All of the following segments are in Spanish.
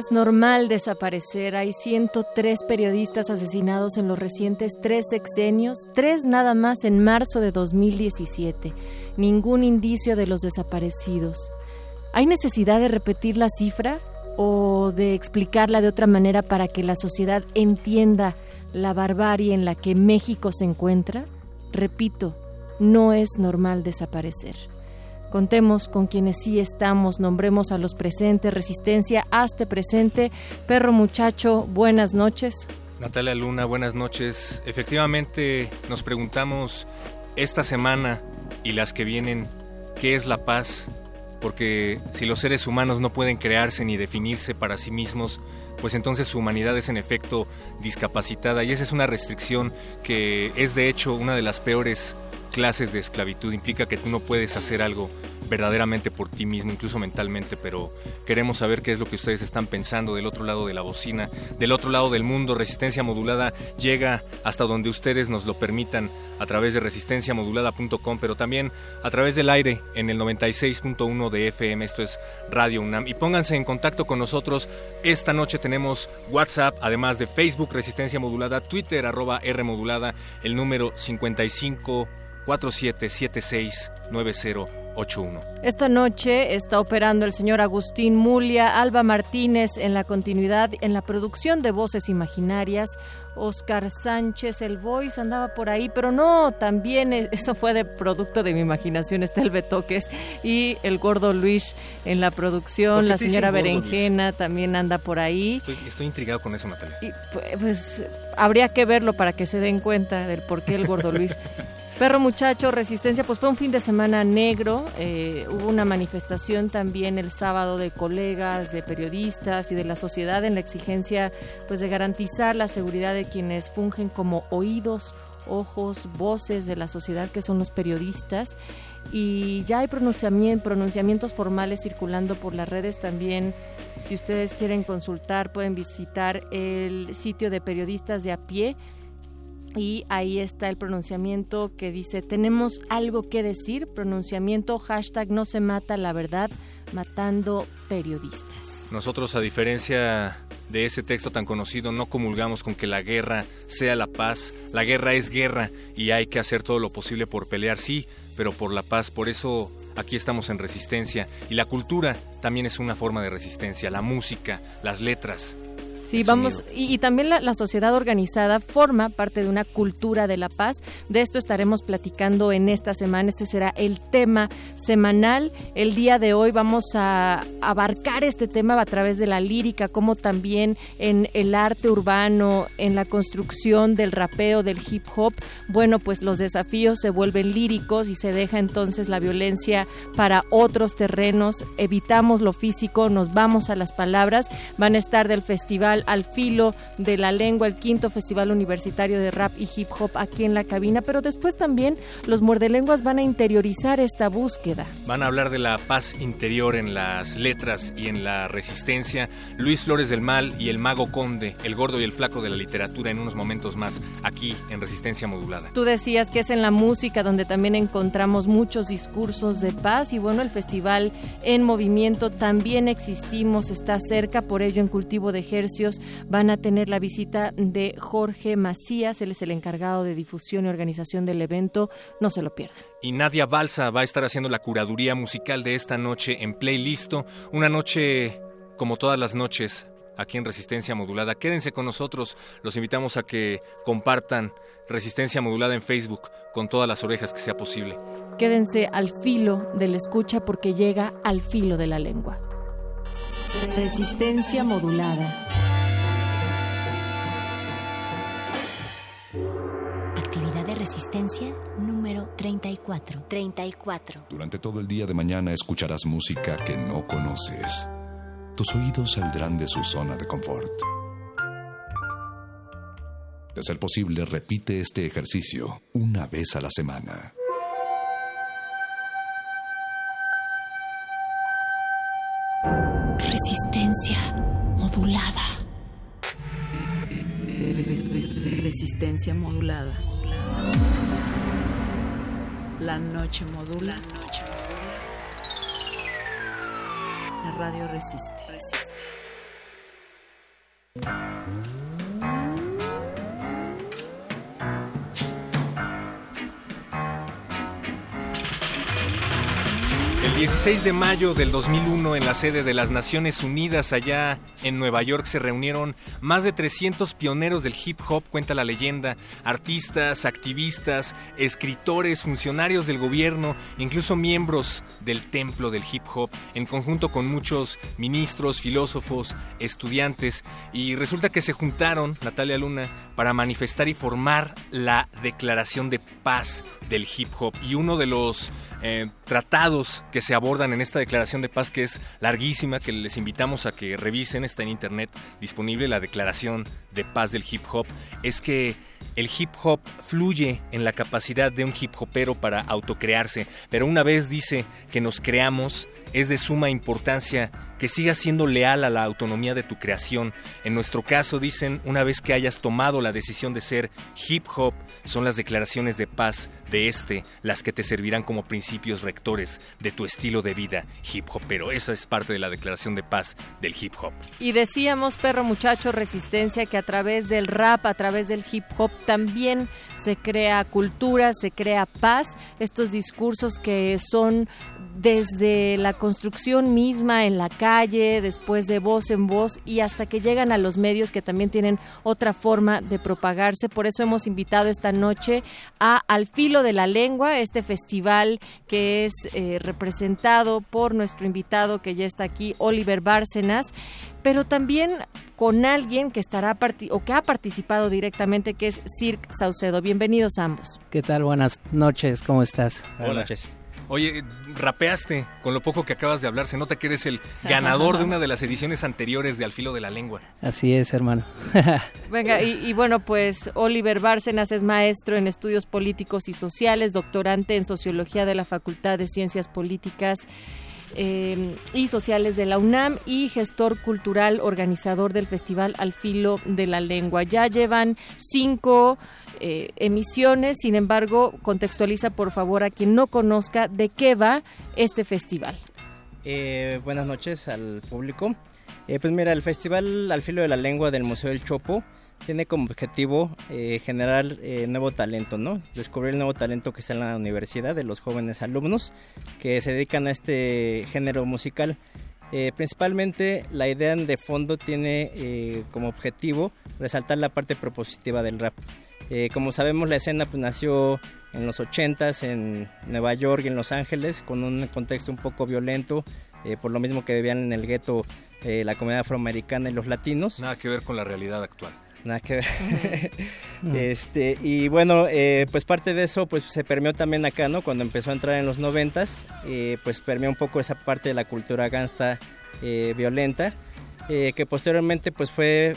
Es normal desaparecer. Hay 103 periodistas asesinados en los recientes tres sexenios, tres nada más en marzo de 2017. Ningún indicio de los desaparecidos. ¿Hay necesidad de repetir la cifra o de explicarla de otra manera para que la sociedad entienda la barbarie en la que México se encuentra? Repito, no es normal desaparecer. Contemos con quienes sí estamos, nombremos a los presentes, resistencia, hazte presente. Perro muchacho, buenas noches. Natalia Luna, buenas noches. Efectivamente, nos preguntamos esta semana y las que vienen, ¿qué es la paz? Porque si los seres humanos no pueden crearse ni definirse para sí mismos, pues entonces su humanidad es en efecto discapacitada y esa es una restricción que es de hecho una de las peores clases de esclavitud. Implica que tú no puedes hacer algo verdaderamente por ti mismo, incluso mentalmente, pero queremos saber qué es lo que ustedes están pensando del otro lado de la bocina, del otro lado del mundo. Resistencia modulada llega hasta donde ustedes nos lo permitan a través de resistenciamodulada.com, pero también a través del aire en el 96.1 de FM, esto es Radio UNAM. Y pónganse en contacto con nosotros. Esta noche tenemos WhatsApp, además de Facebook Resistencia Modulada, Twitter arroba R Modulada, el número 55 47769081. Esta noche está operando el señor Agustín Mulia, Alba Martínez en la continuidad, en la producción de Voces Imaginarias. Oscar Sánchez, el voice andaba por ahí, pero no, también e, eso fue de producto de mi imaginación, está el Betoques y el gordo Luis en la producción, la señora Berenjena también anda por ahí. Estoy, intrigado con eso, Natalia. Y pues, pues habría que verlo para que se den cuenta del por qué el gordo Luis. Perro Muchacho, Resistencia, pues fue un fin de semana negro. Eh, hubo una manifestación también el sábado de colegas, de periodistas y de la sociedad en la exigencia pues de garantizar la seguridad de quienes fungen como oídos, ojos, voces de la sociedad que son los periodistas. Y ya hay pronunciamientos formales circulando por las redes también. Si ustedes quieren consultar, pueden visitar el sitio de periodistas de a pie y ahí está el pronunciamiento que dice, tenemos algo que decir, pronunciamiento hashtag no se mata la verdad, matando periodistas. Nosotros, a diferencia de ese texto tan conocido, no comulgamos con que la guerra sea la paz. La guerra es guerra y hay que hacer todo lo posible por pelear, sí, pero por la paz. Por eso aquí estamos en resistencia. Y la cultura también es una forma de resistencia, la música, las letras. Sí, vamos, y, también la, sociedad organizada forma parte de una cultura de la paz. De esto estaremos platicando en esta semana. Este será el tema semanal. El día de hoy vamos a abarcar este tema a través de la lírica, como también en el arte urbano, en la construcción del rapeo, del hip hop. Bueno, pues los desafíos se vuelven líricos y se deja entonces la violencia para otros terrenos. Evitamos lo físico, nos vamos a las palabras. Van a estar del festival al Filo de la Lengua, el quinto Festival Universitario de Rap y Hip Hop aquí en la cabina, pero después también los muerdelenguas van a interiorizar esta búsqueda. Van a hablar de la paz interior en las letras y en la resistencia. Luis Flores del Mal y el Mago Conde, el gordo y el flaco de la literatura en unos momentos más aquí en Resistencia Modulada. Tú decías que es en la música donde también encontramos muchos discursos de paz y bueno, el festival en movimiento también existimos, está cerca, por ello en cultivo de ejercicios ellos van a tener la visita de Jorge Macías, él es el encargado de difusión y organización del evento, no se lo pierdan. Y Nadia Balsa va a estar haciendo la curaduría musical de esta noche en Playlisto, una noche como todas las noches aquí en Resistencia Modulada. Quédense con nosotros, los invitamos a que compartan Resistencia Modulada en Facebook con todas las orejas que sea posible. Quédense al filo de la escucha porque llega al filo de la lengua. Resistencia Modulada. Resistencia número 34. 34. Durante todo el día de mañana escucharás música que no conoces tus oídos saldrán de su zona de confort. De ser posible, repite este ejercicio una vez a la semana. Resistencia modulada. Resistencia modulada. La noche modula. La noche la radio resiste. resiste. 16 de mayo del 2001 en la sede de las Naciones Unidas allá en Nueva York se reunieron más de 300 pioneros del hip hop, cuenta la leyenda, artistas, activistas, escritores, funcionarios del gobierno, incluso miembros del templo del hip hop, en conjunto con muchos ministros, filósofos, estudiantes, y resulta que se juntaron, Natalia Luna, para manifestar y formar la declaración de paz del hip hop. Y uno de los eh, tratados que se abordan en esta declaración de paz que es larguísima, que les invitamos a que revisen, está en internet disponible la declaración de paz del hip hop, es que el hip hop fluye en la capacidad de un hip hopero para autocrearse, pero una vez dice que nos creamos, es de suma importancia que sigas siendo leal a la autonomía de tu creación. En nuestro caso, dicen, una vez que hayas tomado la decisión de ser hip hop, son las declaraciones de paz de este las que te servirán como principios rectores de tu estilo de vida hip hop. Pero esa es parte de la declaración de paz del hip hop. Y decíamos, perro muchacho, resistencia, que a través del rap, a través del hip hop, también se crea cultura, se crea paz. Estos discursos que son desde la construcción misma en la calle, después de voz en voz y hasta que llegan a los medios que también tienen otra forma de propagarse. Por eso hemos invitado esta noche a Al Filo de la Lengua, este festival que es eh, representado por nuestro invitado que ya está aquí, Oliver Bárcenas, pero también con alguien que estará o que ha participado directamente, que es Cirque Saucedo. Bienvenidos ambos. ¿Qué tal? Buenas noches, ¿cómo estás? Buenas noches. Oye, rapeaste con lo poco que acabas de hablar. Se nota que eres el ganador de una de las ediciones anteriores de Al Filo de la Lengua. Así es, hermano. Venga, y, bueno, pues Oliver Bárcenas es maestro en estudios políticos y sociales, doctorante en sociología de la Facultad de Ciencias Políticas. Eh, y sociales de la UNAM y gestor cultural organizador del Festival Al Filo de la Lengua. Ya llevan cinco eh, emisiones. Sin embargo, contextualiza por favor a quien no conozca de qué va este festival. Eh, buenas noches al público. Eh, pues mira, el Festival Al Filo de la Lengua del Museo del Chopo tiene como objetivo generar nuevo talento, ¿no? Descubrir el nuevo talento que está en la universidad de los jóvenes alumnos que se dedican a este género musical. principalmente la idea de fondo tiene como objetivo resaltar la parte propositiva del rap. Eh, como sabemos, la escena pues, nació en los 80s en Nueva York y en Los Ángeles, con un contexto un poco violento, eh, por lo mismo que vivían en el gueto eh, la comunidad afroamericana y los latinos. Nada que ver con la realidad actual. Nada que ver. este, y bueno, pues parte de eso pues se permeó también acá, ¿no? Cuando empezó a entrar en los noventas, pues permeó un poco esa parte de la cultura gangsta violenta. Que posteriormente pues fue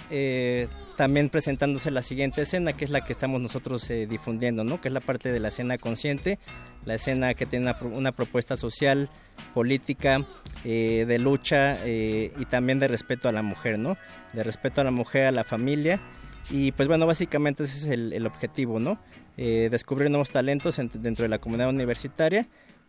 también presentándose la siguiente escena, que es la que estamos nosotros eh, difundiendo, ¿no? que es la parte de la escena consciente, la escena que tiene una, propuesta social, política, eh, de lucha eh, y también de respeto a la mujer, ¿no? de respeto a la mujer, a la familia. Y pues bueno, básicamente ese es el, objetivo, ¿no? descubrir nuevos talentos dentro de la comunidad universitaria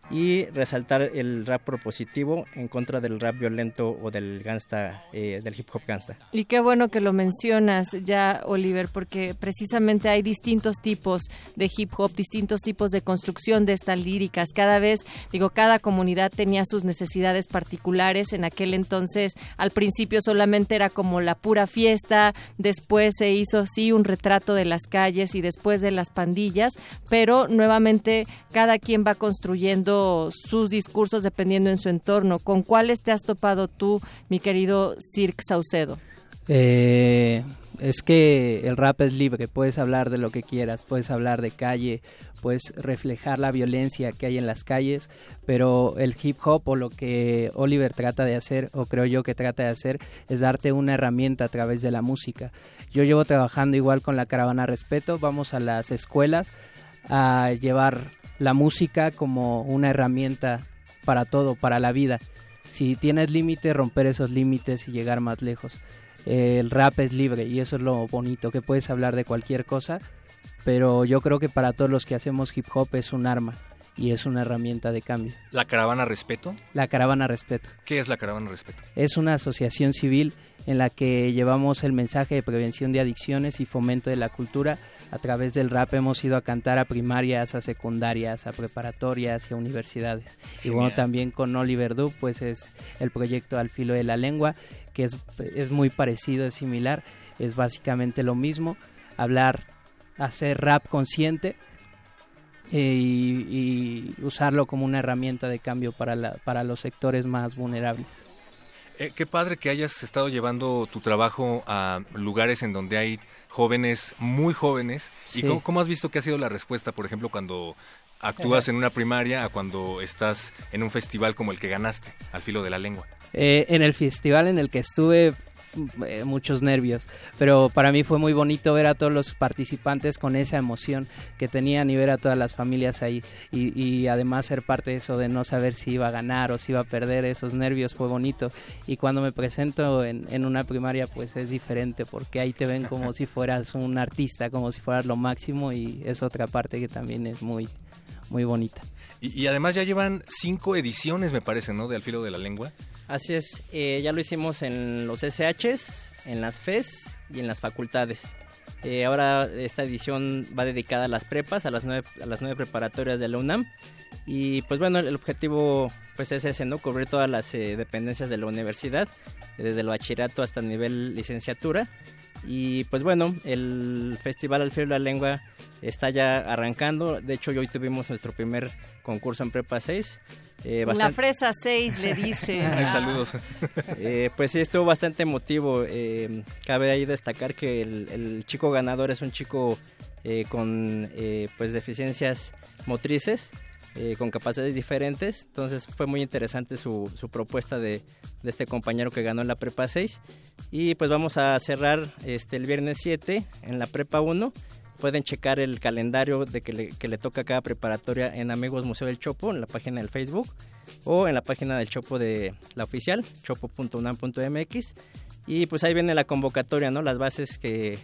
y resaltar el rap propositivo en contra del rap violento o del gangsta, eh, del hip hop gangsta. Y qué bueno que lo mencionas ya, Oliver, porque precisamente hay distintos tipos de hip hop, distintos tipos de construcción de estas líricas. Cada vez, digo, cada comunidad tenía sus necesidades particulares. En aquel entonces, al principio solamente era como la pura fiesta, después se hizo sí un retrato de las calles y después de las pandillas, pero nuevamente cada quien va construyendo sus discursos dependiendo en su entorno. ¿Con cuáles te has topado tú, mi querido Cirque Saucedo? Eh, es que el rap es libre, puedes hablar de lo que quieras, puedes hablar de calle, puedes reflejar la violencia que hay en las calles, pero el hip hop o lo que Oliver trata de hacer, o creo yo que trata de hacer, es darte una herramienta a través de la música. Yo llevo trabajando igual con la caravana Respeto, vamos a las escuelas a llevar la música como una herramienta para todo, para la vida. Si tienes límite, romper esos límites y llegar más lejos. el rap es libre y eso es lo bonito, que puedes hablar de cualquier cosa, pero yo creo que para todos los que hacemos hip hop es un arma y es una herramienta de cambio. ¿La Caravana Respeto? La Caravana Respeto. ¿Qué es la Caravana Respeto? Es una asociación civil en la que llevamos el mensaje de prevención de adicciones y fomento de la cultura. A través del rap hemos ido a cantar a primarias, a secundarias, a preparatorias y a universidades. Y bueno, también con Oliver Du, pues es el proyecto Al Filo de la Lengua, que es, es muy parecido, es similar, es básicamente lo mismo, hablar, hacer rap consciente, eh, y, usarlo como una herramienta de cambio para, la, para los sectores más vulnerables. Eh, qué padre que hayas estado llevando tu trabajo a lugares en donde hay jóvenes, muy jóvenes. ¿Y cómo, has visto que ha sido la respuesta, por ejemplo, cuando actúas en una primaria a cuando estás en un festival como el que ganaste, al filo de la lengua? Eh, en el festival en el que estuve eh, muchos nervios, pero para mí fue muy bonito ver a todos los participantes con esa emoción que tenían y ver a todas las familias ahí. Y, además ser parte de eso de no saber si iba a ganar o si iba a perder, esos nervios fue bonito. Y cuando me presento en, en una primaria pues es diferente porque ahí te ven como si fueras un artista, como si fueras lo máximo y es otra parte que también es muy, muy bonita. Y, además ya llevan cinco ediciones, me parece, ¿no? De Al Filo de la Lengua. Así es, eh, ya lo hicimos en los SHs, en las FES y en las facultades. Eh, ahora esta edición va dedicada a las prepas, a las nueve, a las nueve preparatorias de la UNAM. Y pues bueno, el objetivo pues es ese, ¿no? Cubrir todas las eh, dependencias de la universidad, desde el bachillerato hasta el nivel licenciatura. Y pues bueno, el Festival Al Filo de la Lengua está ya arrancando. De hecho, hoy tuvimos nuestro primer concurso en Prepa 6. Eh, La fresa 6 le dice. saludos. Eh, pues sí, estuvo bastante emotivo. Eh, cabe ahí destacar que el, chico ganador es un chico eh, con pues deficiencias motrices. Con capacidades diferentes. Entonces fue muy interesante su, su propuesta de, de, este compañero que ganó en la prepa 6. Y pues vamos a cerrar este, el viernes 7 en la prepa 1 pueden checar el calendario de que le, que le, toca cada preparatoria en Amigos Museo del Chopo, en la página del Facebook o en la página del Chopo de la oficial, chopo.unam.mx. Y pues ahí viene la convocatoria, ¿no? Las bases que,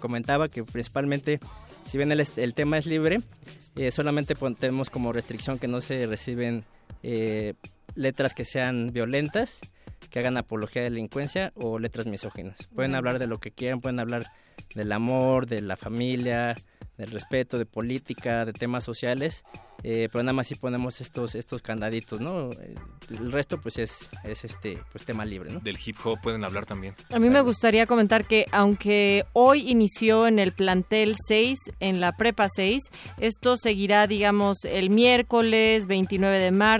comentaba, que principalmente, si bien el, el tema es libre, eh, solamente tenemos como restricción que no se reciben eh, letras que sean violentas, que hagan apología de delincuencia o letras misóginas. Pueden hablar de lo que quieran, pueden hablar del amor, de la familia, del respeto, de política, de temas sociales, eh, pero nada más si ponemos estos estos candaditos, ¿no? El resto pues es, es este pues tema libre, ¿no? Del hip hop pueden hablar también. A mí me gustaría comentar que aunque hoy inició en el plantel 6, en la prepa 6, esto seguirá digamos el miércoles 29 de marzo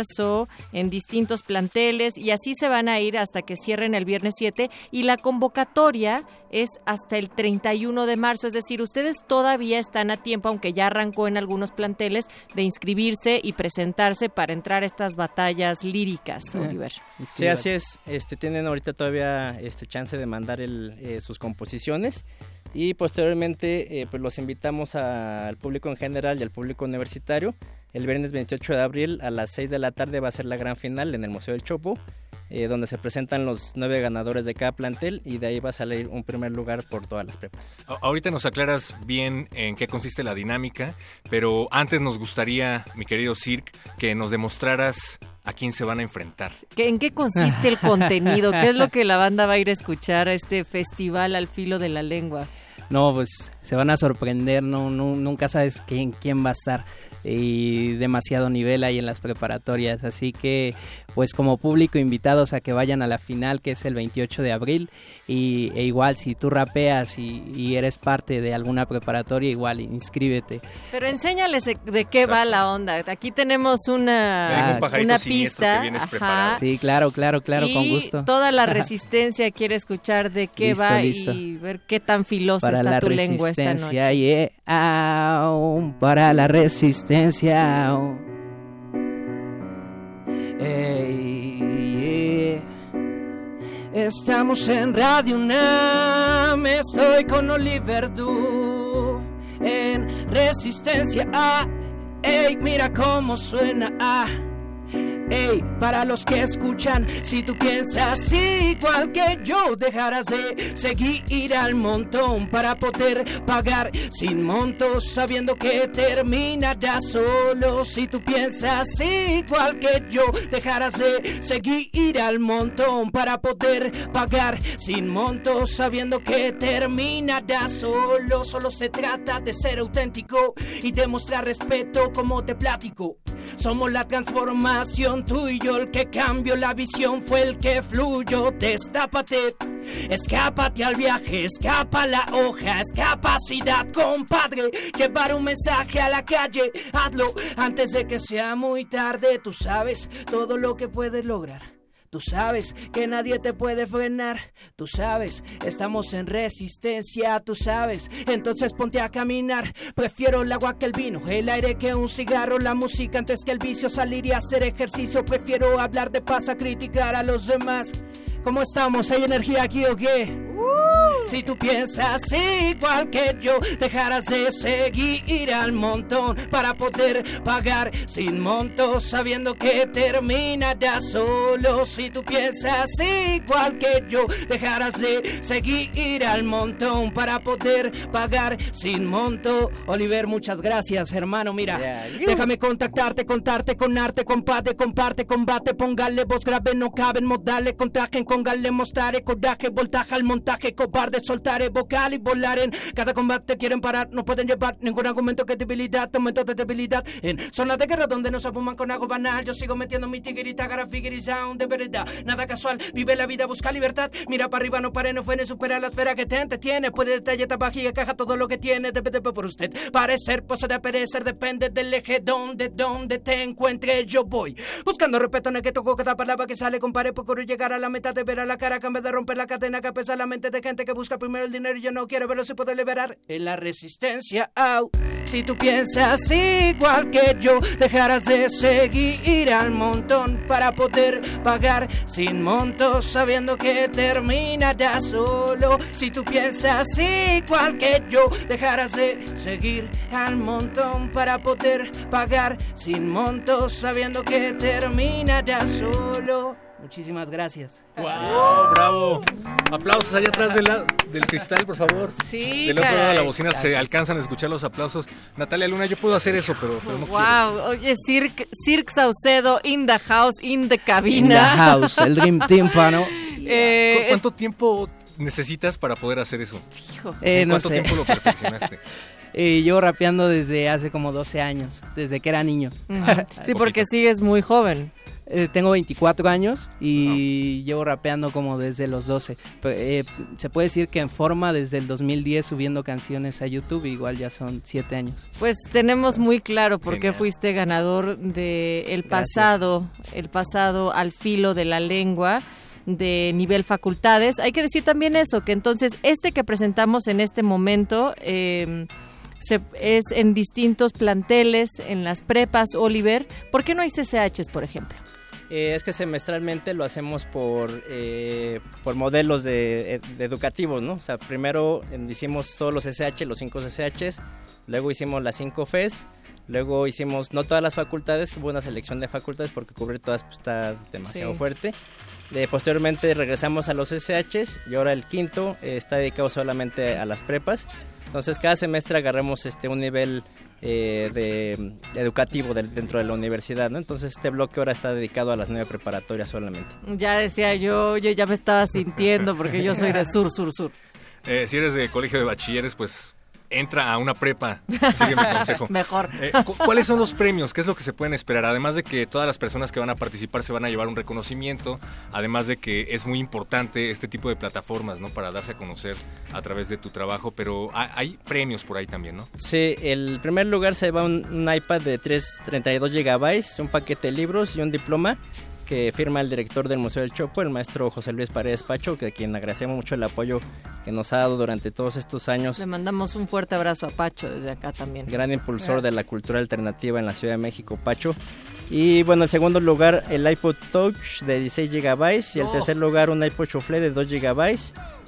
en distintos planteles y así se van a ir hasta que cierren el viernes 7 y la convocatoria es hasta el 31 de marzo, es decir, ustedes todavía están a tiempo, aunque ya arrancó en algunos planteles, de inscribirse y presentarse para entrar a estas batallas líricas, Oliver. Sí, así es, este, tienen ahorita todavía este chance de mandar el, eh, sus composiciones y posteriormente eh, pues los invitamos al público en general y al público universitario. El viernes 28 de abril a las 6 de la tarde va a ser la gran final en el Museo del Chopo eh, donde se presentan los nueve ganadores de cada plantel y de ahí va a salir un primer lugar por todas las prepas. A- Ahorita nos aclaras bien en qué consiste la dinámica, pero antes nos gustaría, mi querido Cirque, que nos demostraras a quién se van a enfrentar. ¿Qué- ¿En qué consiste el contenido? ¿Qué es lo que la banda va a ir a escuchar a este festival al filo de la lengua? No, pues se van a sorprender, no, no- nunca sabes quién, quién va a estar y demasiado nivel hay en las preparatorias, así que pues como público invitados a que vayan a la final que es el 28 de abril y, e igual si tú rapeas y, y eres parte de alguna preparatoria igual inscríbete. Pero enséñales de- de qué va la onda. Aquí tenemos una, un una pista. que vienes ajá, preparado. Sí, claro, claro, claro, y con gusto. Toda la resistencia quiere escuchar de qué Listo, va listo. y ver qué tan filosa para la tu lengua esta resistencia, noche. yeah, para la resistencia. yeah. Estamos en Radio UNAM, estoy con Oliver Duff en Resistencia. Ah, ey, mira cómo suena. Ah. Ey, para los que escuchan, si tú piensas igual que yo, dejarás de seguir al montón para poder pagar sin montos, sabiendo que terminarás solo. Si tú piensas igual que yo, dejarás de seguir al montón para poder pagar sin montos, sabiendo que terminarás solo. Solo se trata de ser auténtico y demostrar respeto como te platico. Somos la transformación, tú y yo el que cambió la visión fue el que fluyó. Destápate, escápate al viaje, escapa la hoja, es capacidad, compadre. Llevar un mensaje a la calle, hazlo antes de que sea muy tarde. Tú sabes todo lo que puedes lograr. Tú sabes que nadie te puede frenar. Tú sabes, estamos en resistencia. Tú sabes, entonces ponte a caminar. Prefiero el agua que el vino, el aire que un cigarro, la música antes que el vicio. Salir y hacer ejercicio. Prefiero hablar de paz a criticar a los demás. ¿Cómo estamos? ¿Hay energía aquí o qué? Si tú piensas igual que yo, dejarás de seguir al montón para poder pagar sin montos, sabiendo que terminarás solo. Si tú piensas igual que yo, dejarás de seguir al montón para poder pagar sin monto. Oliver, muchas gracias, hermano. Mira, déjame contactarte, contarte con arte, comparte, comparte, combate, póngale voz grave, no caben modales, contrajen, congale, mostraré coraje, voltaje al montaje, cobarde, soltaré vocal y volar en cada combate quieren parar, no pueden llevar ningún argumento que debilidad, momento de debilidad. En zonas de guerra donde no se fuman con algo banal, yo sigo metiendo mi tiguerita, gara figure sound de verdad, nada casual, vive la vida, busca libertad, mira para arriba, no pare, no fue, supera la esfera que te tiene, puede detalle, tabají, caja todo lo que tiene, depende por usted, parecer, de perecer, depende del eje donde, donde te encuentre, yo voy, buscando respeto en el que toco cada palabra que sale, compare, procuro llegar a la meta de ver a la cara, vez de romper la cadena que pesa la mente de gente que busca primero el dinero y yo no quiero verlo si puedo liberar en la resistencia, au. Si tú piensas igual que yo, dejarás de seguir al montón para poder pagar sin montos, sabiendo que terminarás solo. Si tú piensas igual que yo, dejarás de seguir al montón para poder pagar sin montos, sabiendo que terminarás solo. Muchísimas gracias. ¡Wow! ¡Bravo! Aplausos allá atrás del, la- del cristal, por favor. Sí, Del otro lado de la bocina se alcanzan a escuchar los aplausos. Natalia Luna, yo puedo hacer eso, pero, pero no quiero. Wow, oye, Cirque, Cirque Saucedo in the house, in the In cabina. the house, el Dream Tímpano. Eh, ¿Cu- ¿Cuánto tiempo necesitas para poder hacer eso? Eh, ¿En no ¿Cuánto sé. tiempo lo perfeccionaste? Eh, llevo rapeando desde hace como 12 años, desde que era niño. Sí, porque sigues muy joven. Eh, tengo 24 años y llevo rapeando como desde los 12. Pe- eh, se puede decir que en forma desde el 2010 subiendo canciones a YouTube, igual ya son 7 años. Pues tenemos muy claro por qué fuiste ganador de el Gracias. pasado, el pasado al filo de la lengua de nivel facultades. Hay que decir también eso, que entonces este que presentamos en este momento eh, se- es en distintos planteles, en las prepas, Oliver. ¿Por qué no hay CCHs, por ejemplo? Eh, es que semestralmente lo hacemos por, eh, por modelos de, eh, de educativos, ¿no? O sea, primero eh, hicimos todos los SH, los 5 SHs, luego hicimos las 5 FES, Luego hicimos no todas las facultades, hubo una selección de facultades porque cubrir todas pues, está demasiado Sí. fuerte. De, posteriormente regresamos a los SHs y ahora el quinto eh, está dedicado solamente a las prepas. Entonces cada semestre agarramos este un nivel eh, de, educativo del- dentro de la universidad, ¿no? Entonces este bloque ahora está dedicado a las nueve preparatorias solamente. Ya decía yo, yo ya me estaba sintiendo porque yo soy de sur, sur, sur. Eh, si eres de colegio de bachilleres, pues entra a una prepa. Sigue mi consejo. Mejor. Eh, cu- ¿Cuáles son los premios? ¿Qué es lo que se pueden esperar? Además de que todas las personas que van a participar se van a llevar un reconocimiento, además de que es muy importante este tipo de plataformas, ¿no? Para darse a conocer a través de tu trabajo, pero ha- hay premios por ahí también, ¿no? Sí, el primer lugar se va un, un iPad de 3, 32 GB, un paquete de libros y un diploma que firma el director del Museo del Chopo, el maestro José Luis Paredes Pacho, que a quien agradecemos mucho el apoyo que nos ha dado durante todos estos años. Le mandamos un fuerte abrazo a Pacho desde acá también. Gran impulsor de la cultura alternativa en la Ciudad de México, Pacho. Y bueno, en segundo lugar, el iPod Touch de 16 GB. Y el Oh. tercer lugar, un iPod Shuffle de 2 GB.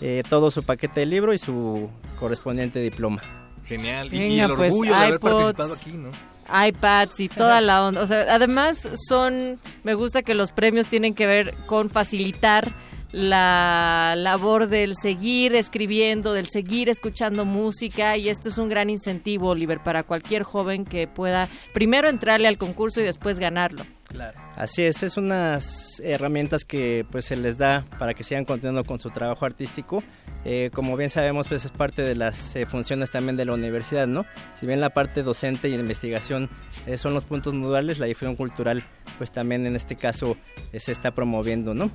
eh, todo su paquete de libro y su correspondiente diploma. Genial. Y, y Venga, el pues, orgullo de haber iPods. participado aquí, ¿no? iPads y toda la onda. O sea, además son, me gusta que los premios tienen que ver con facilitar la labor del seguir escribiendo, del seguir escuchando música y esto es un gran incentivo, Oliver, para cualquier joven que pueda primero entrarle al concurso y después ganarlo. Así es, es unas herramientas que pues se les da para que sigan continuando con su trabajo artístico. Eh, como bien sabemos, pues es parte de las eh, funciones también de la universidad, ¿no? Si bien la parte docente y de investigación eh, son los puntos nodales, la difusión cultural pues también en este caso eh, se está promoviendo, ¿no?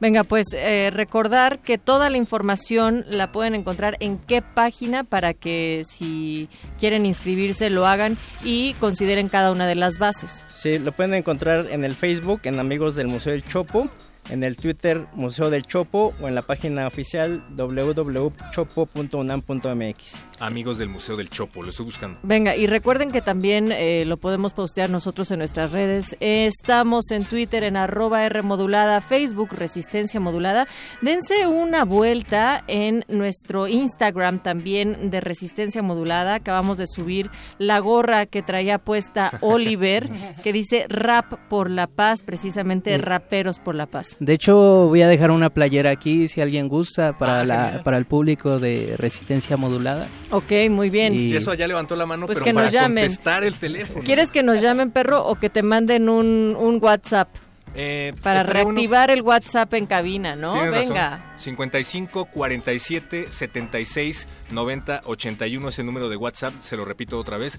Venga, pues eh, recordar que toda la información la pueden encontrar en qué página para que si quieren inscribirse lo hagan y consideren cada una de las bases. Sí, lo pueden encontrar en el Facebook, en Amigos del Museo del Chopo, en el Twitter Museo del Chopo o en la página oficial www.chopo.unam.mx. Amigos del Museo del Chopo, lo estoy buscando. Venga, y recuerden que también eh, lo podemos postear nosotros en nuestras redes. Estamos en Twitter en arroba R modulada, Facebook Resistencia Modulada. Dense una vuelta en nuestro Instagram también de Resistencia Modulada. Acabamos de subir la gorra que traía puesta Oliver, que dice Rap por la Paz, precisamente. Raperos por la Paz. De hecho, voy a dejar una playera aquí si alguien gusta para, Ah, la, genial. para el público de Resistencia Modulada. Ok, muy bien. Y- Y eso allá levantó la mano, Pues pero que para nos llamen. contestar el teléfono. ¿Quieres que nos llamen, perro, o que te manden un, un WhatsApp? Eh, Para reactivar el WhatsApp en cabina, ¿no? Tienes razón. Venga. 55 47 76 90 81 es el número de WhatsApp, se lo repito otra vez.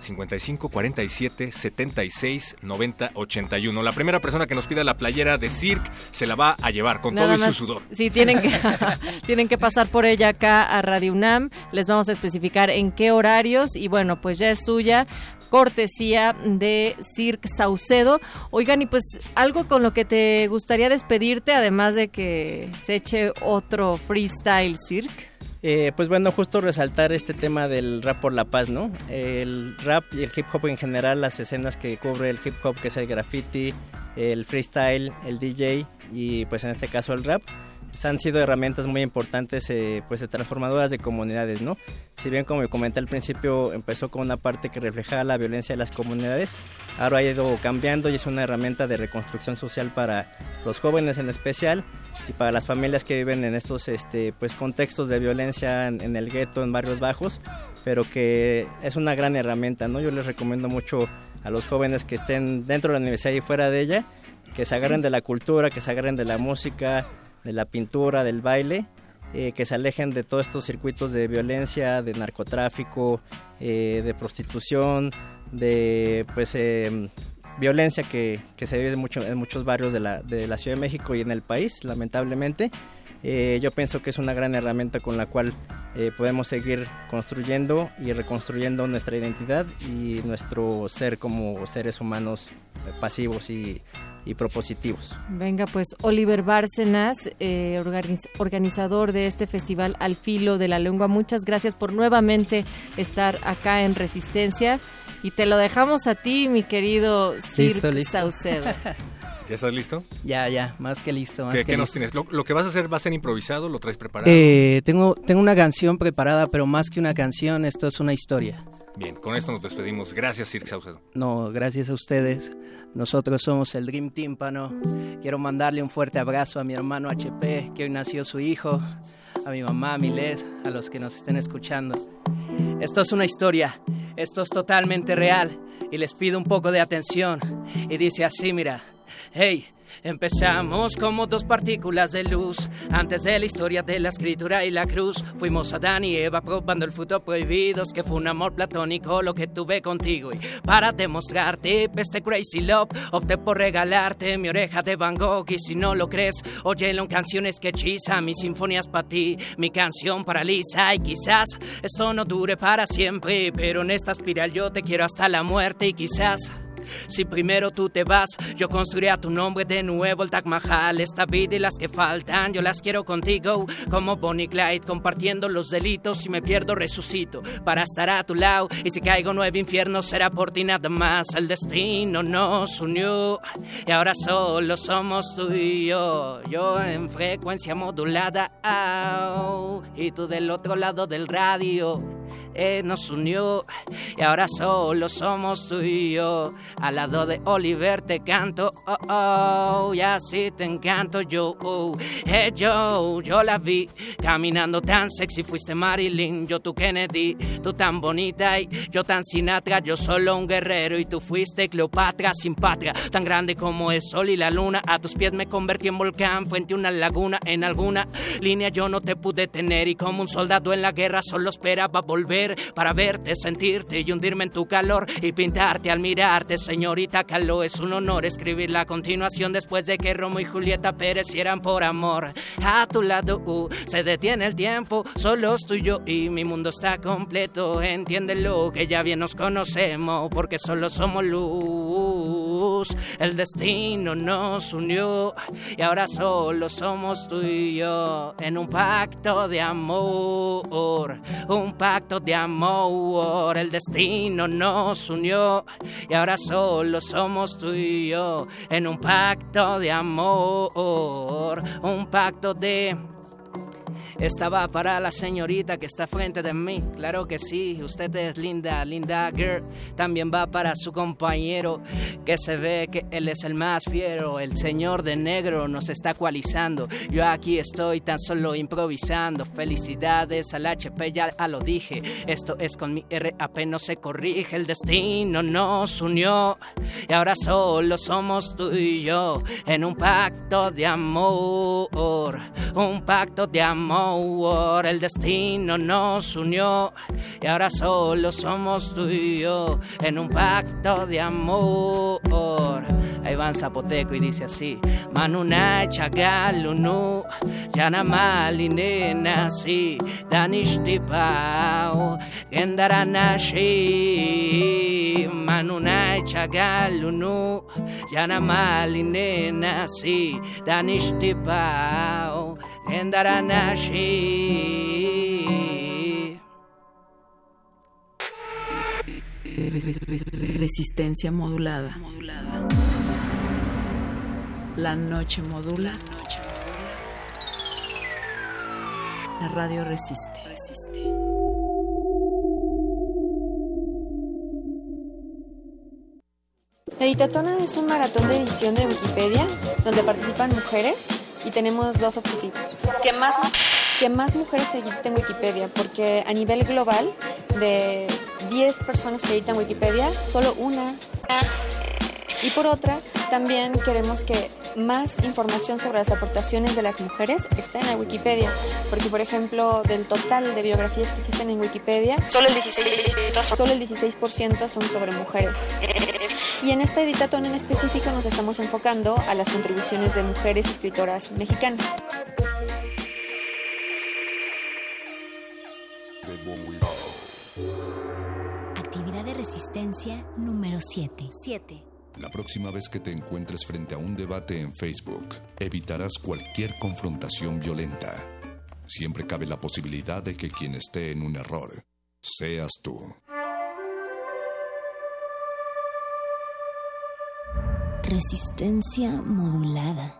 55 47 76 90 81. La primera persona que nos pida la playera de Cirque se la va a llevar con Nada todo y su sudor. Sí, tienen que, tienen que pasar por ella acá a Radio UNAM. Les vamos a especificar en qué horarios. Y bueno, pues ya es suya. Cortesía de Cirque Saucedo. Oigan, y pues algo con lo que te gustaría despedirte, además de que se eche otro freestyle Cirque. Eh, pues bueno, justo resaltar este tema del rap por la paz, ¿no? El rap y el hip hop en general, las escenas que cubre el hip hop, que es el graffiti, el freestyle, el DJ y pues en este caso el rap, han sido herramientas muy importantes, eh, pues transformadoras de comunidades, ¿no? Si bien como comenté al principio empezó con una parte que reflejaba la violencia de las comunidades, ahora ha ido cambiando y es una herramienta de reconstrucción social para los jóvenes en especial y para las familias que viven en estos este, pues, contextos de violencia en, en el gueto, en barrios bajos, pero que es una gran herramienta, ¿no? Yo les recomiendo mucho a los jóvenes que estén dentro de la universidad y fuera de ella, que se agarren de la cultura, que se agarren de la música, de la pintura, del baile, eh, que se alejen de todos estos circuitos de violencia, de narcotráfico, eh, de prostitución, de pues eh, violencia que, que se vive mucho, en muchos barrios de la, de la Ciudad de México y en el país, lamentablemente. Eh, yo pienso que es una gran herramienta con la cual eh, podemos seguir construyendo y reconstruyendo nuestra identidad y nuestro ser como seres humanos eh, pasivos y, y propositivos. Venga, pues Oliver Bárcenas, eh, organiz- organizador de este festival Al Filo de la Lengua, muchas gracias por nuevamente estar acá en Resistencia y te lo dejamos a ti, mi querido listo. Saucedo. ¿Ya estás listo? Ya, ya, más que listo. Más ¿Qué, que qué nos listo. tienes? ¿Lo, lo que vas a hacer va a ser improvisado? ¿Lo traes preparado? Eh, tengo, tengo una canción preparada, pero más que una canción, esto es una historia. Bien, con esto nos despedimos. Gracias, Sir Saucedo. No, gracias a ustedes. Nosotros somos el Dream Tímpano. Quiero mandarle un fuerte abrazo a mi hermano HP, que hoy nació su hijo, a mi mamá, a Milet, a los que nos estén escuchando. Esto es una historia, esto es totalmente real y les pido un poco de atención. Y dice así, mira, hey, Empezamos como dos partículas de luz. Antes de la historia de la escritura y la cruz, fuimos Adán y Eva probando el fruto prohibido. Que fue un amor platónico lo que tuve contigo. Y para demostrarte este crazy love, opté por regalarte mi oreja de Van Gogh. Y si no lo crees, óyelo en canciones que hechiza. Mi sinfonías para ti, mi canción paraliza. Y quizás esto no dure para siempre, pero en esta espiral yo te quiero hasta la muerte. Y quizás. Si primero tú te vas, yo construiré a tu nombre de nuevo el Taj Mahal. Esta vida y las que faltan, yo las quiero contigo. Como Bonnie Clyde, compartiendo los delitos. Si me pierdo, resucito para estar a tu lado. Y si caigo nueve infiernos, será por ti nada más. El destino nos unió y ahora solo somos tú y yo. Yo en frecuencia modulada, y tú del otro lado del radio eh, nos unió y ahora solo somos tú y yo. Al lado de Oliver te canto, oh, oh, y así te encanto yo. Oh. Eh, yo, yo la vi caminando tan sexy, fuiste Marilyn, yo tu Kennedy, tú tan bonita y yo tan Sinatra, yo solo un guerrero y tú fuiste Cleopatra sin patria, tan grande como el sol y la luna. A tus pies me convertí en volcán, frente a una laguna, en alguna línea yo no te pude tener y como un soldado en la guerra solo esperaba volver para verte, sentirte y hundirme en tu calor y pintarte al mirarte, señorita Caló. Es un honor escribir la continuación después de que Romo y Julieta perecieran por amor. A tu lado uh, se detiene el tiempo, solo estoy yo y mi mundo está completo. Entiéndelo que ya bien nos conocemos porque solo somos luz. El destino nos unió y ahora solo somos tú y yo en un pacto de amor, un pacto de amor, el destino nos unió y ahora solo somos tú y yo en un pacto de amor, un pacto de esta va para la señorita que está frente de mí. Claro que sí, usted es linda, linda girl. También va para su compañero que se ve que él es el más fiero. El señor de negro nos está cualizando. Yo aquí estoy tan solo improvisando. Felicidades al HP, ya lo dije. Esto es con mi RAP, no se corrige. El destino nos unió y ahora solo somos tú y yo en un pacto de amor. Un pacto de amor el destino nos unió y ahora solo somos tú y yo en un pacto de amor. Ahí va en zapoteco y dice así: Manuna chagalunu, yana malinena si, danistipao, endaranashi. Manuna chagalunu, yana malinena si, danistipao en Resistencia modulada. La noche modula. La radio resiste. resiste. Editatona es un maratón de edición de Wikipedia donde participan mujeres y tenemos dos objetivos. Que más, que más mujeres se editen Wikipedia, porque a nivel global, de 10 personas que editan Wikipedia, solo una. Y por otra, también queremos que más información sobre las aportaciones de las mujeres esté en la Wikipedia, porque por ejemplo, del total de biografías que existen en Wikipedia, solo el 16%, solo el 16 son sobre mujeres. Y en esta editatón en específico nos estamos enfocando a las contribuciones de mujeres escritoras mexicanas. Actividad de resistencia número 7. 7. La próxima vez que te encuentres frente a un debate en Facebook, evitarás cualquier confrontación violenta. Siempre cabe la posibilidad de que quien esté en un error seas tú. Resistencia modulada.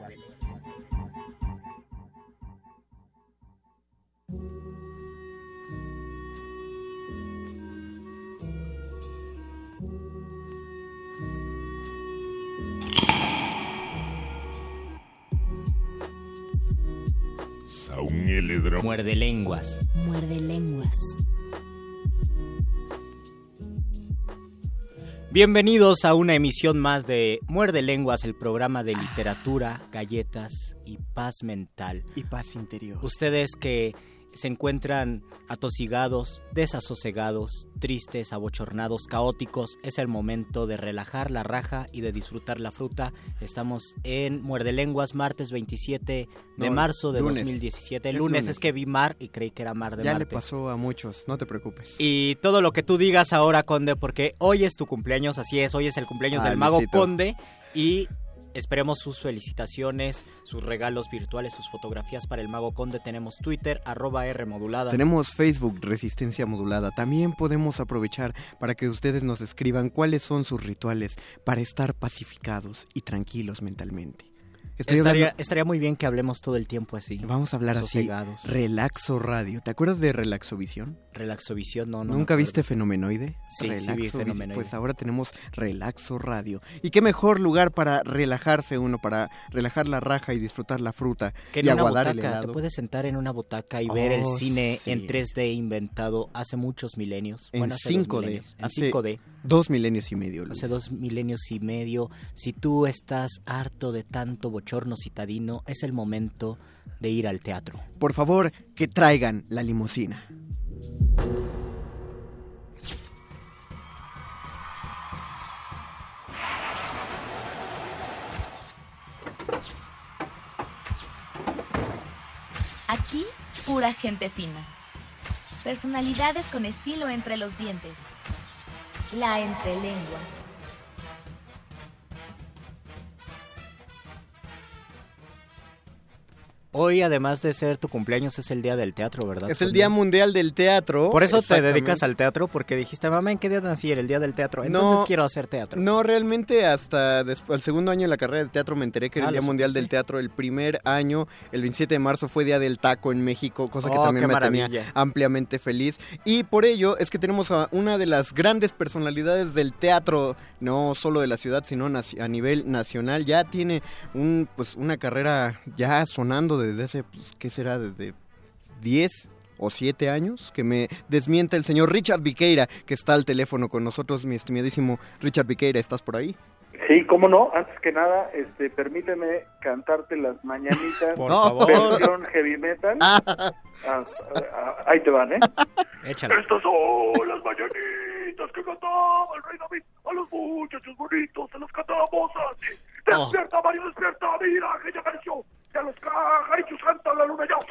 Muerde lenguas. Muerde lenguas. Bienvenidos a una emisión más de Muerde Lenguas, el programa de literatura, galletas y paz mental. Y paz interior. Ustedes que se encuentran atosigados, desasosegados, tristes, abochornados, caóticos, es el momento de relajar la raja y de disfrutar la fruta. Estamos en Muerde Lenguas, martes 27 de No, marzo de lunes. 2017. Es lunes. lunes. es que vi mar y creí que era mar de Ya le pasó a muchos, no te preocupes. Y todo lo que tú digas ahora, Conde, porque hoy es tu cumpleaños, así es, hoy es el cumpleaños Ah, del mago. Conde y esperemos sus felicitaciones, sus regalos virtuales, sus fotografías para el mago Conde. Tenemos Twitter, arroba R modulada. Tenemos Facebook Resistencia Modulada. También podemos aprovechar para que ustedes nos escriban cuáles son sus rituales para estar pacificados y tranquilos mentalmente. Estoy Estaría, hablando- estaría muy bien que hablemos todo el tiempo así. Vamos a hablar así. sosegados. Relaxo Radio. ¿Te acuerdas de Relaxovisión? Relaxovisión, no, no. ¿Nunca viste Fenomenoide? Sí, sí vi. Fenomenoide. Pues ahora tenemos Relaxo Radio. ¿Y qué mejor lugar para relajarse uno, para relajar la raja y disfrutar la fruta Que y en una aguadar el te puedes sentar en una butaca y ver el Oh, cine sí. en 3D inventado hace muchos milenios. En Bueno, hace dos 5D. milenios. En Hace 5D. Dos milenios y medio, Luis. Hace dos milenios y medio. Si tú estás harto de tanto bochorno citadino, es el momento de ir al teatro. Por favor, que traigan la limusina. Aquí, pura gente fina. Personalidades con estilo entre los dientes. La entrelengua. Hoy, además de ser tu cumpleaños, es el día del teatro, ¿verdad? Es el Día Mundial del Teatro. Por eso te dedicas al teatro, porque dijiste, mamá, ¿en qué día nací? El día del teatro. Entonces No. quiero hacer teatro. No, realmente hasta después, el segundo año de la carrera de teatro me enteré que era Ah, el Día ¿lo Mundial del Teatro. El primer año, el 27 de marzo, fue Día del Taco en México, cosa que Oh, también me tenía maravilla. ampliamente feliz. Y por ello es que tenemos a una de las grandes personalidades del teatro, no solo de la ciudad, sino a nivel nacional. Ya tiene un, pues, una carrera ya sonando desde hace, pues, ¿qué será? Desde 10 o 7 años, que me desmienta el señor Richard Viqueira, que está al teléfono con nosotros, mi estimadísimo Richard Viqueira, ¿estás por ahí? Sí, cómo no. Antes que nada, este, permíteme cantarte las mañanitas. Por favor. Versión heavy metal. Ah, ah, ahí te van, ¿eh? Échale. Estas son las mañanitas que cantaba el rey David a los muchachos bonitos. Se las cantamos así. Oh. Despierta, Mario, despierta. Mira que ya apareció. Ya los caja y su santa la luna ya se metió.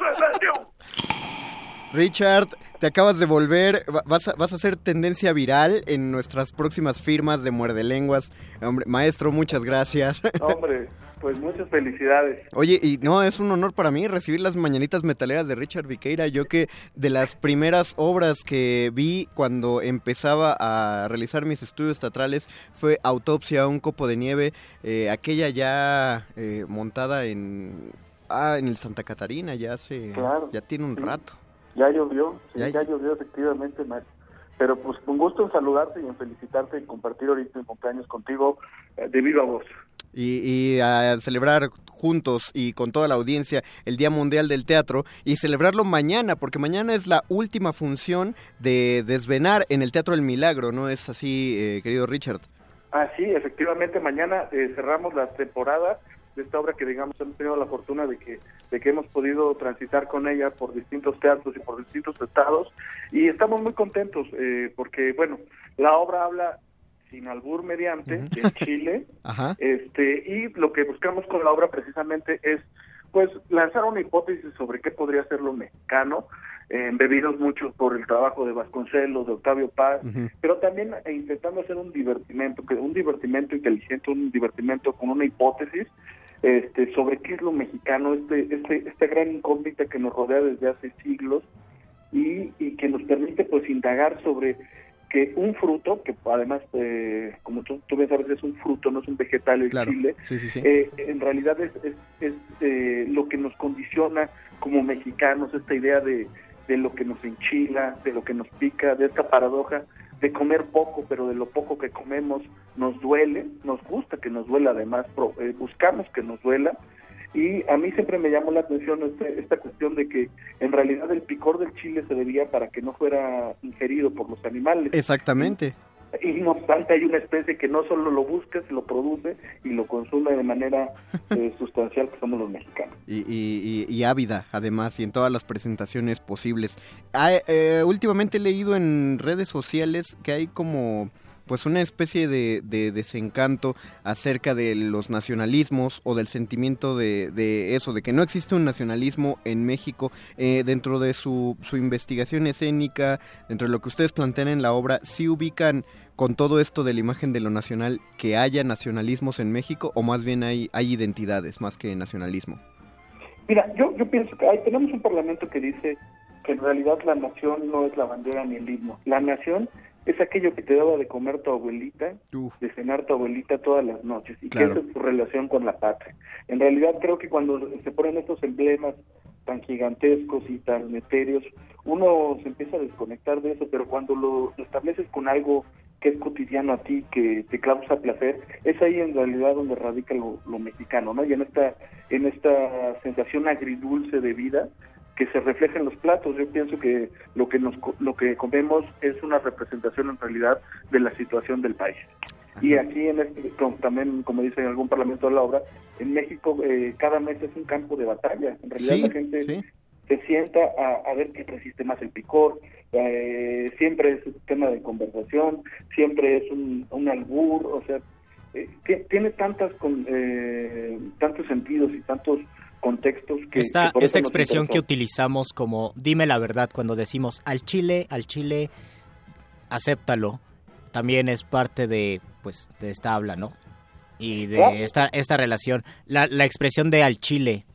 Richard, te acabas de volver, va- vas a, vas a hacer tendencia viral en nuestras próximas firmas de Muerde Lenguas. Hombre, maestro, muchas gracias. Hombre, pues muchas felicidades. Oye, y no, es un honor para mí recibir las mañanitas metaleras de Richard Viqueira. Yo que de las primeras obras que vi cuando empezaba a realizar mis estudios teatrales fue Autopsia, un copo de nieve, eh, aquella ya eh, montada en, ah, en el Santa Catarina, ya hace, Claro, ya tiene un sí. rato. Ya llovió, sí, Ya- ya, llovió efectivamente, maestro. Pero pues con gusto en saludarte y en felicitarte y compartir ahorita mi cumpleaños contigo eh, de viva voz. y, y a celebrar juntos y con toda la audiencia el Día Mundial del Teatro y celebrarlo mañana, porque mañana es la última función de Desvenar en el Teatro del Milagro, ¿no es así, eh, querido Richard? Ah, sí, efectivamente, mañana eh, cerramos la temporada de esta obra que, digamos, hemos tenido la fortuna de que, de que hemos podido transitar con ella por distintos teatros y por distintos estados. Y estamos muy contentos eh, porque, bueno, la obra habla sin albur mediante de Chile. Ajá. este y lo que buscamos con la obra precisamente es pues lanzar una hipótesis sobre qué podría ser lo mexicano embebidos muchos por el trabajo de Vasconcelos, de Octavio Paz, pero también eh, intentando hacer un divertimento, que un divertimento inteligente, un divertimento con una hipótesis este, sobre qué es lo mexicano, este, este, esta gran incógnita que nos rodea desde hace siglos y, y que nos permite pues indagar sobre que un fruto, que además, eh, como tú, tú bien sabes, es un fruto, no es un vegetal, el Claro. chile, Sí, sí, sí. eh, en realidad es, es, es, eh, lo que nos condiciona como mexicanos, esta idea de, de lo que nos enchila, de lo que nos pica, de esta paradoja de comer poco, pero de lo poco que comemos nos duele, nos gusta que nos duela, además eh, buscamos que nos duela, y a mí siempre me llamó la atención este- esta cuestión de que en realidad el picor del chile se debía para que no fuera ingerido por los animales. Exactamente. No obstante hay una especie que no solo lo busca, se lo produce y lo consume de manera eh, sustancial, que somos los mexicanos. Y, y- y- y ávida, además, y en todas las presentaciones posibles. Ah, eh, últimamente he leído en redes sociales que hay como pues una especie de, de desencanto acerca de los nacionalismos o del sentimiento de, de eso, de que no existe un nacionalismo en México eh, dentro de su, su investigación escénica, dentro de lo que ustedes plantean en la obra, ¿sí ubican con todo esto de la imagen de lo nacional que haya nacionalismos en México o más bien hay, hay identidades más que nacionalismo? Mira, yo, yo pienso que hay, tenemos un parlamento que dice que en realidad la nación no es la bandera ni el himno. La nación es aquello que te daba de comer tu abuelita, de cenar tu abuelita todas las noches, y Claro. que esa es tu relación con la patria. En realidad creo que cuando se ponen estos emblemas tan gigantescos y tan etéreos, uno se empieza a desconectar de eso, pero cuando lo estableces con algo que es cotidiano a ti, que te causa placer, es ahí en realidad donde radica lo, lo mexicano, ¿no? Y en esta, en esta sensación agridulce de vida que se refleja en los platos. Yo pienso que lo que nos lo que comemos es una representación en realidad de la situación del país. Y aquí en este, también, como dice en algún parlamento de la obra, en México eh, cada mes es un campo de batalla. En realidad Sí, la gente se sienta a, a ver quién resiste más el picor, eh, siempre es un tema de conversación, siempre es un, un albur, o sea, eh, ti- tiene tantas con, eh, tantos sentidos y tantos contextos que Esta, que esta expresión que utilizamos como dime la verdad cuando decimos al chile, al chile, acéptalo, también es parte de pues de esta habla, ¿no? Y de Claro. esta esta relación, la, la expresión de al chile.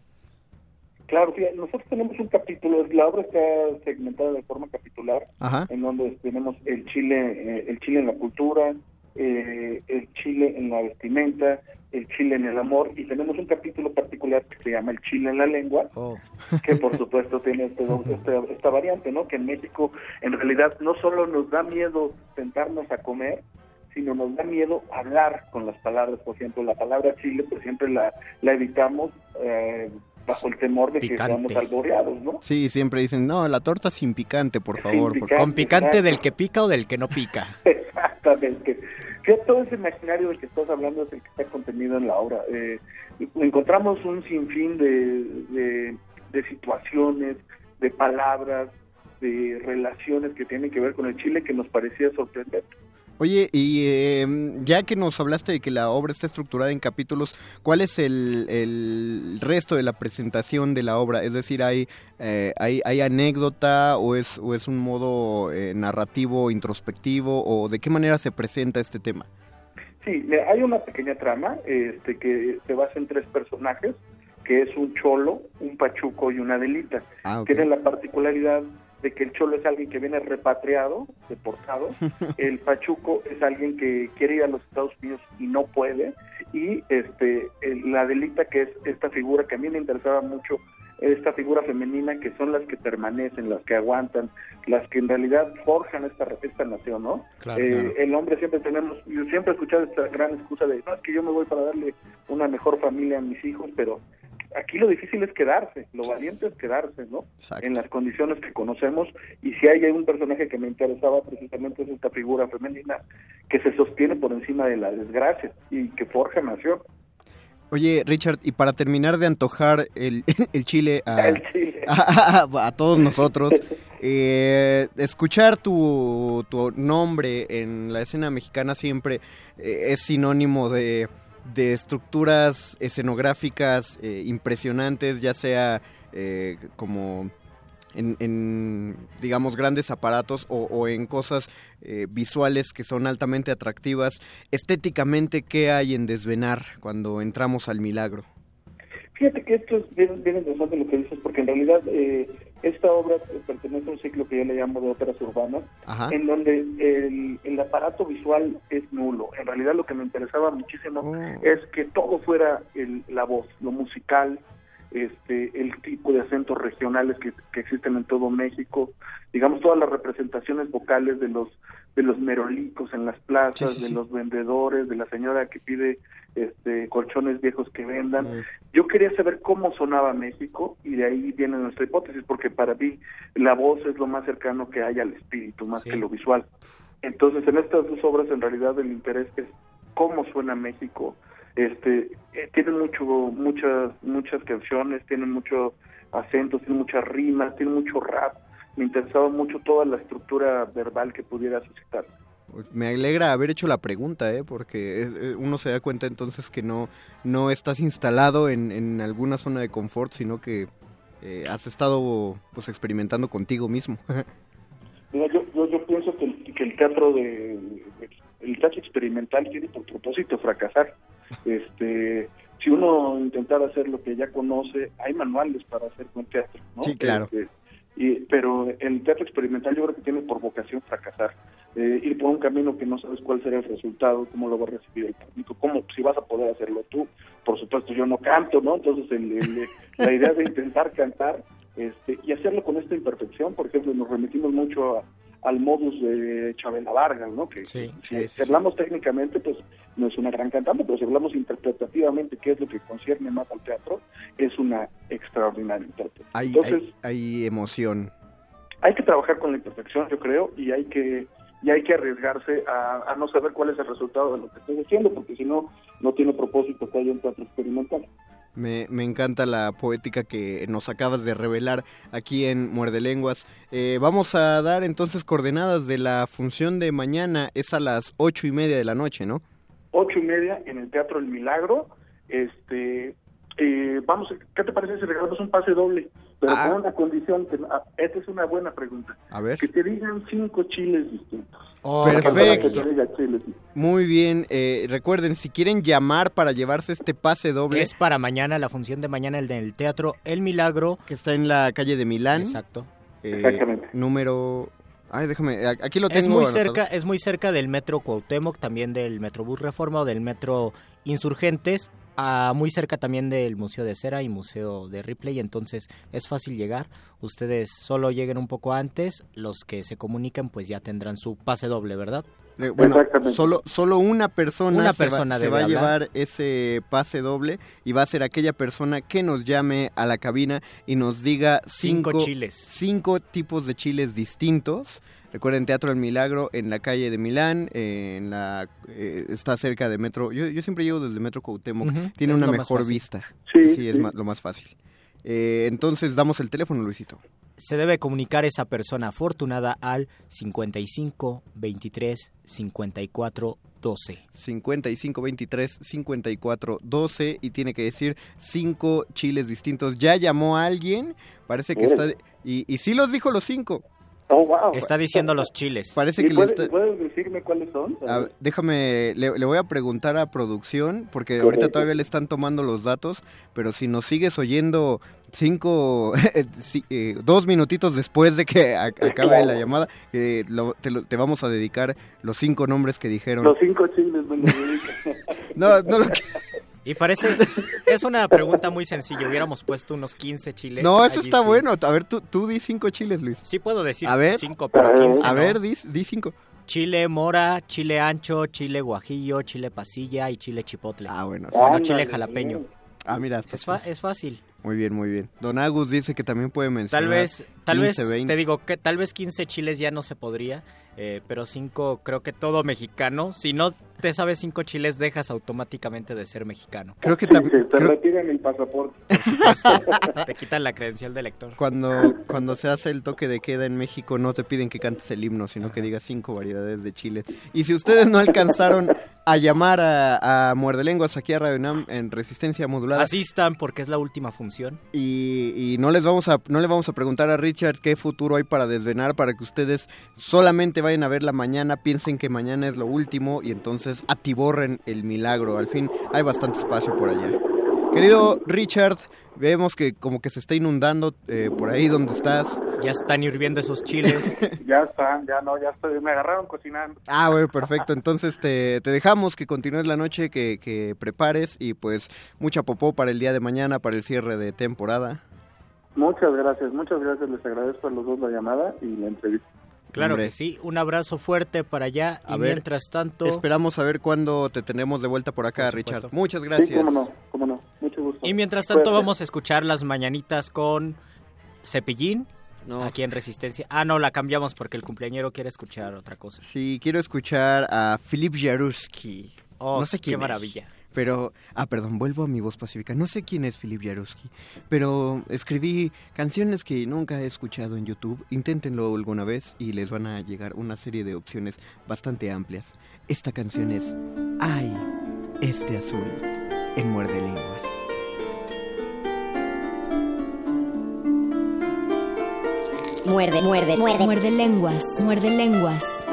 Claro, fíjate, nosotros tenemos un capítulo, la obra está segmentada de forma capitular, Ajá. en donde tenemos el Chile, eh, el Chile en la cultura, eh, el Chile en la vestimenta, el Chile en el amor, y tenemos un capítulo particular que se llama el Chile en la lengua, que por supuesto tiene este, este- esta variante, ¿no? Que en México en realidad no solo nos da miedo sentarnos a comer, sino nos da miedo hablar con las palabras. Por ejemplo, la palabra Chile, pues siempre la, la evitamos eh, bajo el temor de que Picante. seamos alboreados, ¿no? Sí, siempre dicen, no, la torta sin picante, por favor. Con picante del que pica o del que no pica. Exactamente. Que todo ese imaginario del que estás hablando es el que está contenido en la obra. Eh, encontramos un sinfín de, de, de situaciones, de palabras, de relaciones que tienen que ver con el Chile que nos parecía sorprendente. Oye, y eh, ya que nos hablaste de que la obra está estructurada en capítulos, ¿cuál es el, el resto de la presentación de la obra? Es decir, ¿hay, eh, hay, hay anécdota o es, o es un modo eh, narrativo introspectivo o de qué manera se presenta este tema? Sí, hay una pequeña trama este, que se basa en tres personajes, que es un cholo, un pachuco y una delita. Ah, ok. Tiene la particularidad de que el cholo es alguien que viene repatriado, deportado, el pachuco es alguien que quiere ir a los Estados Unidos y no puede, y este la delita que es esta figura que a mí me interesaba mucho, esta figura femenina que son las que permanecen, las que aguantan, las que en realidad forjan esta, esta nación, ¿no? Claro, Eh, claro. El hombre siempre tenemos, yo siempre he escuchado esta gran excusa de, no, es que yo me voy para darle una mejor familia a mis hijos, pero aquí lo difícil es quedarse, lo valiente es quedarse, ¿no? En las condiciones que conocemos, y si hay un personaje que me interesaba precisamente es esta figura femenina que se sostiene por encima de la desgracia y que forja nación. Oye, Richard, y para terminar de antojar el, el chile a, El chile. a- a- a todos nosotros, eh, escuchar tu, tu nombre en la escena mexicana siempre eh, es sinónimo de, de estructuras escenográficas eh, impresionantes, ya sea eh, como en, en, digamos, grandes aparatos o, o en cosas eh, visuales que son altamente atractivas. Estéticamente, ¿qué hay en Desvenar cuando entramos al milagro? Fíjate que esto es bien, interesante lo que dices, porque en realidad eh, esta obra pertenece a un ciclo que yo le llamo de óperas urbanas, Ajá. en donde el, el aparato visual es nulo. En realidad lo que me interesaba muchísimo Oh. es que todo fuera el, la voz, lo musical, este, el tipo de acentos regionales que, que existen en todo México, digamos todas las representaciones vocales de los de los merolicos en las plazas, Sí, sí, de los vendedores, de la señora que pide este colchones viejos que vendan. Yo quería saber cómo sonaba México y de ahí viene nuestra hipótesis, porque para mí la voz es lo más cercano que hay al espíritu, más que lo visual. Entonces, en estas dos obras, en realidad, el interés es cómo suena México. Este, eh, tienen mucho, muchas, muchas canciones, tienen muchos acentos, tienen muchas rimas, tienen mucho rap. Me interesaba mucho toda la estructura verbal que pudiera suscitar. Me alegra haber hecho la pregunta, ¿eh? porque es- eh, uno se da cuenta entonces que no, no estás instalado en, en alguna zona de confort, sino que eh, has estado pues experimentando contigo mismo. Mira, yo, yo, yo pienso que el, que el teatro de, el teatro experimental tiene por propósito fracasar. Este, si uno intentara hacer lo que ya conoce, hay manuales para hacer buen teatro, ¿no? Sí, claro. Este, y, pero el teatro experimental yo creo que tiene por vocación fracasar, Eh, ir por un camino que no sabes cuál será el resultado, cómo lo va a recibir el público, cómo si vas a poder hacerlo tú. Por supuesto, yo no canto, ¿no? Entonces el- el- la idea de intentar cantar este, y hacerlo con esta imperfección, por ejemplo, nos remitimos mucho a- al modus de Chabela Vargas, ¿no? Que si hablamos técnicamente, pues no es una gran cantante, pero si hablamos interpretativamente, que es lo que concierne más al teatro, es una extraordinaria intérprete. hay, Entonces, hay, hay emoción. hay que trabajar con la imperfección, yo creo, y hay que y hay que arriesgarse a, a no saber cuál es el resultado de lo que estoy haciendo, porque si no, no tiene propósito que haya un teatro experimental. Me, me encanta la poética que nos acabas de revelar aquí en Muerde Lenguas. Eh, vamos a dar entonces coordenadas de la función de mañana. Es a las ocho y media de la noche, ¿no? Ocho y media en el Teatro El Milagro. Este, eh, vamos, ¿qué te parece si regalamos un pase doble? Pero Ah. con una condición, que, ah, esta es una buena pregunta. A ver. Que te digan cinco chiles distintos. Perfecto. Chiles distintos. Muy bien. eh, recuerden, si quieren llamar para llevarse este pase doble. Es para mañana, la función de mañana, el del Teatro El Milagro. Que está en la calle de Milán. Exacto. eh, Exactamente. Número... Ay, déjame, aquí lo tengo Es muy anotado. cerca, es muy cerca del metro Cuauhtémoc, también del Metrobús Reforma o del metro Insurgentes, ah, muy cerca también del Museo de Cera y Museo de Ripley, entonces es fácil llegar. Ustedes solo lleguen un poco antes, los que se comuniquen pues ya tendrán su pase doble, ¿verdad? Eh, Bueno, solo, solo una persona, Una se va- persona se debe va, a llevar ese pase doble y va a ser aquella persona que nos llame a la cabina y nos diga Cinco cinco, chiles. cinco tipos de chiles distintos. Recuerden Teatro del Milagro en la calle de Milán, eh, en la eh, está cerca de Metro. Yo, yo siempre llego desde Metro Cuauhtémoc. Tiene es una más mejor vista. Sí, es sí. ma- lo más fácil. Eh, entonces damos el teléfono, Luisito. Se debe comunicar esa persona afortunada al 55 23 54 12. 55 23 54 12 y tiene que decir cinco chiles distintos. Ya llamó a alguien, parece que está y sí los dijo los cinco. Oh, wow. Está diciendo los chiles. Parece ¿Y que le puedes, está puedes decirme cuáles son? a ver, déjame, le, le voy a preguntar a producción, porque ahorita todavía le están tomando los datos, pero si nos sigues oyendo cinco, sí, eh, dos minutitos después de que a- acabe la llamada, eh, lo- te, lo- te vamos a dedicar los cinco nombres que dijeron. Los cinco chiles me los dedican. No, no lo que- Y parece, es una pregunta muy sencilla. Hubiéramos puesto unos 15 chiles. No, eso está sí. bueno. A ver, tú, tú di cinco chiles, Luis. Sí puedo decir A ver. 5, pero 15 A no. ver, di, di cinco. Chile mora, chile ancho, chile guajillo, chile pasilla y chile chipotle. Ah, bueno. Bueno, Ándale, chile jalapeño. Ah, mira, Es, fa- es fácil. Muy bien, muy bien. Don Agus dice que también puede mencionar. Tal vez, tal 15, vez, 20. te digo que tal vez 15 chiles ya no se podría, eh, pero 5 creo que todo mexicano, si no te sabes cinco chiles, dejas automáticamente de ser mexicano. Creo que Sí, también... te retiran el pasaporte. Te quitan la credencial de lector. Cuando, cuando se hace el toque de queda en México no te piden que cantes el himno, sino que digas cinco variedades de chile. Y si ustedes no alcanzaron a llamar a, a Muerde Lenguas aquí a Radio UNAM en resistencia modulada Asistan porque es la última función. y, y no les vamos a no le vamos a preguntar a Richard qué futuro hay para desvenar para que ustedes solamente vayan a verla mañana, piensen que mañana es lo último y entonces atiborren el milagro. Al fin hay bastante espacio por allá. Querido Richard, vemos que como que se está inundando eh, por ahí donde estás. Ya están hirviendo esos chiles. Ya están, ya no, ya estoy, me agarraron cocinando. Ah, bueno, perfecto. Entonces te, te dejamos que continúes la noche, que, que prepares y pues mucha popó para el día de mañana, para el cierre de temporada. Muchas gracias, muchas gracias, les agradezco a los dos la llamada y la entrevista. Claro Hombre. que sí. Un abrazo fuerte para allá. A y ver, mientras tanto, Esperamos a ver cuándo te tenemos de vuelta por acá, Por. Richard. Muchas gracias. Sí, cómo no, cómo no, mucho gusto. y mientras tanto vamos a escuchar las mañanitas con Cepillín. No. Aquí en Resistencia. Ah, no, la cambiamos porque el cumpleañero quiere escuchar otra cosa. Sí, quiero escuchar a Filip Jaruski. Oh, no sé quién qué es, maravilla. Pero, ah, perdón, vuelvo a mi voz pacífica. No sé quién es Filip Jaruski, pero escribí canciones que nunca he escuchado en YouTube. Inténtenlo alguna vez y les van a llegar una serie de opciones bastante amplias. Esta canción es Ay, este azul en Muerde Lenguas. Muerde, muerde, muerde. Muerde lenguas, muerde lenguas.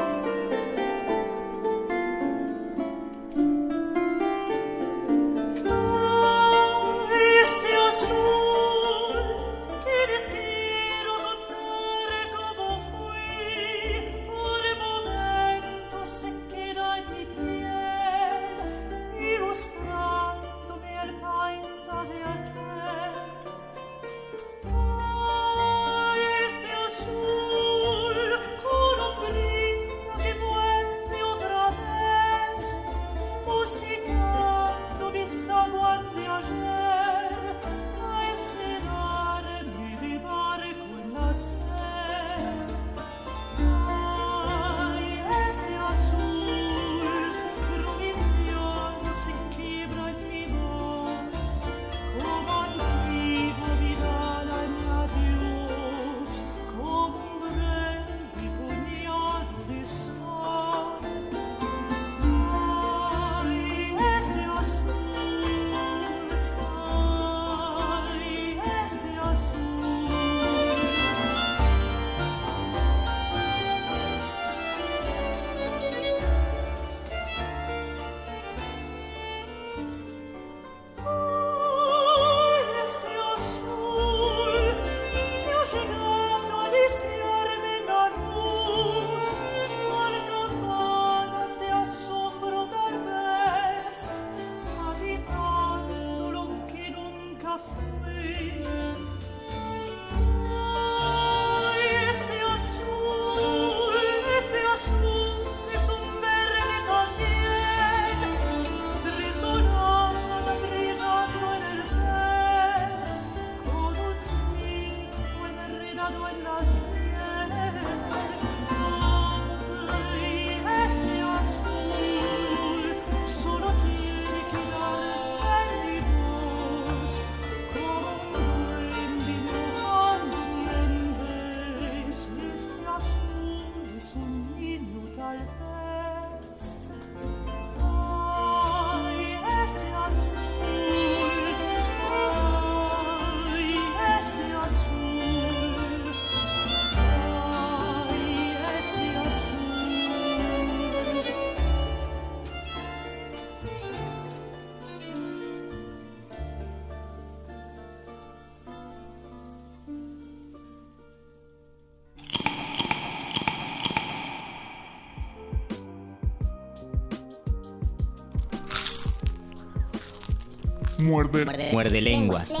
Muerde. Muerde lenguas.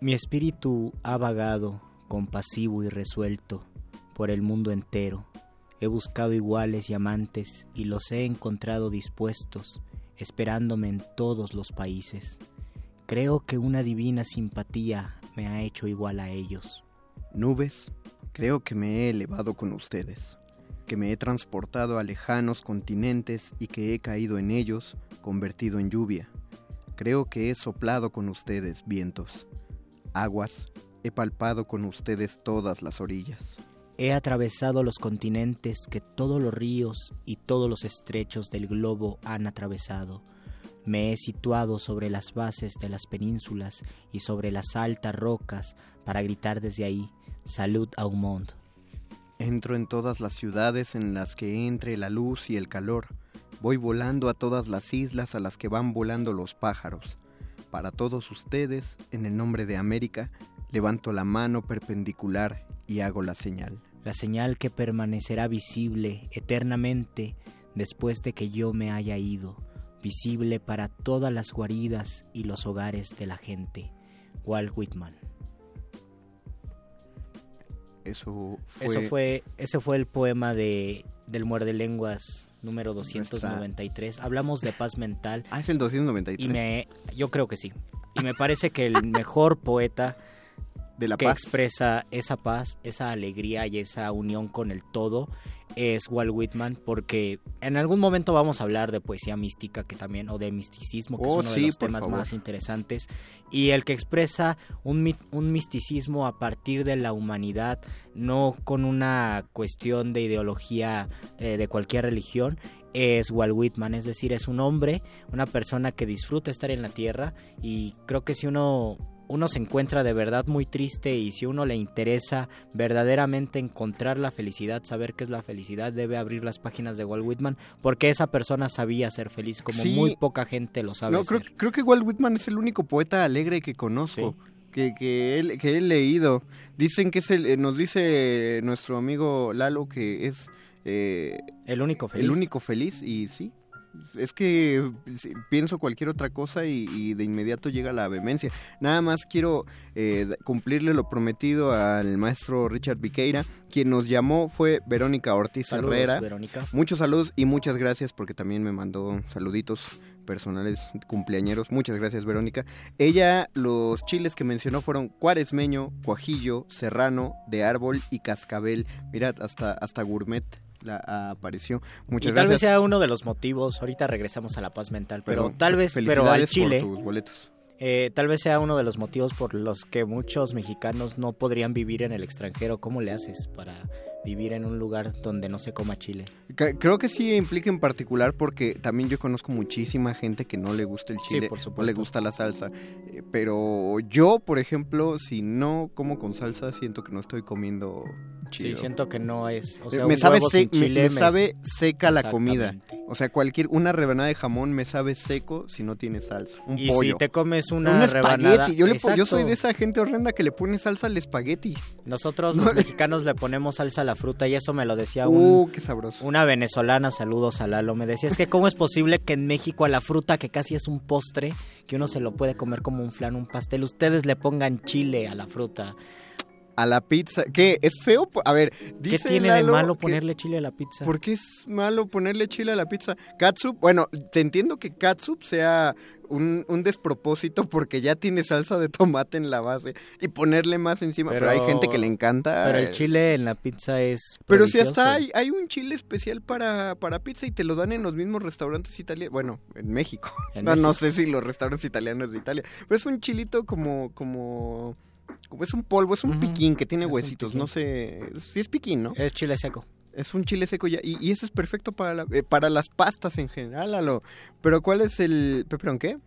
Mi espíritu ha vagado, compasivo y resuelto, por el mundo entero. He buscado iguales y amantes y los he encontrado dispuestos, esperándome en todos los países. Creo que una divina simpatía me ha hecho igual a ellos. Nubes, creo que me he elevado con ustedes, que me he transportado a lejanos continentes y que he caído en ellos, convertido en lluvia. Creo que he soplado con ustedes vientos. Aguas, he palpado con ustedes todas las orillas. He atravesado los continentes que todos los ríos y todos los estrechos del globo han atravesado. Me he situado sobre las bases de las penínsulas y sobre las altas rocas para gritar desde ahí, Salud a monde. Entro en todas las ciudades en las que entre la luz y el calor. Voy volando a todas las islas a las que van volando los pájaros. Para todos ustedes, en el nombre de América, levanto la mano perpendicular y hago la señal. La señal que permanecerá visible eternamente después de que yo me haya ido, visible para todas las guaridas y los hogares de la gente. Walt Whitman. Eso fue... Eso fue, ese fue el poema de, del Muerde Lenguas número 293. Hablamos de paz mental. Ah, es el 293. Y me, yo creo que sí. Y me parece que el mejor poeta de la que paz. expresa esa paz, esa alegría y esa unión con el todo es Walt Whitman porque en algún momento vamos a hablar de poesía mística que también o de misticismo que Oh, es uno sí, de los temas favor. más interesantes y el que expresa un misticismo a partir de la humanidad no con una cuestión de ideología eh, de cualquier religión es Walt Whitman, es decir, es un hombre, una persona que disfruta estar en la tierra y creo que si uno uno se encuentra de verdad muy triste y si uno le interesa verdaderamente encontrar la felicidad, saber qué es la felicidad, debe abrir las páginas de Walt Whitman porque esa persona sabía ser feliz como Sí. muy poca gente lo sabe No, creo, ser. creo que Walt Whitman es el único poeta alegre que conozco. Que, que, he, que he leído. Dicen que es el, eh, nos dice nuestro amigo Lalo que es eh, el único feliz. El único feliz y sí. Es que pienso cualquier otra cosa y, y de inmediato llega la vehemencia. Nada más quiero eh, cumplirle lo prometido al maestro Richard Viqueira. Quien nos llamó fue Verónica Ortiz Saludos, Herrera. Verónica. Muchos saludos y muchas gracias porque también me mandó saluditos personales cumpleañeros. Muchas gracias, Verónica. Ella, los chiles que mencionó fueron cuaresmeño, cuajillo, serrano, de árbol y cascabel. Mirad, hasta, hasta gourmet la apareció. Muchas y tal gracias. vez sea uno de los motivos, ahorita regresamos a la paz mental, pero, Pero tal vez, pero al felicidades por Chile, tus boletos. eh, tal vez sea uno de los motivos por los que muchos mexicanos no podrían vivir en el extranjero. ¿Cómo le haces para vivir en un lugar donde no se coma chile? Creo que sí implica en particular porque también yo conozco muchísima gente que no le gusta el Sí, chile, por no le supuesto. gusta la salsa. Eh, Pero yo, por ejemplo, si no como con salsa, siento que no estoy comiendo chido. Sí, siento que no es, o sea, me un sabe, se- chile me me- sabe seca la comida. O sea, cualquier una rebanada de jamón me sabe seco si no tiene salsa. Un Y pollo. si te comes una un rebanada- espagueti. Yo, le yo soy de esa gente horrenda que le pone salsa al espagueti. Nosotros No. los mexicanos le ponemos salsa a la fruta y eso me lo decía Uh, un- qué sabroso. una venezolana, saludos a Lalo, me decía, es que cómo es posible que en México a la fruta, que casi es un postre, que uno se lo puede comer como un flan, un pastel, ustedes le pongan chile a la fruta. A la pizza. ¿Qué? ¿Es feo? A ver, ¿Qué dice tiene de malo ponerle chile a la pizza? ¿Por qué es malo ponerle chile a la pizza? Catsup, bueno, te entiendo que catsup sea un, un despropósito porque ya tiene salsa de tomate en la base y ponerle más encima, pero, hay gente que le encanta. Pero el eh, chile en la pizza es Pero si hasta hay, hay un chile especial para, para pizza y te lo dan en los mismos restaurantes italianos. Bueno, en México. En no, no México. sé si los restaurantes italianos de Italia. Pero es un chilito como, como es un polvo, es un piquín que tiene Es huesitos. No sé. Sí es piquín, ¿no? Es chile seco. Es un chile seco ya. Y, y eso es perfecto para, la- eh, para las pastas en general, Lalo. Pero ¿cuál es el pepperón qué?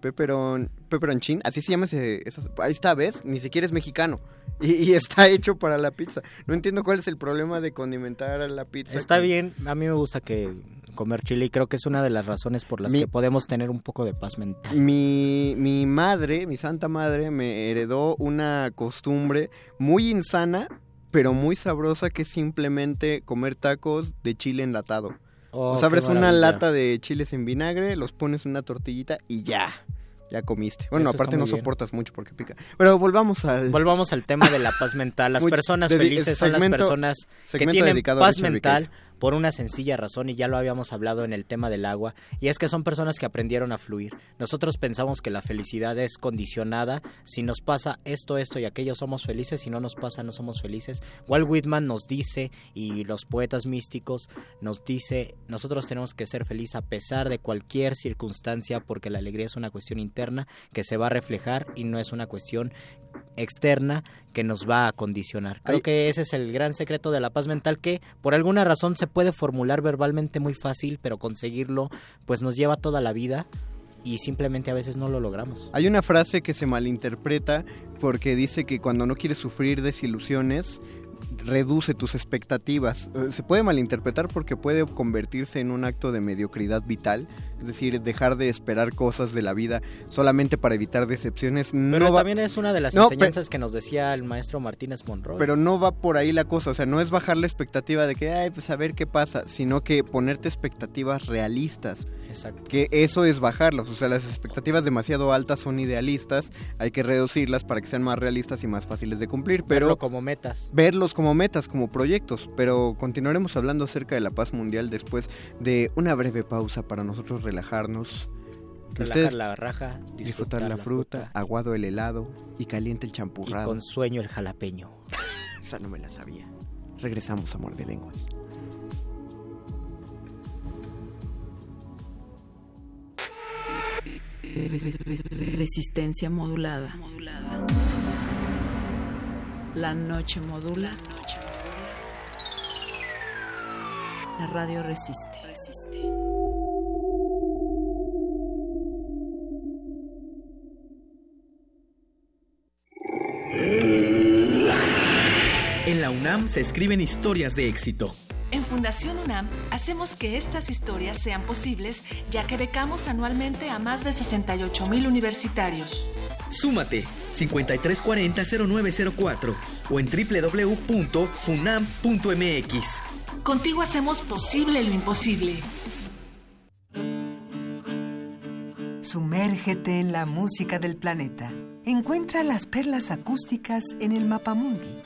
Pepperón, pepperón chin, así se llama ese, esa- ahí está, ¿ves? Ni siquiera es mexicano. Y, y está hecho para la pizza. No entiendo cuál es el problema de condimentar a la pizza. Está bien, a mí me gusta que comer chile y creo que es una de las razones por las Mi- que podemos tener un poco de paz mental. Mi, mi madre, mi santa madre, me heredó una costumbre muy insana, pero muy sabrosa, que es simplemente comer tacos de chile enlatado. Oh, o sea, abres una lata de chiles en vinagre, los pones en una tortillita y ya. Ya comiste. Bueno, Eso aparte no bien. soportas mucho porque pica. Pero volvamos al... Volvamos al tema de la paz mental. Las Muy- personas felices son las personas que tienen paz mental. Por una sencilla razón y ya lo habíamos hablado en el tema del agua y es que son personas que aprendieron a fluir. Nosotros pensamos que la felicidad es condicionada, si nos pasa esto, esto y aquello somos felices, si no nos pasa no somos felices. Walt Whitman nos dice y los poetas místicos nos dice, nosotros tenemos que ser felices a pesar de cualquier circunstancia porque la alegría es una cuestión interna que se va a reflejar y no es una cuestión externa que nos va a condicionar. Creo Ay. que ese es el gran secreto de la paz mental que por alguna razón se puede formular verbalmente muy fácil, pero conseguirlo pues nos lleva toda la vida y simplemente a veces no lo logramos. Hay una frase que se malinterpreta porque dice que cuando no quieres sufrir desilusiones, reduce tus expectativas. Eh, Se puede malinterpretar porque puede convertirse en un acto de mediocridad vital, es decir, dejar de esperar cosas de la vida solamente para evitar decepciones. Pero no va- también es una de las No, enseñanzas que nos decía el maestro Martínez Monroy. Pero no va por ahí la cosa, o sea, no es bajar la expectativa de que, ay, pues a ver qué pasa, sino que ponerte expectativas realistas. Exacto. Que eso es bajarlas, o sea, las expectativas demasiado altas son idealistas, hay que reducirlas para que sean más realistas y más fáciles de cumplir, pero Verlo como metas. verlos como metas, como proyectos, pero continuaremos hablando acerca de la paz mundial después de una breve pausa para nosotros relajarnos. Relajar ustedes la raja, disfrutar la, fruta, aguado el helado y caliente el y champurrado. con sueño el jalapeño. Esa no me la sabía. Regresamos a Muerde Lenguas. Resistencia modulada. La noche modula. La radio resiste. En la UNAM se escriben historias de éxito. En Fundación UNAM hacemos que estas historias sean posibles ya que becamos anualmente a más de 68 mil universitarios. Súmate 5340-0904 o en www.funam.mx. Contigo hacemos posible lo imposible. Sumérgete en la música del planeta. Encuentra las perlas acústicas en el Mapamundi.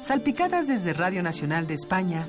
Salpicadas desde Radio Nacional de España,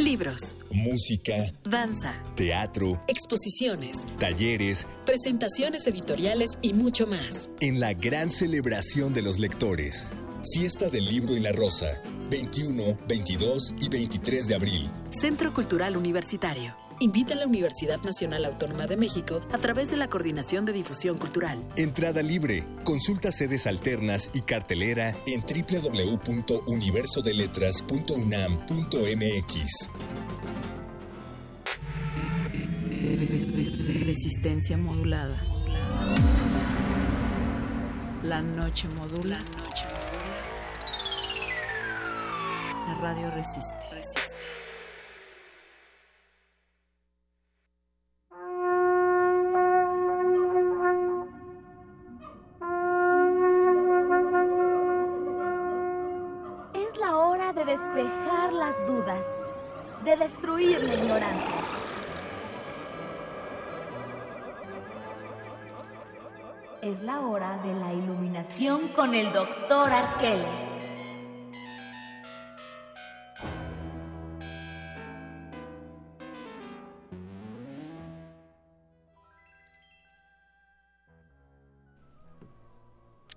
Libros, Música, danza, teatro, exposiciones, talleres, presentaciones editoriales y mucho más. en la gran celebración de los lectores. Fiesta del Libro y la Rosa, 21, 22 y 23 de abril. Centro Cultural Universitario. Invita a la Universidad Nacional Autónoma de México a través de la Coordinación de Difusión Cultural. Entrada libre. Consulta sedes alternas y cartelera en www.universodeletras.unam.mx. Resistencia modulada. La noche modula. La radio resiste. Es de destruir la ignorancia. Es la hora de la iluminación con el doctor Arqueles.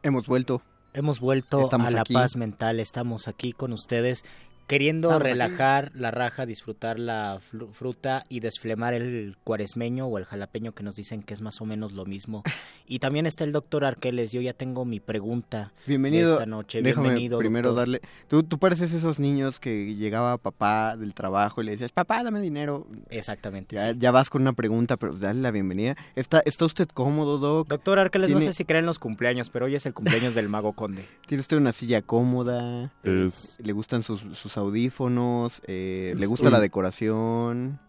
Hemos vuelto. Hemos vuelto Estamos a la aquí. paz mental, estamos aquí con ustedes Queriendo relajar la raja, disfrutar la fruta y desflemar el cuaresmeño o el jalapeño que nos dicen que es más o menos lo mismo. Y también está el doctor Arqueles. Yo ya tengo mi pregunta de Bienvenido. esta noche. Déjame Bienvenido. primero doctor. darle. Tú, tú pareces esos niños que llegaba papá del trabajo y le decías, papá, dame dinero. Exactamente. Ya, sí. ya vas con una pregunta, pero dale la bienvenida. ¿Está, está usted cómodo, Doc? Doctor Arqueles, no ¿Tiene- sé si creen los cumpleaños, pero hoy es el cumpleaños del mago conde. ¿Tiene usted una silla cómoda? Es- ¿Le gustan sus, sus audífonos? Eh, ¿Le gusta la decoración?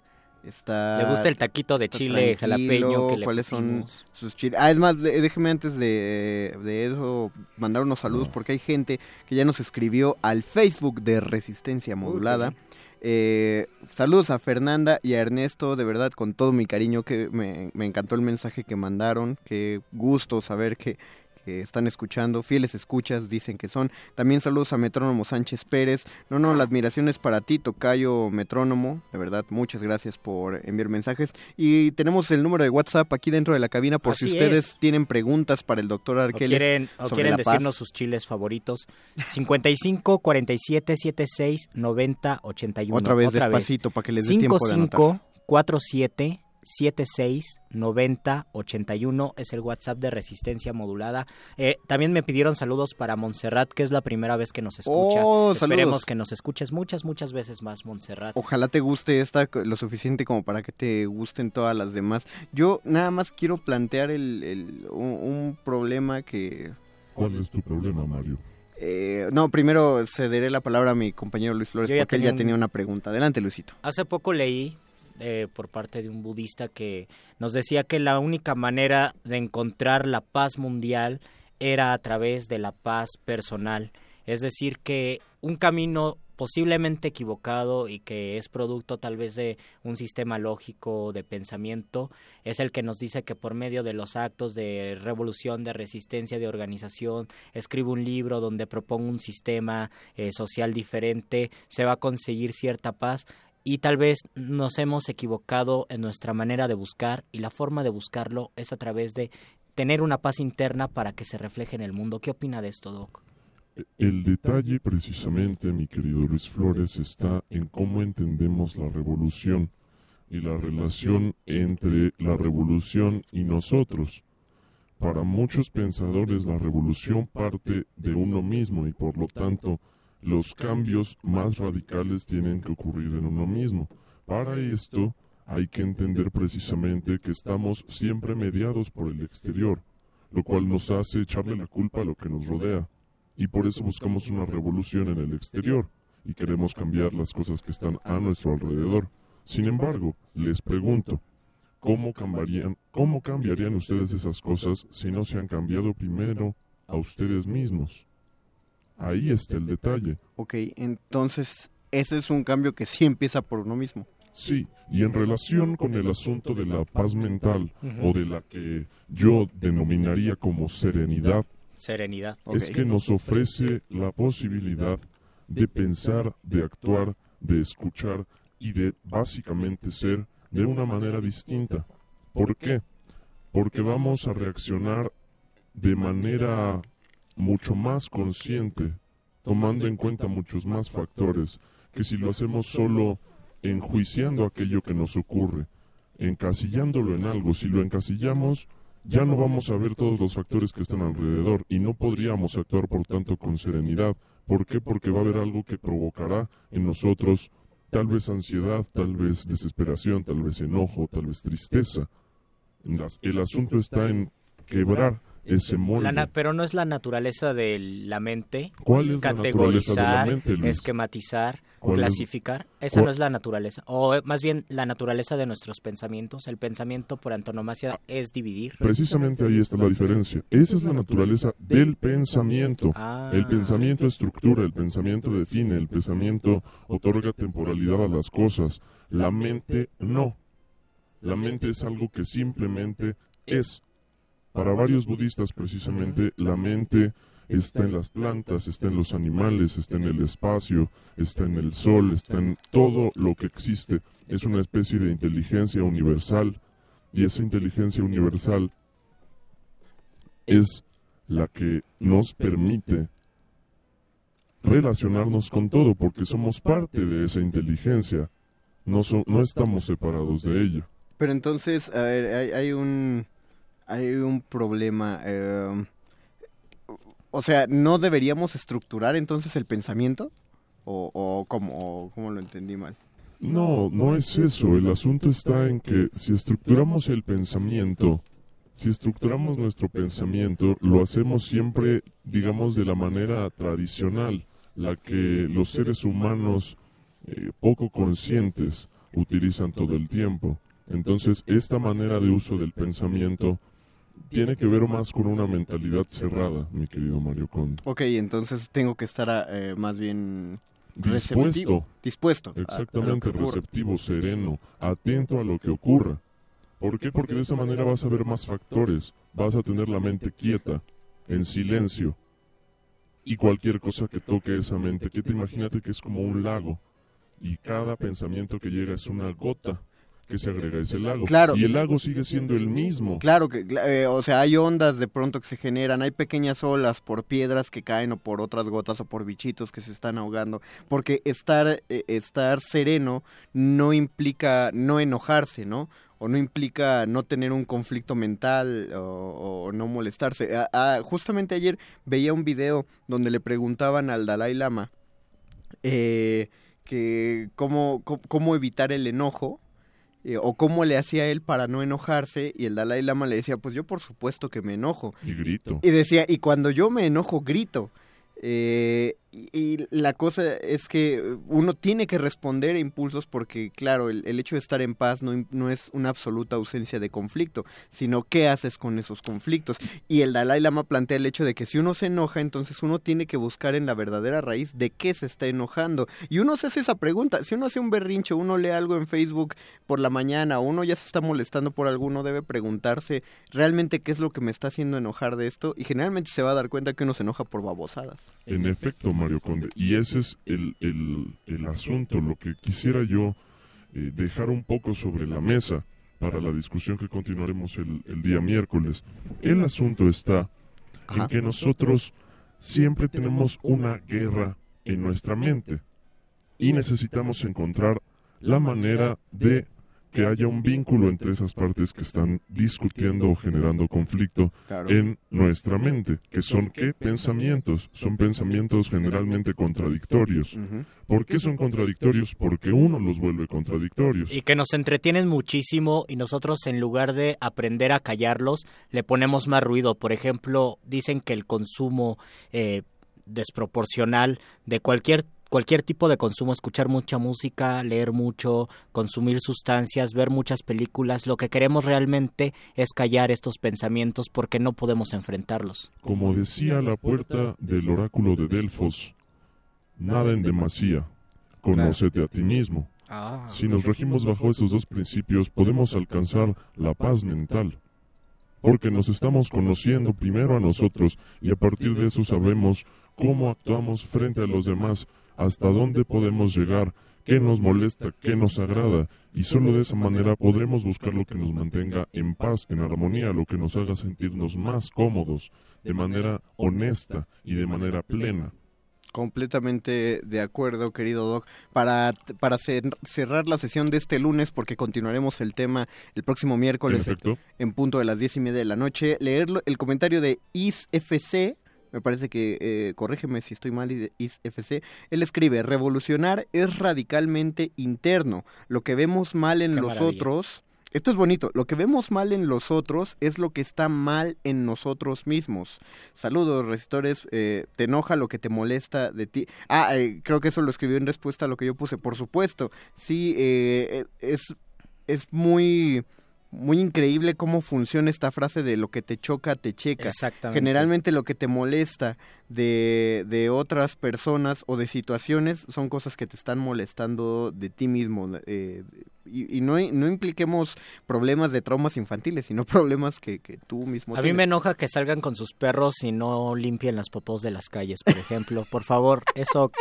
Está, ¿Le gusta el taquito de chile jalapeño que le ¿Cuáles son pusimos? sus chiles? Ah, es más, de- déjeme antes de, de eso mandar unos saludos porque hay gente que ya nos escribió al Facebook de Resistencia Modulada. Eh, saludos a Fernanda y a Ernesto, de verdad, con todo mi cariño, que me, me encantó el mensaje que mandaron, qué gusto saber que, que están escuchando, fieles escuchas dicen que son. También saludos a Metrónomo Sánchez Pérez. No, no, la admiración es para ti, Tocayo Metrónomo, de verdad, muchas gracias por enviar mensajes. Y tenemos el número de WhatsApp aquí dentro de la cabina por si ustedes es. tienen preguntas para el doctor O Arqueles. quieren, o sobre quieren la paz. decirnos sus chiles favoritos. 55 47 76 90 81. Otra vez, despacito, para que les dé tiempo de anotar. 55 47 76 90 81 es el WhatsApp de Resistencia Modulada. Eh, también me pidieron saludos para Montserrat, que es la primera vez que nos escucha. Oh, Esperemos saludos. que nos escuches muchas, muchas veces más, Montserrat. Ojalá te guste esta lo suficiente como para que te gusten todas las demás. Yo nada más quiero plantear el, el- un, un problema que... ¿Cuál es tu problema, Mario? eh, no, primero cederé la palabra a mi compañero Luis Flores porque él tenía ya un- tenía una pregunta. Adelante, Luisito. Hace poco leí eh, por parte de un budista que nos decía que la única manera de encontrar la paz mundial era a través de la paz personal. Es decir, que un camino posiblemente equivocado y que es producto tal vez de un sistema lógico de pensamiento, es el que nos dice que por medio de los actos de revolución, de resistencia, de organización, escribo un libro donde propongo un sistema eh, social diferente, se va a conseguir cierta paz y tal vez nos hemos equivocado en nuestra manera de buscar y la forma de buscarlo es a través de tener una paz interna para que se refleje en el mundo. ¿Qué opina de esto, Doc? El detalle precisamente, mi querido Luis Flores, está en cómo entendemos la revolución y la relación entre la revolución y nosotros. Para muchos pensadores la revolución parte de uno mismo y por lo tanto los cambios más radicales tienen que ocurrir en uno mismo. Para esto hay que entender precisamente que estamos siempre mediados por el exterior, lo cual nos hace echarle la culpa a lo que nos rodea. Y por eso buscamos una revolución en el exterior y queremos cambiar las cosas que están a nuestro alrededor. Sin embargo, les pregunto, ¿cómo cambiarían, cómo cambiarían ustedes esas cosas si no se han cambiado primero a ustedes mismos? Ahí está el detalle. Ok, entonces ese es un cambio que sí empieza por uno mismo. Sí, y en relación con el asunto de la paz mental o de la que yo denominaría como serenidad, Serenidad. es que nos ofrece la posibilidad de pensar, de actuar, de escuchar y de básicamente ser de una manera distinta. ¿Por qué? Porque vamos a reaccionar de manera mucho más consciente, tomando en cuenta muchos más factores que si lo hacemos solo enjuiciando aquello que nos ocurre, encasillándolo en algo. Si lo encasillamos, ya no vamos a ver todos los factores que están alrededor y no podríamos actuar por tanto con serenidad. ¿Por qué? Porque va a haber algo que provocará en nosotros tal vez ansiedad, tal vez desesperación, tal vez enojo, tal vez tristeza. El asunto está en quebrar ese molde. La na- pero no es la naturaleza de la mente ¿Cuál es la naturaleza de la categorizar, mente, Luis? esquematizar, ¿Cuál es- clasificar. Esa cuál- no es la naturaleza. O eh, más bien la naturaleza de nuestros pensamientos. El pensamiento por antonomasia es dividir. Precisamente ahí está la diferencia. Esa es la naturaleza del pensamiento. Ah. El pensamiento estructura, el pensamiento define, el pensamiento otorga temporalidad a las cosas. La mente no. La mente es algo que simplemente es. Para varios budistas precisamente la mente está en las plantas, está en los animales, está en el espacio, está en el sol, está en todo lo que existe. Es una especie de inteligencia universal y esa inteligencia universal es la que nos permite relacionarnos con todo porque somos parte de esa inteligencia. No, so- no estamos separados de ella. Pero entonces, a ver, hay, hay un hay un problema. eh, o sea, ¿no deberíamos estructurar entonces el pensamiento? ¿O, o cómo, cómo lo entendí mal? No, no es eso. El asunto está en que si estructuramos el pensamiento, si estructuramos nuestro pensamiento, lo hacemos siempre, digamos, de la manera tradicional, la que los seres humanos eh, poco conscientes utilizan todo el tiempo. Entonces, esta manera de uso del pensamiento tiene que ver más con una mentalidad cerrada, mi querido Mario Conde. Ok, entonces tengo que estar eh, más bien Dispuesto. receptivo, dispuesto. a- a lo Exactamente, receptivo, sereno, atento a lo que ocurra. ¿Por qué? Porque de esa manera vas a ver más factores, vas a tener la mente quieta, en silencio. Y cualquier cosa que toque esa mente quieta, imagínate que es como un lago. Y cada pensamiento que llega es una gota que se agrega a ese lago. Claro. Y el lago sigue siendo el mismo. Claro que, eh, o sea, hay ondas de pronto que se generan, hay pequeñas olas por piedras que caen o por otras gotas o por bichitos que se están ahogando, porque estar eh, estar sereno no implica no enojarse, ¿no? O no implica no tener un conflicto mental o, o no molestarse. Justamente ayer veía un video donde le preguntaban al Dalai Lama eh, que cómo, cómo, cómo evitar el enojo eh, o cómo le hacía él para no enojarse y el Dalai Lama le decía, pues yo por supuesto que me enojo. Y grito. Y decía, y cuando yo me enojo, grito. Eh, y, la cosa es que uno tiene que responder a impulsos porque, claro, el, hecho de estar en paz no, no es una absoluta ausencia de conflicto, sino qué haces con esos conflictos. Y el Dalai Lama plantea el hecho de que si uno se enoja, entonces uno tiene que buscar en la verdadera raíz de qué se está enojando. Y uno se hace esa pregunta, si uno hace un berrinche, uno lee algo en Facebook por la mañana, uno ya se está molestando por algo, uno debe preguntarse realmente qué es lo que me está haciendo enojar de esto, y generalmente se va a dar cuenta que uno se enoja por babosadas. En efecto, Mario Conde. Y ese es el, el- el asunto, lo que quisiera yo eh, dejar un poco sobre la mesa para la discusión que continuaremos el, el día miércoles. El asunto está en que nosotros siempre tenemos una guerra en nuestra mente y necesitamos encontrar la manera de que haya un vínculo entre esas partes que están discutiendo o generando conflicto Claro. en nuestra mente, que son qué pensamientos, son pensamientos generalmente contradictorios. ¿Por qué son contradictorios? Porque uno los vuelve contradictorios. Y que nos entretienen muchísimo y nosotros en lugar de aprender a callarlos, le ponemos más ruido. Por ejemplo, dicen que el consumo eh, desproporcional de cualquier cualquier tipo de consumo, escuchar mucha música, leer mucho, consumir sustancias, ver muchas películas, lo que queremos realmente es callar estos pensamientos porque no podemos enfrentarlos. Como decía la puerta del oráculo de Delfos, nada en demasía, conócete a ti mismo. Ah. Si nos regimos bajo esos dos principios, podemos alcanzar la paz mental. Porque nos estamos conociendo primero a nosotros y a partir de eso sabemos cómo actuamos frente a los demás, hasta dónde podemos llegar, qué nos molesta, qué nos agrada, y solo de esa manera podremos buscar lo que nos mantenga en paz, en armonía, lo que nos haga sentirnos más cómodos, de manera honesta y de manera plena. Completamente de acuerdo, querido Doc. Para, para cer- cerrar la sesión de este lunes, porque continuaremos el tema el próximo miércoles En en punto de las diez y media de la noche, leer el comentario de ISFC, me parece que, eh, corrígeme si estoy mal, ISFC, él escribe, revolucionar es radicalmente interno. Lo que vemos mal en Qué los maravilla. otros... Esto es bonito. Lo que vemos mal en los otros es lo que está mal en nosotros mismos. Saludos, recitores. Eh, ¿Te enoja lo que te molesta de ti? Ah, eh, creo que eso lo escribió en respuesta a lo que yo puse. Por supuesto. Sí, eh, es, es muy muy increíble cómo funciona esta frase de lo que te choca, te checa. Exactamente. Generalmente lo que te molesta de, de otras personas o de situaciones son cosas que te están molestando de ti mismo. eh, y y no, no impliquemos problemas de traumas infantiles, sino problemas que, que tú mismo A mí tienes. me enoja que salgan con sus perros y no limpien las popós de las calles, por ejemplo. Por favor, eso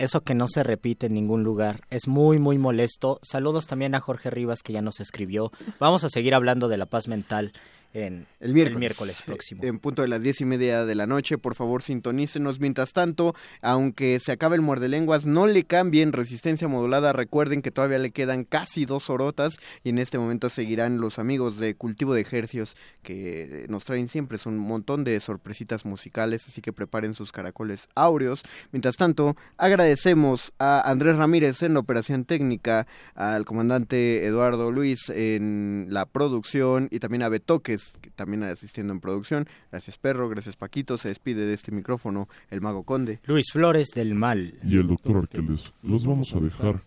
eso que no se repite en ningún lugar. Es muy, muy molesto. Saludos también a Jorge Rivas que ya nos escribió. Vamos a seguir hablando de la paz mental. En el miércoles, miércoles próximo. En punto de las diez y media de la noche, por favor sintonícenos. Mientras tanto, aunque se acabe el muerde lenguas, no le cambien resistencia modulada. Recuerden que todavía le quedan casi dos horotas y en este momento seguirán los amigos de Cultivo de Ejercios que nos traen siempre un montón de sorpresitas musicales, así que preparen sus caracoles áureos. Mientras tanto, agradecemos a Andrés Ramírez en la operación técnica, al comandante Eduardo Luis en la producción y también a Betoques que también asistiendo en producción. Gracias Perro, gracias Paquito, se despide de este micrófono el Mago Conde. Luis Flores del Mal. Y el doctor Arqueles. Los vamos a dejar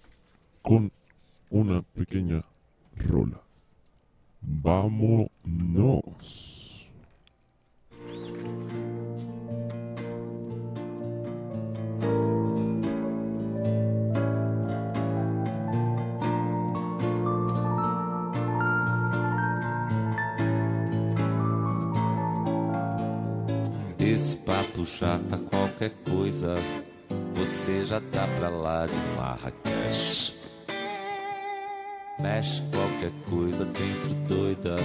con una pequeña rola. Vámonos. Esse papo tá qualquer coisa. Você já tá pra lá de Marrakech. Mexe qualquer coisa dentro doida.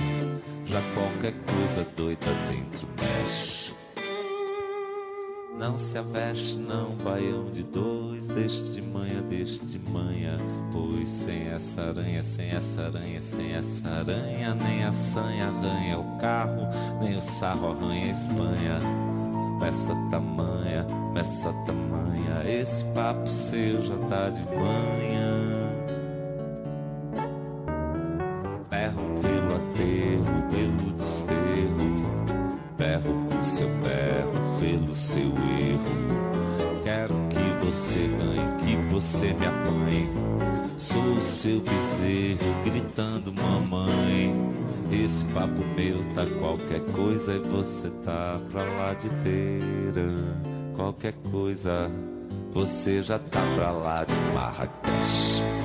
Já qualquer coisa doida dentro mexe. Não se aveste, não, baião de dois. Deixe de manhã, deixe de manhã. Pois sem essa aranha, sem essa aranha, sem essa aranha, nem a sanha arranha o carro, nem o sarro arranha a Espanha. Peça tamanha, peça tamanha. Esse papo seu já tá de manhã. Berro pelo aterro, pelo desterro. Berro pro seu berro, pelo seu erro. Quero que você ganhe, que você me apanhe. Sou o seu bezerro, gritando mamãe. Esse papo meu tá qualquer coisa e você tá pra lá de teira. Qualquer coisa, você já tá pra lá de Marrakech.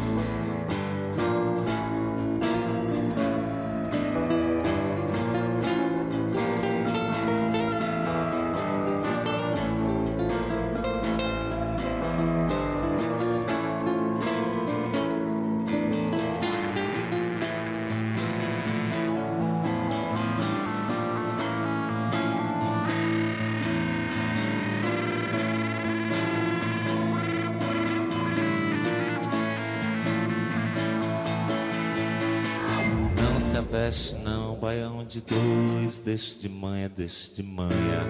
Dois. Deixe de manhã, deixe de manhã.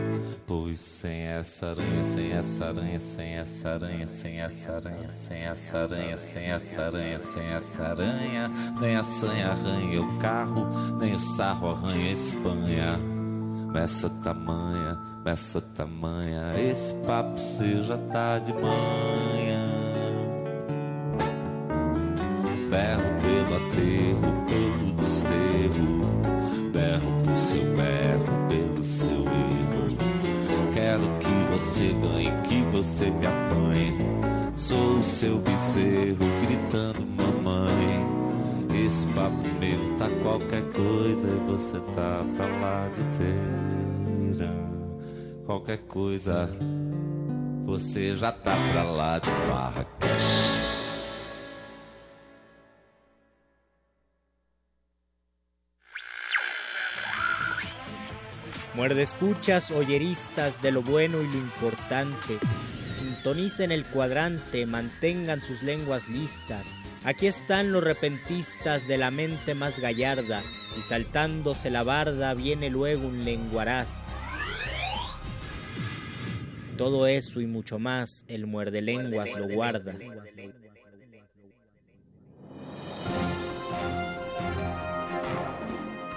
Pois sem essa aranha, sem essa aranha, sem essa aranha, sem essa aranha, sem essa aranha, sem essa aranha, sem essa aranha, nem a sanha arranha o carro, nem o sarro arranha a Espanha. Meça tamanha, meça tamanha. Esse papo seu já tá de manhã. Berro pelo aterro, pelo desterro. Você me apanhe. Sou o seu bezerro, gritando mamãe. Esse papo meu tá qualquer coisa e você tá pra lá de teira. Qualquer coisa, você já tá pra lá de Marrakech. Muerde escuchas, oyeristas de lo bueno y lo importante. Sintonicen el cuadrante, mantengan sus lenguas listas. Aquí están los repentistas de la mente más gallarda, y saltándose la barda viene luego un lenguaraz. Todo eso y mucho más, el muerde lenguas lo guarda.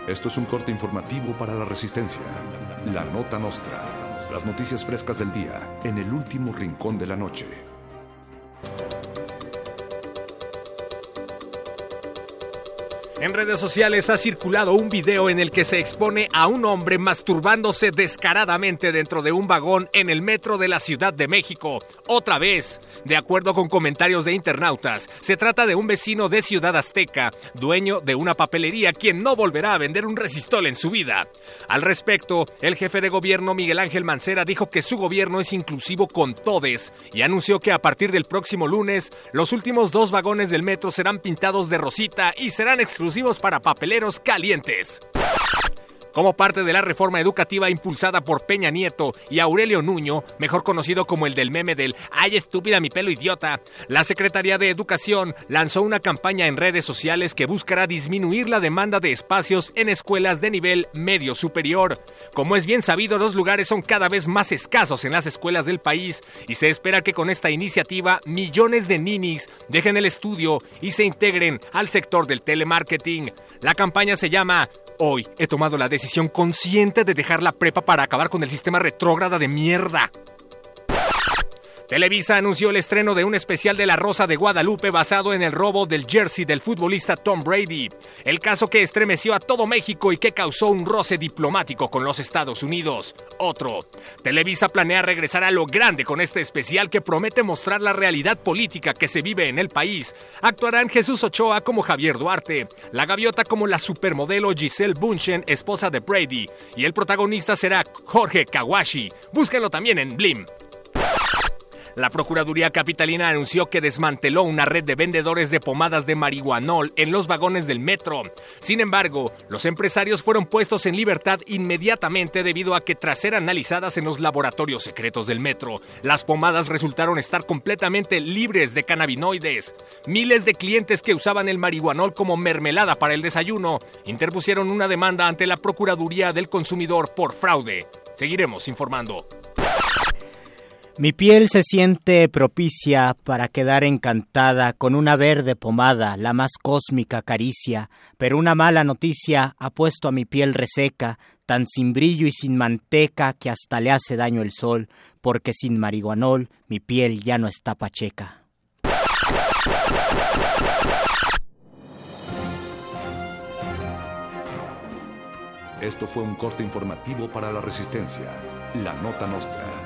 Esto es un corte informativo para la resistencia. La nota nostra. Las noticias frescas del día en el último rincón de la noche. En redes sociales ha circulado un video en el que se expone a un hombre masturbándose descaradamente dentro de un vagón en el metro de la Ciudad de México. Otra vez, de acuerdo con comentarios de internautas, se trata de un vecino de Ciudad Azteca, dueño de una papelería, quien no volverá a vender un resistol en su vida. Al respecto, el jefe de gobierno Miguel Ángel Mancera dijo que su gobierno es inclusivo con todes y anunció que a partir del próximo lunes los últimos dos vagones del metro serán pintados de rosita y serán exclusivos para papeleros calientes. Como parte de la reforma educativa impulsada por Peña Nieto y Aurelio Nuño, mejor conocido como el del meme del ¡Ay, estúpida mi pelo idiota! La Secretaría de Educación lanzó una campaña en redes sociales que buscará disminuir la demanda de espacios en escuelas de nivel medio superior. Como es bien sabido, los lugares son cada vez más escasos en las escuelas del país y se espera que con esta iniciativa millones de ninis dejen el estudio y se integren al sector del telemarketing. La campaña se llama Hoy he tomado la decisión consciente de dejar la prepa para acabar con el sistema retrógrada de mierda. Televisa anunció el estreno de un especial de La Rosa de Guadalupe basado en el robo del jersey del futbolista Tom Brady, el caso que estremeció a todo México y que causó un roce diplomático con los Estados Unidos. Otro. Televisa planea regresar a lo grande con este especial que promete mostrar la realidad política que se vive en el país. Actuarán Jesús Ochoa como Javier Duarte, la gaviota como la supermodelo Giselle Bunchen, esposa de Brady, y el protagonista será Jorge Kawashi. Búsquenlo también en Blim. La Procuraduría Capitalina anunció que desmanteló una red de vendedores de pomadas de marihuanol en los vagones del metro. Sin embargo, los empresarios fueron puestos en libertad inmediatamente debido a que tras ser analizadas en los laboratorios secretos del metro, las pomadas resultaron estar completamente libres de cannabinoides. Miles de clientes que usaban el marihuanol como mermelada para el desayuno interpusieron una demanda ante la Procuraduría del Consumidor por fraude. Seguiremos informando. Mi piel se siente propicia para quedar encantada con una verde pomada, la más cósmica caricia, pero una mala noticia ha puesto a mi piel reseca, tan sin brillo y sin manteca que hasta le hace daño el sol, porque sin marihuanol mi piel ya no está pacheca. Esto fue un corte informativo para la Resistencia. La Nota Nostra.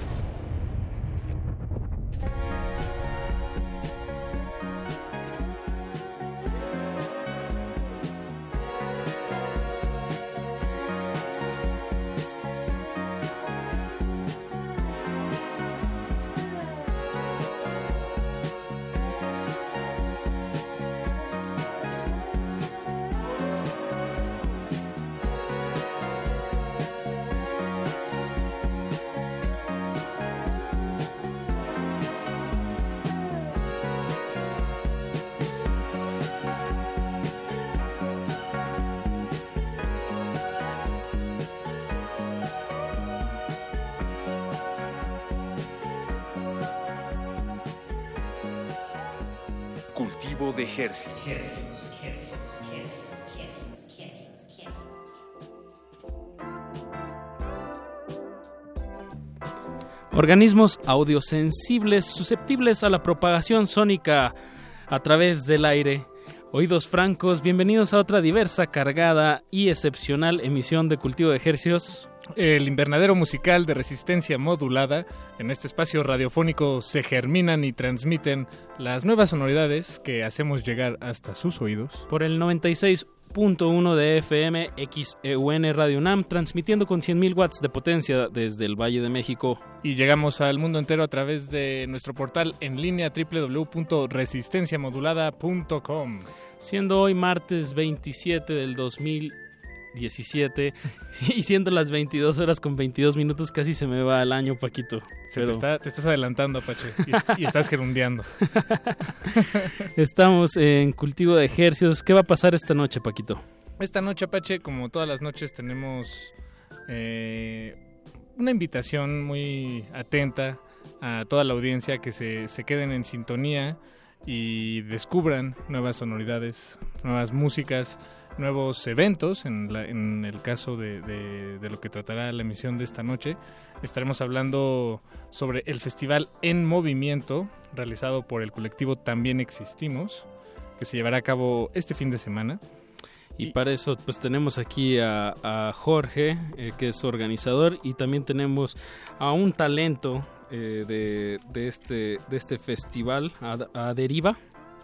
Organismos audiosensibles susceptibles a la propagación sónica a través del aire. Oídos francos, bienvenidos a otra diversa, cargada y excepcional emisión de Cultivo de Ejercios. El invernadero musical de resistencia modulada. En este espacio radiofónico se germinan y transmiten las nuevas sonoridades que hacemos llegar hasta sus oídos. Por el 96.1 de FM XEUN Radio UNAM, transmitiendo con 100.000 watts de potencia desde el Valle de México. Y llegamos al mundo entero a través de nuestro portal en línea www.resistenciamodulada.com. Siendo hoy martes 27 del 2000 17 y siendo las 22 horas con 22 minutos casi se me va el año Paquito Se te, está- te estás adelantando, Apache, y, y estás gerundeando. estamos en cultivo de ejercicios ¿qué va a pasar esta noche Paquito? Esta noche, Apache, como todas las noches, tenemos eh, una invitación muy atenta a toda la audiencia que se, se queden en sintonía y descubran nuevas sonoridades, nuevas músicas, nuevos eventos. En, la- en el caso de, de- de lo que tratará la emisión de esta noche, estaremos hablando sobre el Festival En Movimiento, realizado por el colectivo También Existimos, que se llevará a cabo este fin de semana. Y para eso pues tenemos aquí a, a Jorge, eh, que es organizador, y también tenemos a un talento eh, de, de este, de este festival, a, a Deriva.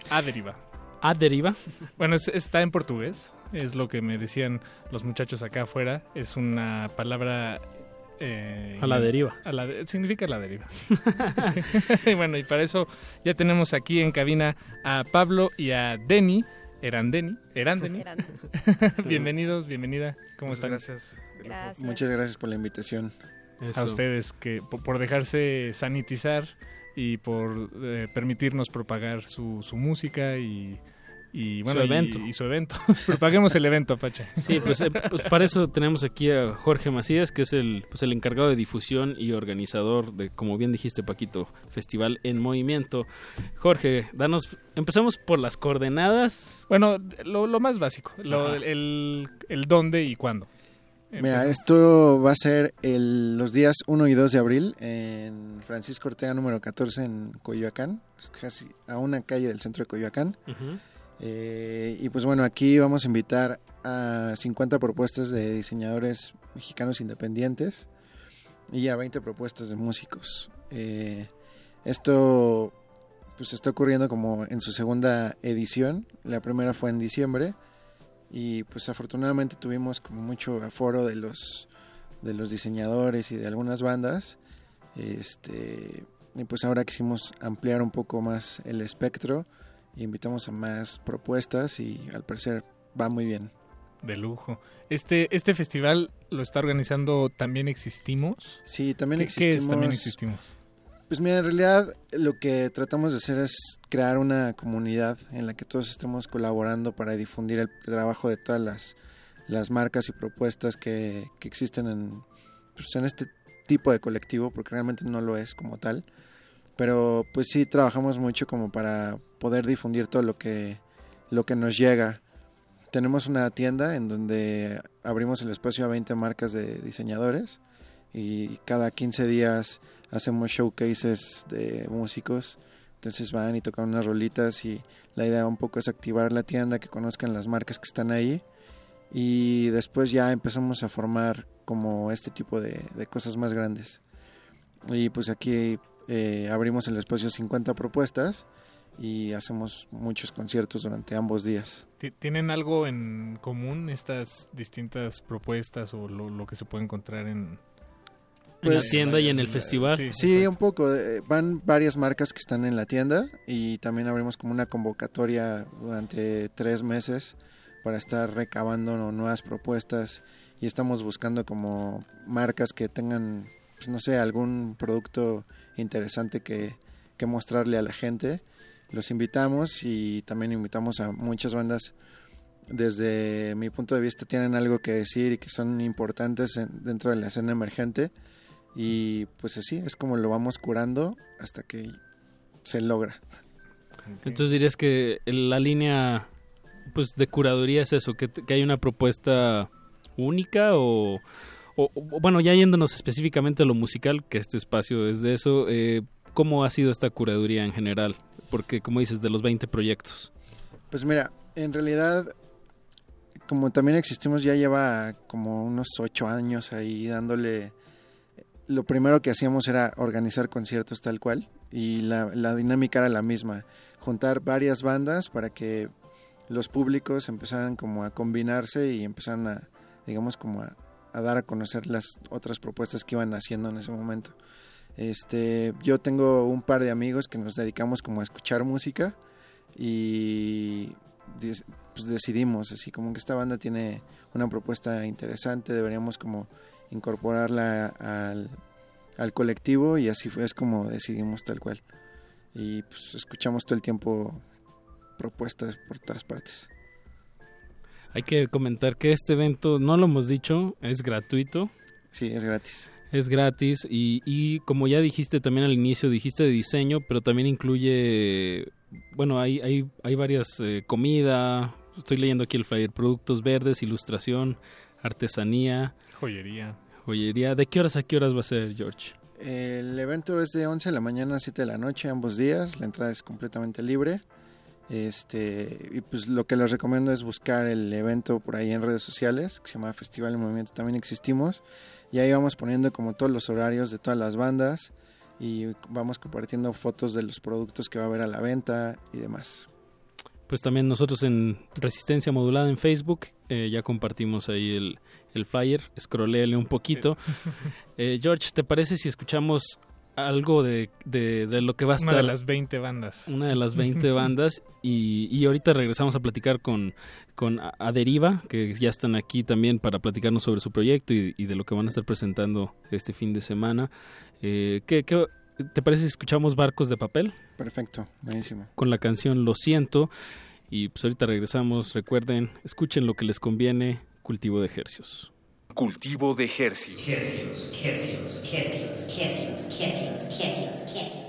A deriva. A Deriva. Bueno, es- está en portugués, es lo que me decían los muchachos acá afuera. Es una palabra... eh, A la deriva. a la de- significa la deriva. Y bueno, y para eso ya tenemos aquí en cabina a Pablo y a Denny. Eran Denny. Eran Denny. Eran. Bienvenidos, bienvenida. ¿Cómo Muchas están? gracias. Gracias. Muchas gracias por la invitación. A ustedes que po- por dejarse sanitizar y por eh, permitirnos propagar su, su música y, y, Su bueno, y- evento. Y, su evento. Propaguemos el evento, Apache. Sí, pues, eh, pues para eso tenemos aquí a Jorge Macías, que es el, pues el encargado de difusión y organizador de, como bien dijiste, Paquito, Festival en Movimiento. Jorge, danos, empezamos por las coordenadas. Bueno, lo, lo más básico, lo- el, el dónde y cuándo. Mira, esto va a ser el- los días 1 y 2 de abril en Francisco Ortega número 14 en Coyoacán, casi a una calle del centro de Coyoacán. Ujú. Eh, y pues bueno, aquí vamos a invitar a 50 propuestas de diseñadores mexicanos independientes y a 20 propuestas de músicos. Eh, esto pues está ocurriendo como en su segunda edición. La primera fue en diciembre y pues afortunadamente tuvimos como mucho aforo de los de los diseñadores y de algunas bandas. Este, y pues ahora quisimos ampliar un poco más el espectro y invitamos a más propuestas y al parecer va muy bien. De lujo. Este, este festival lo está organizando También Existimos. Sí, también ¿Qué- existimos. ¿Qué es También Existimos? Pues mira, en realidad lo que tratamos de hacer es crear una comunidad en la que todos estemos colaborando para difundir el trabajo de todas las, las marcas y propuestas que, que existen en, pues, en este tipo de colectivo, porque realmente no lo es como tal. Pero pues sí trabajamos mucho como para poder difundir todo lo que, lo que nos llega. Tenemos una tienda en donde abrimos el espacio a 20 marcas de diseñadores y cada 15 días hacemos showcases de músicos. Entonces van y tocan unas rolitas y la idea un poco es activar la tienda, que conozcan las marcas que están ahí y después ya empezamos a formar como este tipo de, de cosas más grandes. Y pues aquí eh, abrimos el espacio a 50 propuestas y hacemos muchos conciertos durante ambos días. Ti- ¿Tienen algo en común estas distintas propuestas o lo, lo que se puede encontrar en, En la tienda y en el festival. Sí, Sí, un poco. eh, Van varias marcas que están en la tienda y también abrimos como una convocatoria durante tres meses para estar recabando nuevas propuestas y estamos buscando como marcas que tengan, pues no sé, algún producto interesante que, que mostrarle a la gente. Los invitamos y también invitamos a muchas bandas desde mi punto de vista tienen algo que decir y que son importantes en- dentro de la escena emergente y pues así es como lo vamos curando hasta que se logra. Entonces dirías que la línea pues de curaduría es eso, que, que hay una propuesta única o, o- o, bueno, ya yéndonos específicamente a lo musical, que este espacio es de eso, eh, ¿cómo ha sido esta curaduría en general? Porque como dices, de los 20 proyectos. Pues mira, en realidad como también existimos ya lleva como unos ocho años ahí dándole lo primero que hacíamos era organizar conciertos tal cual y la, dinámica era la misma, juntar varias bandas para que los públicos empezaran como a combinarse y empezaran a, digamos, como a dar a conocer las otras propuestas que iban haciendo en ese momento. Este, yo tengo un par de amigos que nos dedicamos como a escuchar música y pues decidimos así como que esta banda tiene una propuesta interesante, deberíamos como incorporarla al, al colectivo y así fue es como decidimos tal cual. Y pues escuchamos todo el tiempo propuestas por todas partes. Hay que comentar que este evento, no lo hemos dicho, es gratuito. Sí, es gratis. Es gratis y, y como ya dijiste también al inicio, dijiste de diseño, pero también incluye, bueno, hay, hay, hay varias eh, comida, estoy leyendo aquí el flyer, productos verdes, ilustración, artesanía, joyería. joyería. ¿De qué horas a qué horas va a ser, George? El evento es de 11 de la mañana a 7 de la noche ambos días, la entrada es completamente libre Este, y pues lo que les recomiendo es buscar el evento por ahí en redes sociales, que se llama Festival en Movimiento, también existimos. Y ahí vamos poniendo como todos los horarios de todas las bandas y vamos compartiendo fotos de los productos que va a haber a la venta y demás. Pues también nosotros en Resistencia Modulada en Facebook eh, ya compartimos ahí el, el flyer, scrolléale un poquito. Eh, George, ¿te parece si escuchamos algo de, de, de lo que va a estar? Una de las 20 bandas. Una de las 20 bandas y, y ahorita regresamos a platicar con, con Aderiva, que ya están aquí también para platicarnos sobre su proyecto y, y de lo que van a estar presentando este fin de semana. Eh, ¿qué, qué, te parece si escuchamos Barcos de Papel? Perfecto, buenísimo. con la canción Lo siento. Y pues ahorita regresamos. Recuerden, escuchen lo que les conviene. Cultivo de ejercios. Cultivo de ejercicio. Hercios, hercios, hercios, hercios, hercios, hercios, hercios.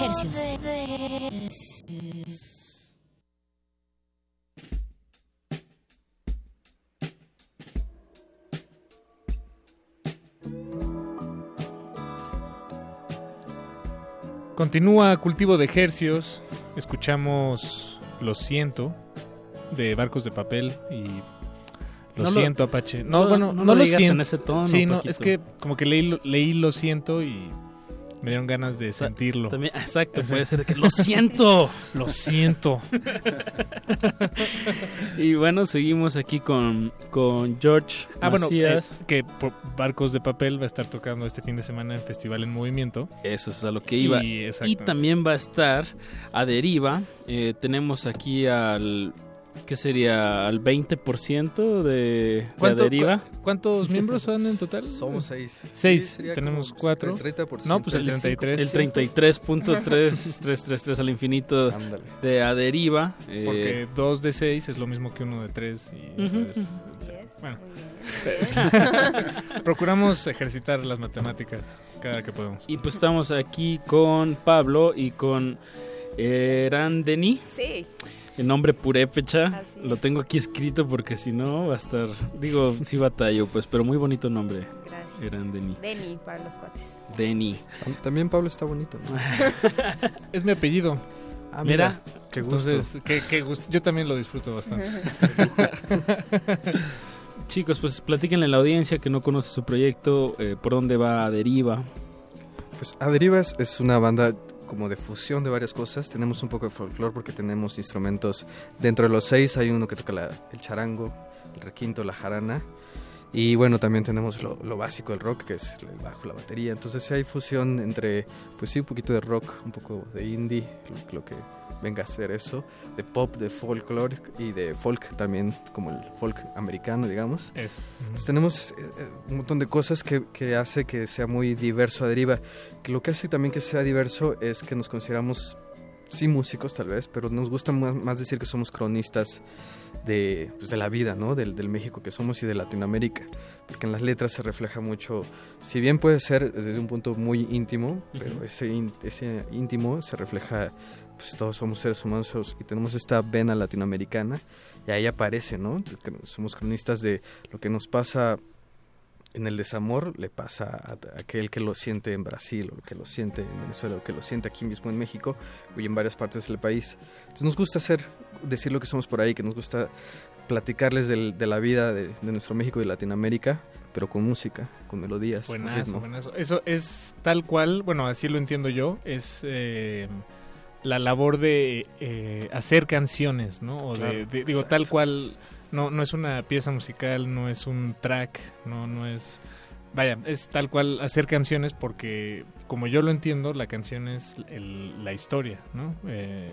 Hercios. Continúa cultivo de ejercios. Escuchamos Lo siento de Barcos de Papel y Lo No lo- siento Apache. No, no- bueno, no no, lo lo digas siento. en ese tono, Sí, no, es que como que leí, leí Lo siento y me dieron ganas de sentirlo. también- exacto, puede ser que lo siento. Lo siento. y bueno, seguimos aquí con, con George Ah, bueno, eh, que por Barcos de Papel va a estar tocando este fin de semana en Festival en Movimiento. Eso es a lo que iba. Y, Y, también va a estar a deriva. Eh, tenemos aquí al. ¿Qué sería? Al 20% de, de a ¿Cuánto- deriva. cu- ¿Cuántos miembros son en total? Somos seis. Seis. Sí, Tenemos cuatro. el 30%, No, pues el 35%. 33. El 33.3333 al infinito Ándale. de a deriva. eh, Porque dos de seis es lo mismo que uno de tres. Y bueno. Procuramos ejercitar las matemáticas cada que podemos. y pues estamos aquí con Pablo y con Erandeni. Sí. El nombre purépecha. Así Lo tengo aquí escrito porque si no va a estar. Digo, sí batallo, pues, pero muy bonito nombre. Gracias. Erandeni. Denny para los cuates. Deni. Tam- También Pablo está bonito. ¿no? Es mi apellido. Ah, Mira, Qué gusto. Entonces, qué, qué gusto. Yo también lo disfruto bastante. Chicos, pues platíquenle a la audiencia que no conoce su proyecto, eh, por dónde va a deriva. Pues Aderiva es, es una banda como de fusión de varias cosas. Tenemos un poco de folclore porque tenemos instrumentos. Dentro de los seis hay uno que toca la- el charango, el requinto, la jarana. Y bueno, también tenemos lo, básico del rock, que es el bajo, la batería. Entonces sí hay fusión entre, pues sí, un poquito de rock, un poco de indie, lo que venga a ser eso, de pop, de folklore y de folk también, como el folk americano, digamos. Eso. Entonces tenemos eh, eh, un montón de cosas que, que hace que sea muy diverso a deriva. Que lo que hace también que sea diverso es que nos consideramos, sí músicos tal vez, pero nos gusta más, decir que somos cronistas de, pues, de la vida, ¿no? Del, del México que somos y de Latinoamérica. Porque en las letras se refleja mucho, si bien puede ser desde un punto muy íntimo, pero ese, ese íntimo se refleja, pues todos somos seres humanos y tenemos esta vena latinoamericana y ahí aparece, ¿no? Somos cronistas de lo que nos pasa en el desamor, le pasa a, aquel que lo siente en Brasil, o que lo siente en Venezuela, o que lo siente aquí mismo en México, y en varias partes del país. Entonces nos gusta hacer, decir lo que somos por ahí, que nos gusta platicarles del- de la vida de, de nuestro México y Latinoamérica, pero con música, con melodías, con Buenazo, ritmo. buenazo. Eso es tal cual, bueno, así lo entiendo yo, es eh, la labor de eh, hacer canciones, ¿no? O de- Claro, de- digo, exacto. tal cual, no, no es una pieza musical, no es un track, no, no es... Vaya, es tal cual hacer canciones porque, como yo lo entiendo, la canción es el- la historia, ¿no? Eh,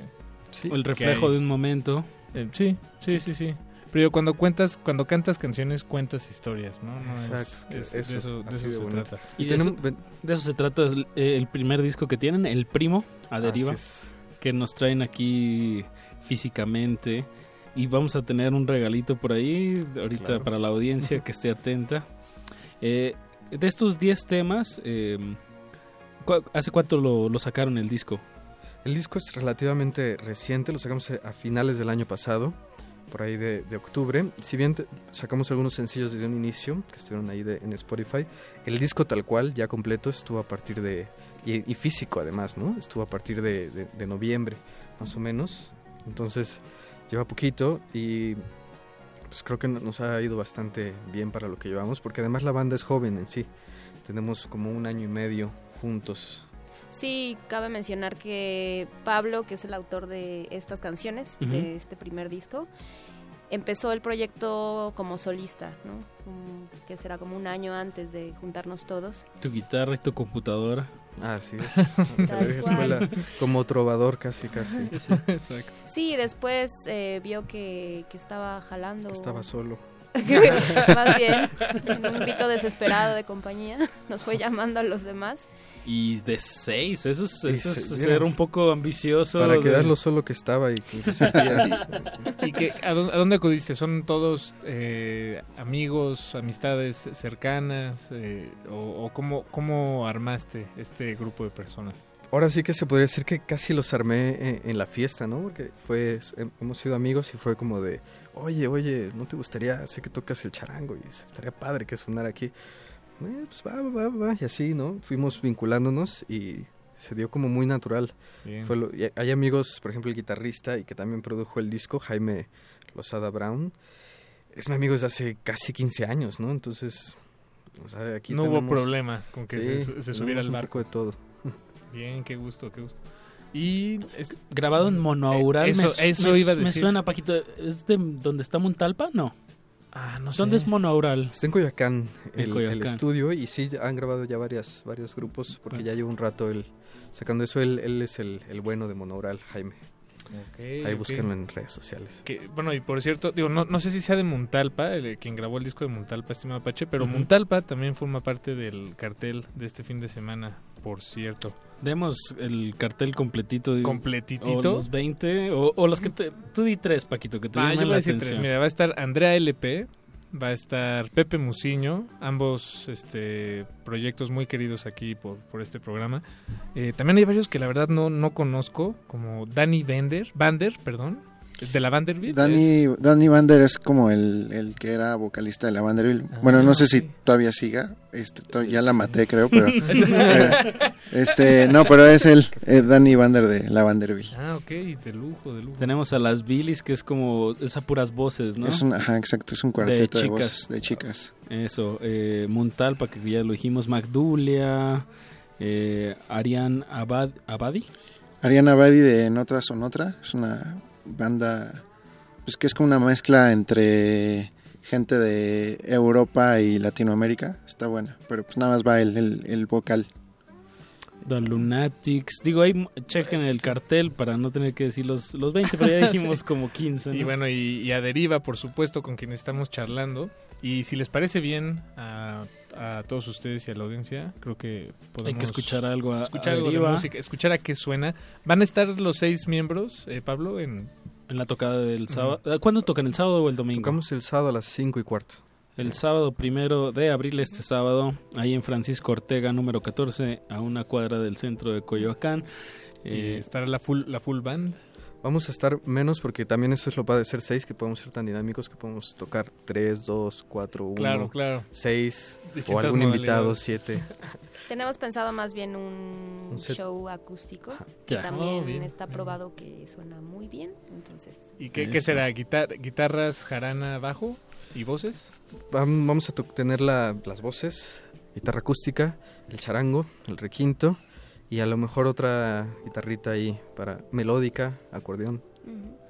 el que reflejo hay- de un momento. eh, sí, sí, sí, sí. Pero cuando cuentas, cuando cantas canciones, cuentas historias, ¿no? No es- Exacto, es- eso, de eso, de así eso de se bonito. trata. Y de eso, de eso se trata el, el primer disco que tienen, El Primo, a Así deriva, es. Que nos traen aquí físicamente. Y vamos a tener un regalito por ahí, ahorita Claro. para la audiencia que esté atenta. Eh, de estos 10 temas, eh, ¿cu- ¿hace cuánto lo, lo sacaron el disco? El disco es relativamente reciente, lo sacamos a finales del año pasado, por ahí de, de octubre. Si bien sacamos algunos sencillos desde un inicio, que estuvieron ahí de- en Spotify, el disco tal cual, ya completo, estuvo a partir de... Y, y físico además, ¿no? Estuvo a partir de, de- de noviembre, más o menos. Entonces, lleva poquito y pues creo que no- nos ha ido bastante bien para lo que llevamos, porque además la banda es joven en sí. Tenemos como un año y medio juntos. Sí, cabe mencionar que Pablo, que es el autor de estas canciones, Ujú. de este primer disco, empezó el proyecto como solista, ¿no? Un- que será como un año antes de juntarnos todos. Tu guitarra y tu computadora. Así es. En la vieja escuela, como trovador casi, casi. Exacto. Sí, después eh, vio que, que estaba jalando. Estaba solo. Más bien, en un grito desesperado de compañía, nos fue llamando a los demás. Y de 6, eso es, eso ser un poco ambicioso. Para de- que veas lo solo que estaba y que. ¿Y que, a, dónde, acudiste? ¿Son todos eh, amigos, amistades cercanas? eh, o o cómo, cómo armaste este grupo de personas? ahora sí que se podría decir que casi los armé en, en la fiesta, ¿no? Porque fue, hem- hemos sido amigos y fue como de, oye, oye, ¿no te gustaría? Sé que tocas el charango y estaría padre que sonara aquí. Eh, pues va, va, va, va, y así, ¿no? Fuimos vinculándonos y se dio como muy natural. Bien. Fue lo- y hay amigos, por ejemplo, el guitarrista y que también produjo el disco, Jaime Lozada Brown. Es mi amigo desde hace casi 15 años, ¿no? Entonces, o sea, aquí No hubo problema con que se- subiera al barco. de todo. Bien, qué gusto, qué gusto. Y es- Grabado en monoaural. Eh, eso- me, eso me- iba a Me decir. suena, Paquito. ¿Es de donde está Montalpa? No. Ah, no ¿Dónde es monoaural? Está en Coyoacán, En el, el estudio, y sí, han grabado ya varias, varios grupos, porque ya lleva un rato él sacando eso. Él, él es el, el bueno de Monaural, Jaime. Ahí búsquenlo en redes sociales. Que, bueno, y por cierto, digo, no, no sé si sea de Montalpa, el- quien grabó el disco de Montalpa, estimado Apache, pero Ujú. Montalpa también forma parte del cartel de este fin de semana, por cierto. Demos el cartel completito. de- ¿Completitito? O los 20, o, o los que te... Tú di tres, Paquito, que te Ah, yo llamen voy a la decir tres. Mira, va a estar Andrea LP, va a estar Pepe Musiño, ambos este, proyectos muy queridos aquí por, por este programa. Eh, también hay varios que la verdad no, no conozco, como Danny Vander, Vander, perdón, de la Vanderbilt. Danny, Danny Vander es como el, el que era vocalista de la Vanderbilt. bueno, no sé si todavía siga. Este, to- ya la maté, creo, pero. eh, este, no, pero es el eh, Danny Vander de la Vanderbilt. Ah, ok, de lujo, de lujo. Tenemos a las Billys, que es como... Es a puras voces, ¿no? Es un, ajá, exacto, es un cuarteto de, voces de chicas. Eso, eh, Montalpa, que ya lo dijimos, Magdulia, eh, Ariane Abad, Abadi. Ariana Badi de En Otra Son Otra es una banda pues que es como una mezcla entre gente de Europa y Latinoamérica. Está buena, pero pues nada más va el, el, el vocal. The Lunatics. Digo, ahí chequen el cartel para no tener que decir los, los 20, pero ya dijimos Sí. como 15. ¿no? Y bueno, y, y a Deriva, por supuesto, con quien estamos charlando. Y si les parece bien a, a todos ustedes y a la audiencia, creo que podemos... Hay que escuchar algo a- escuchar a algo de Deriva. música, escuchar a qué suena. Van a estar los seis miembros, eh, Pablo, en... En la tocada del sábado. ¿Cuándo tocan? ¿El sábado o el domingo? Tocamos el sábado a las 5 y cuarto. El sábado primero de abril, este sábado, ahí en Francisco Ortega, número 14, a una cuadra del centro de Coyoacán. Eh, estará la full, la full band. Vamos a estar menos porque también eso es lo padre de ser seis, que podemos ser tan dinámicos que podemos tocar 3, 2, 4, 1, Claro, claro. 6 o algún invitado. 7. Tenemos pensado más bien un, show acústico, que Ya. también Oh, bien, está bien. probado que suena muy bien, entonces... ¿Y qué, será? ¿Guitar- ¿Guitarras, jarana, bajo y voces? Vam- Vamos a tener la- las voces, guitarra acústica, el charango, el requinto y a lo mejor otra guitarrita ahí para melódica, acordeón.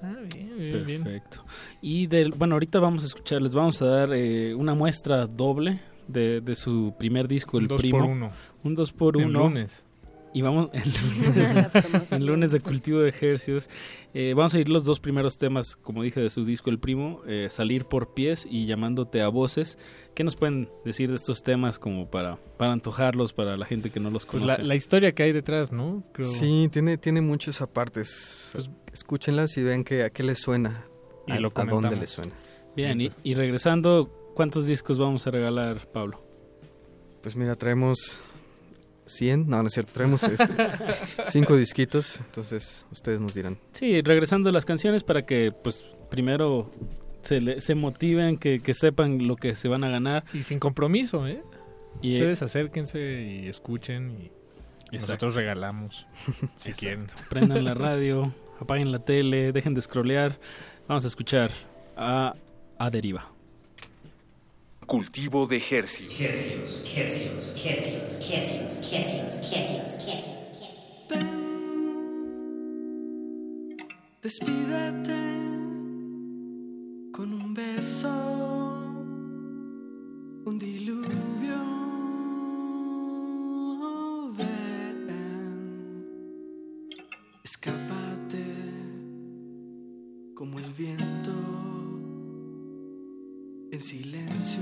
Ah, bien, bien, bien. Perfecto. Y del, bueno, ahorita vamos a escuchar, les vamos a dar eh, una muestra doble de, de su primer disco, Un el dos primo. por uno. Un 2 por El 1 lunes. Y vamos, el lunes, el lunes de cultivo de ejercicios. Eh, vamos a ir los dos primeros temas, como dije, de su disco El Primo, eh, Salir por Pies y Llamándote a Voces. ¿Qué nos pueden decir de estos temas como para, para antojarlos para la gente que no los Pues conoce? la, la historia que hay detrás, ¿no? Creo- Sí, tiene, tiene muchas apartes. Escúchenlas y vean que a qué les suena. Y a, lo a dónde les suena. Bien, y, y regresando, ¿cuántos discos vamos a regalar, Pablo? Pues mira, traemos 100, no, no es cierto, traemos este, cinco disquitos, entonces ustedes nos dirán. Sí, regresando a las canciones para que, pues, primero se, le- se motiven, que, que sepan lo que se van a ganar. Y sin compromiso, ¿eh? Y, Ustedes acérquense y escuchen y Exacto. nosotros regalamos, si Exacto. quieren. Prendan la radio, apaguen la tele, dejen de scrollear. Vamos a escuchar a, a Deriva. Cultivo de ejercicio. Hercios, hercios, hercios, hercios, hercios, hercios, hercios. Despídete con un beso, un diluvio. Ven, escápate como el viento en silencio.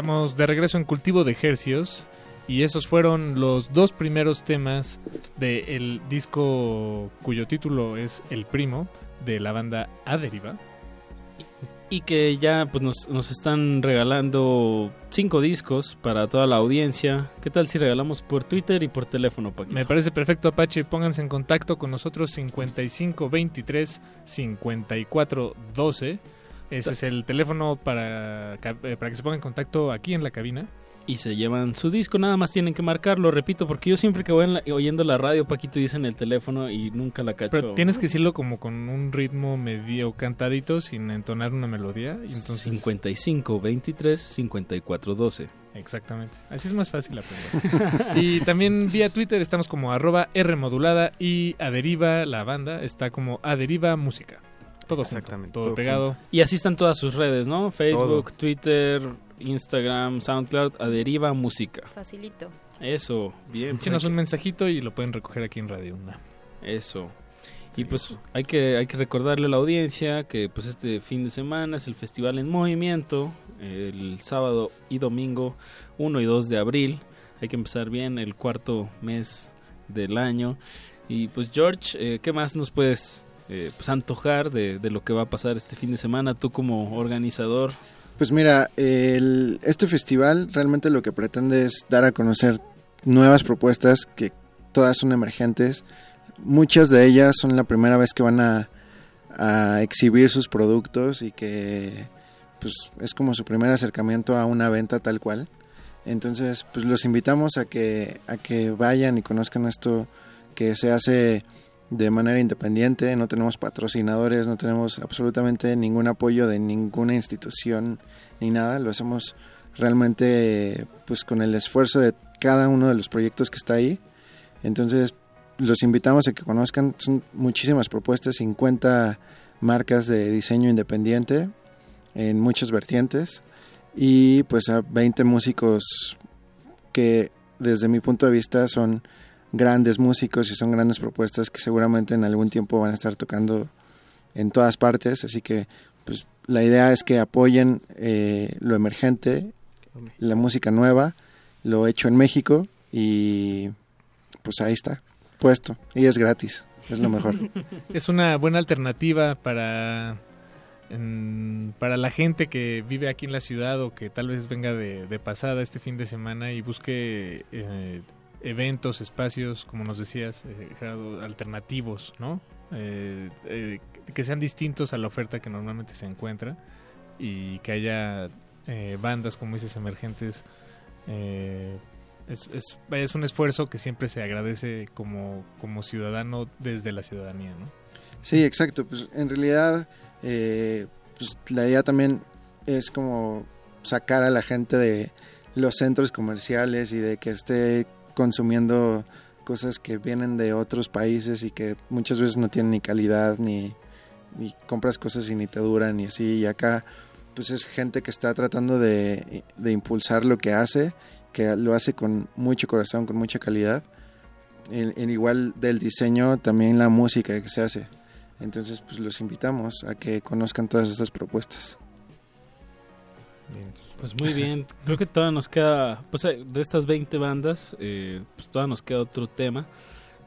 Estamos de regreso en Cultivo de Hercios y esos fueron los dos primeros temas del disco cuyo título es El Primo de la banda A Deriva. Y que ya pues nos, nos están regalando cinco discos para toda la audiencia. ¿Qué tal si regalamos por Twitter y por teléfono, Paquito? Me parece perfecto, Apache. Pónganse en contacto con nosotros 5523 5412. Ese es el teléfono para, eh, para que se pongan en contacto aquí en la cabina. Y se llevan su disco, nada más tienen que marcarlo, repito, porque yo siempre que voy la- oyendo la radio, Paquito dice en el teléfono y nunca la cacho. Pero tienes que decirlo como con un ritmo medio cantadito sin entonar una melodía. Y entonces... 55 23 54 12. Exactamente. Así es más fácil aprender. y también vía Twitter estamos como arroba Rmodulada y Aderiva, la banda, está como Aderiva Música. Todo Exactamente. todo, pegado. Y así están todas sus redes, ¿no? Facebook, Twitter, Instagram, SoundCloud, Aderiva Música. Facilito. Eso, bien. Échenos un mensajito y lo pueden recoger aquí en Radio Una. Eso. Y pues hay que, hay que recordarle a la audiencia que pues este fin de semana es el Festival en Movimiento, el sábado y domingo 1 y 2 de abril. Hay que empezar bien el cuarto mes del año. Y pues George, eh, ¿qué más nos puedes eh, pues, antojar de, de lo que va a pasar este fin de semana? Tú como organizador. Pues mira, el- este festival realmente lo que pretende es dar a conocer nuevas propuestas que todas son emergentes. Muchas de ellas son la primera vez que van a, a exhibir sus productos y que pues es como su primer acercamiento a una venta tal cual. Entonces, pues los invitamos a que a que vayan y conozcan esto que se hace de manera independiente, no tenemos patrocinadores, no tenemos absolutamente ningún apoyo de ninguna institución ni nada, lo hacemos realmente pues con el esfuerzo de cada uno de los proyectos que está ahí. Entonces, los invitamos a que conozcan, son muchísimas propuestas, 50 marcas de diseño independiente en muchas vertientes. Y pues a 20 músicos que desde mi punto de vista son grandes músicos y son grandes propuestas que seguramente en algún tiempo van a estar tocando en todas partes, así que pues la idea es que apoyen eh, lo emergente, la música nueva, lo hecho en México y pues ahí está, puesto y es gratis, es lo mejor. Es una buena alternativa para, para la gente que vive aquí en la ciudad o que tal vez venga de, de pasada este fin de semana y busque eh, eventos, espacios, como nos decías, eh, Gerardo, alternativos, ¿no? Eh, eh, que sean distintos a la oferta que normalmente se encuentra y que haya bandas, como dices, emergentes. es, es, es un esfuerzo que siempre se agradece como, como ciudadano desde la ciudadanía, ¿no? Sí, exacto. Pues en realidad, pues la idea también es como sacar a la gente de los centros comerciales y de que esté consumiendo cosas que vienen de otros países y que muchas veces no tienen ni calidad ni, ni compras cosas y ni te duran y así. Y acá, pues es gente que está tratando de, de impulsar lo que hace, que lo hace con mucho corazón, con mucha calidad. En, igual del diseño, también la música que se hace. Entonces, pues los invitamos a que conozcan todas estas propuestas. Pues muy bien, creo que todavía nos queda, pues eh, de estas 20 bandas, eh, pues todavía nos queda otro tema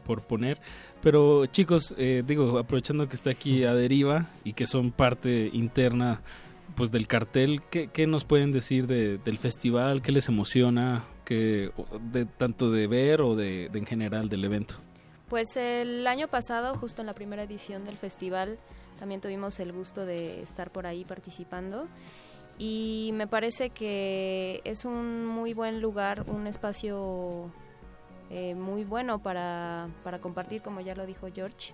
por poner. Pero chicos, eh, digo, aprovechando que está aquí a deriva y que son parte interna pues del cartel, ¿qué, qué nos pueden decir de- del festival? ¿Qué les emociona? ¿Qué, de, tanto de ver o de, de en general del evento? Pues el año pasado, justo en la primera edición del festival, también tuvimos el gusto de estar por ahí participando y me parece que es un muy buen lugar, un espacio eh, muy bueno para, para compartir, como ya lo dijo George.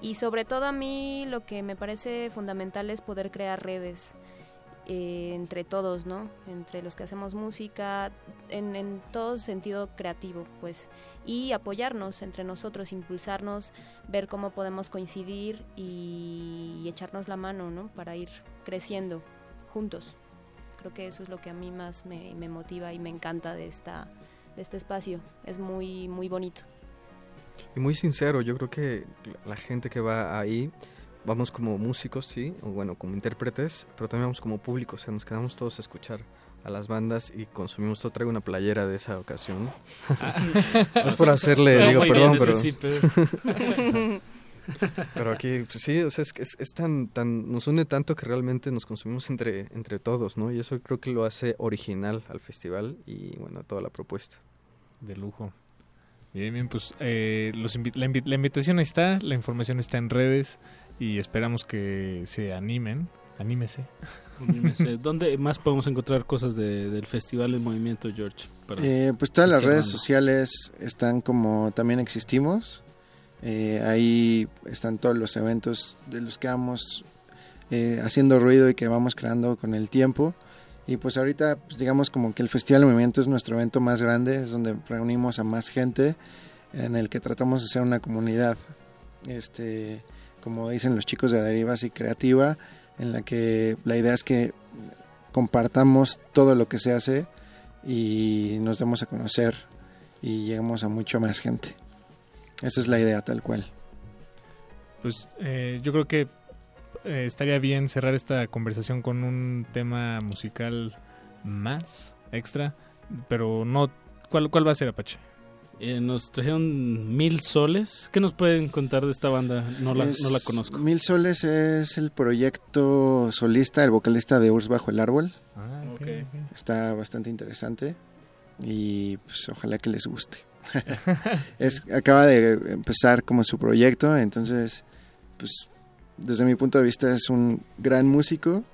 Y sobre todo a mí lo que me parece fundamental es poder crear redes eh, entre todos, ¿no? Entre los que hacemos música, en, en todo sentido creativo, pues. Y apoyarnos entre nosotros, impulsarnos, ver cómo podemos coincidir y, y echarnos la mano, ¿no? Para ir creciendo juntos. Creo que eso es lo que a mí más me, me motiva y me encanta de esta de este espacio. Es muy muy bonito. Y muy sincero, yo creo que la gente que va ahí, vamos como músicos, sí, o bueno, como intérpretes, pero también vamos como público, o sea, nos quedamos todos a escuchar a las bandas y consumimos todo. Traigo una playera de esa ocasión. no es por hacerle, digo, perdón, pero... pero- aquí, pues sí, o sea, es, que es, es tan, tan, nos une tanto que realmente nos consumimos entre, entre todos, ¿no? Y eso creo que lo hace original al festival y, bueno, a toda la propuesta. De lujo. Bien, bien, pues eh, los invi- la, invi- la invitación ahí está, la información está en redes y esperamos que se animen. Anímese. Anímese. ¿Dónde más podemos encontrar cosas de- del festival en movimiento, George? Para Eh, pues todas las redes cerrando. sociales están como también existimos. Eh, ahí están todos los eventos de los que vamos eh, haciendo ruido y que vamos creando con el tiempo. Y pues ahorita, pues digamos como que el Festival de Movimiento es nuestro evento más grande, es donde reunimos a más gente, en el que tratamos de ser una comunidad, este, como dicen los chicos de Deriva, así creativa, en la que la idea es que compartamos todo lo que se hace y nos demos a conocer y lleguemos a mucho más gente. Esa es la idea tal cual. Pues eh, yo creo que eh, estaría bien cerrar esta conversación con un tema musical más extra, pero no. ¿Cuál, cuál va a ser, Apache? Eh, nos trajeron Mil Soles. ¿Qué nos pueden contar de esta banda? No la, Es- no la conozco. Mil Soles es el proyecto solista, el vocalista de Urs Bajo el Árbol. Ah, ok, Está bastante interesante y pues ojalá que les guste. Es, acaba de empezar como su proyecto, entonces pues desde mi punto de vista es un gran músico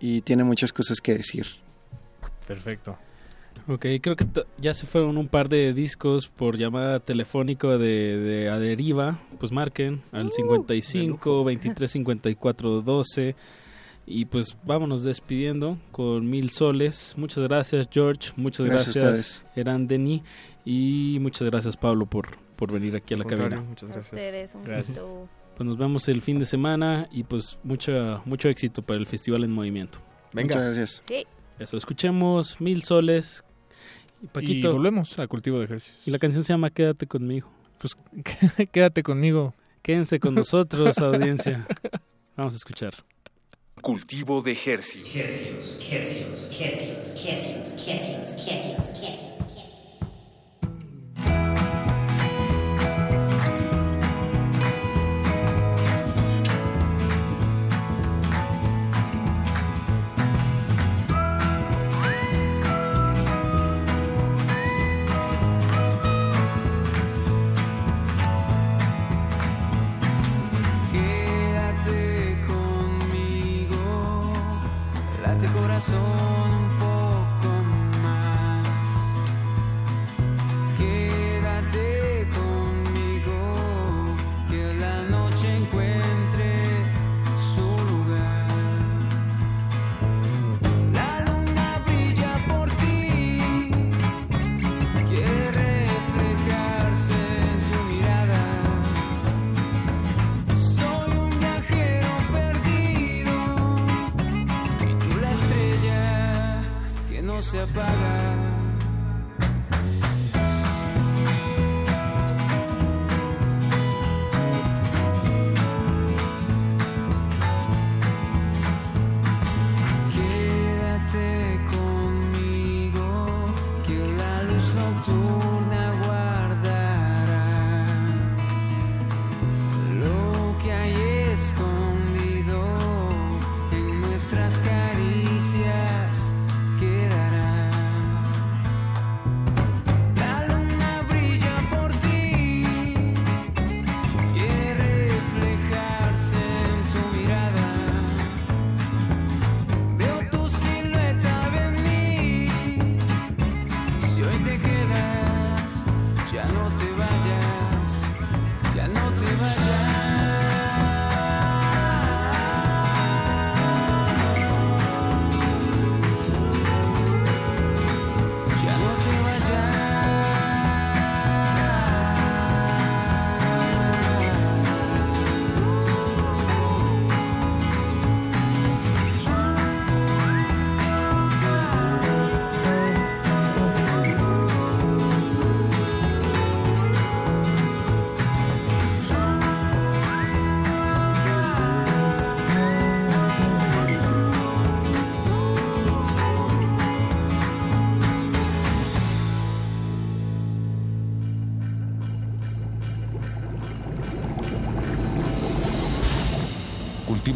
y tiene muchas cosas que decir. Perfecto. Ok, creo que ya se fueron un par de discos por llamada telefónica de, de Aderiva. Pues marquen al 55 23 54 12. Y pues vámonos despidiendo con mil soles. Muchas gracias, George. Muchas Gracias a gracias, ustedes. Eran Denis. Y muchas gracias, Pablo, por, por venir aquí a la cabina. muchas A ustedes, un Gracias. gusto. Pues nos vemos el fin de semana y pues mucha, mucho éxito para el Festival en Movimiento. Venga. Muchas gracias. Sí. Eso, escuchemos Mil Soles. Y Paquito. Y volvemos a cultivo de ejercicios. Y la canción se llama Quédate conmigo. Pues quédate conmigo. Quédense con nosotros, audiencia. Vamos a escuchar. Cultivo de Hercios.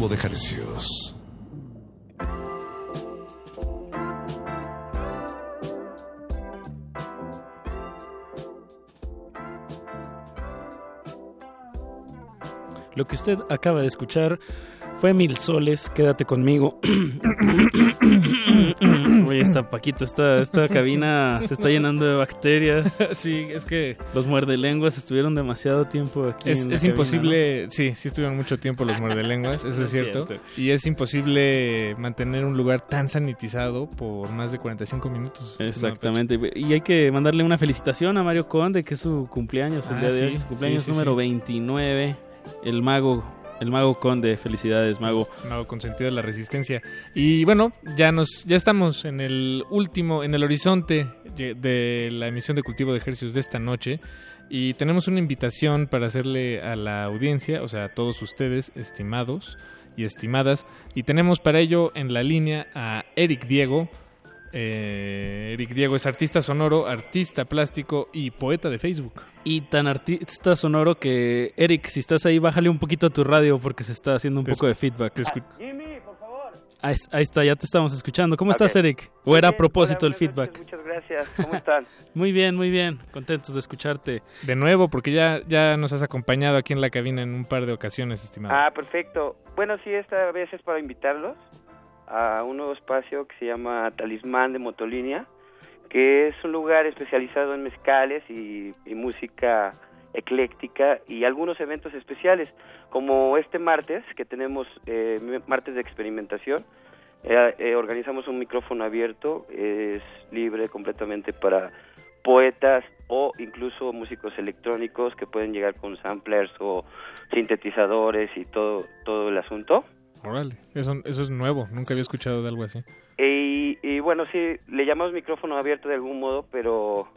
Cultivo de. Lo que usted acaba de escuchar fue Mil Soles, quédate conmigo. Está Paquito, esta, esta cabina se está llenando de bacterias. Sí, es que Los muerdelenguas estuvieron demasiado tiempo aquí. es, en la es cabina, imposible, sí, sí estuvieron mucho tiempo los muerdelenguas, eso es cierto. cierto. Y es imposible mantener un lugar tan sanitizado por más de 45 minutos. Exactamente. Y hay que mandarle una felicitación a Mario Conde, que es su cumpleaños el Ah, día de sí, hoy. Su cumpleaños sí, sí, número sí. 29. El mago, el mago Conde. Felicidades, mago. Mago consentido de la resistencia. Y bueno, ya nos ya estamos en el último, en el horizonte de la emisión de Cultivo de Ejercicios de esta noche. Y tenemos una invitación para hacerle a la audiencia, o sea, a todos ustedes, estimados y estimadas. Y tenemos para ello en la línea a Eric Diego. Eh, Eric Diego es artista sonoro, artista plástico y poeta de Facebook. Y tan artista sonoro que, Eric, si estás ahí, bájale un poquito a tu radio porque se está haciendo un Te poco de feedback. escu- Jimmy, por favor. Ahí, ahí está, ya te estamos escuchando. ¿Cómo estás, Eric? ¿O era a propósito hola, el feedback? noches, muchas gracias. ¿Cómo están? Muy bien, muy bien. Contentos de escucharte. De nuevo, porque ya, ya nos has acompañado aquí en la cabina en un par de ocasiones, estimado. Ah, perfecto. Bueno, sí, esta vez es para invitarlos a un nuevo espacio que se llama Talismán de Motolínea, que es un lugar especializado en mezcales y, música ecléctica y algunos eventos especiales, como este martes, que tenemos eh, martes de experimentación. Eh, eh, organizamos un micrófono abierto, es libre completamente para poetas o incluso músicos electrónicos que pueden llegar con samplers o sintetizadores y todo todo el asunto. Órale, eso, eso es nuevo, nunca había escuchado de algo así. Y, y bueno, sí, le llamamos micrófono abierto de algún modo, pero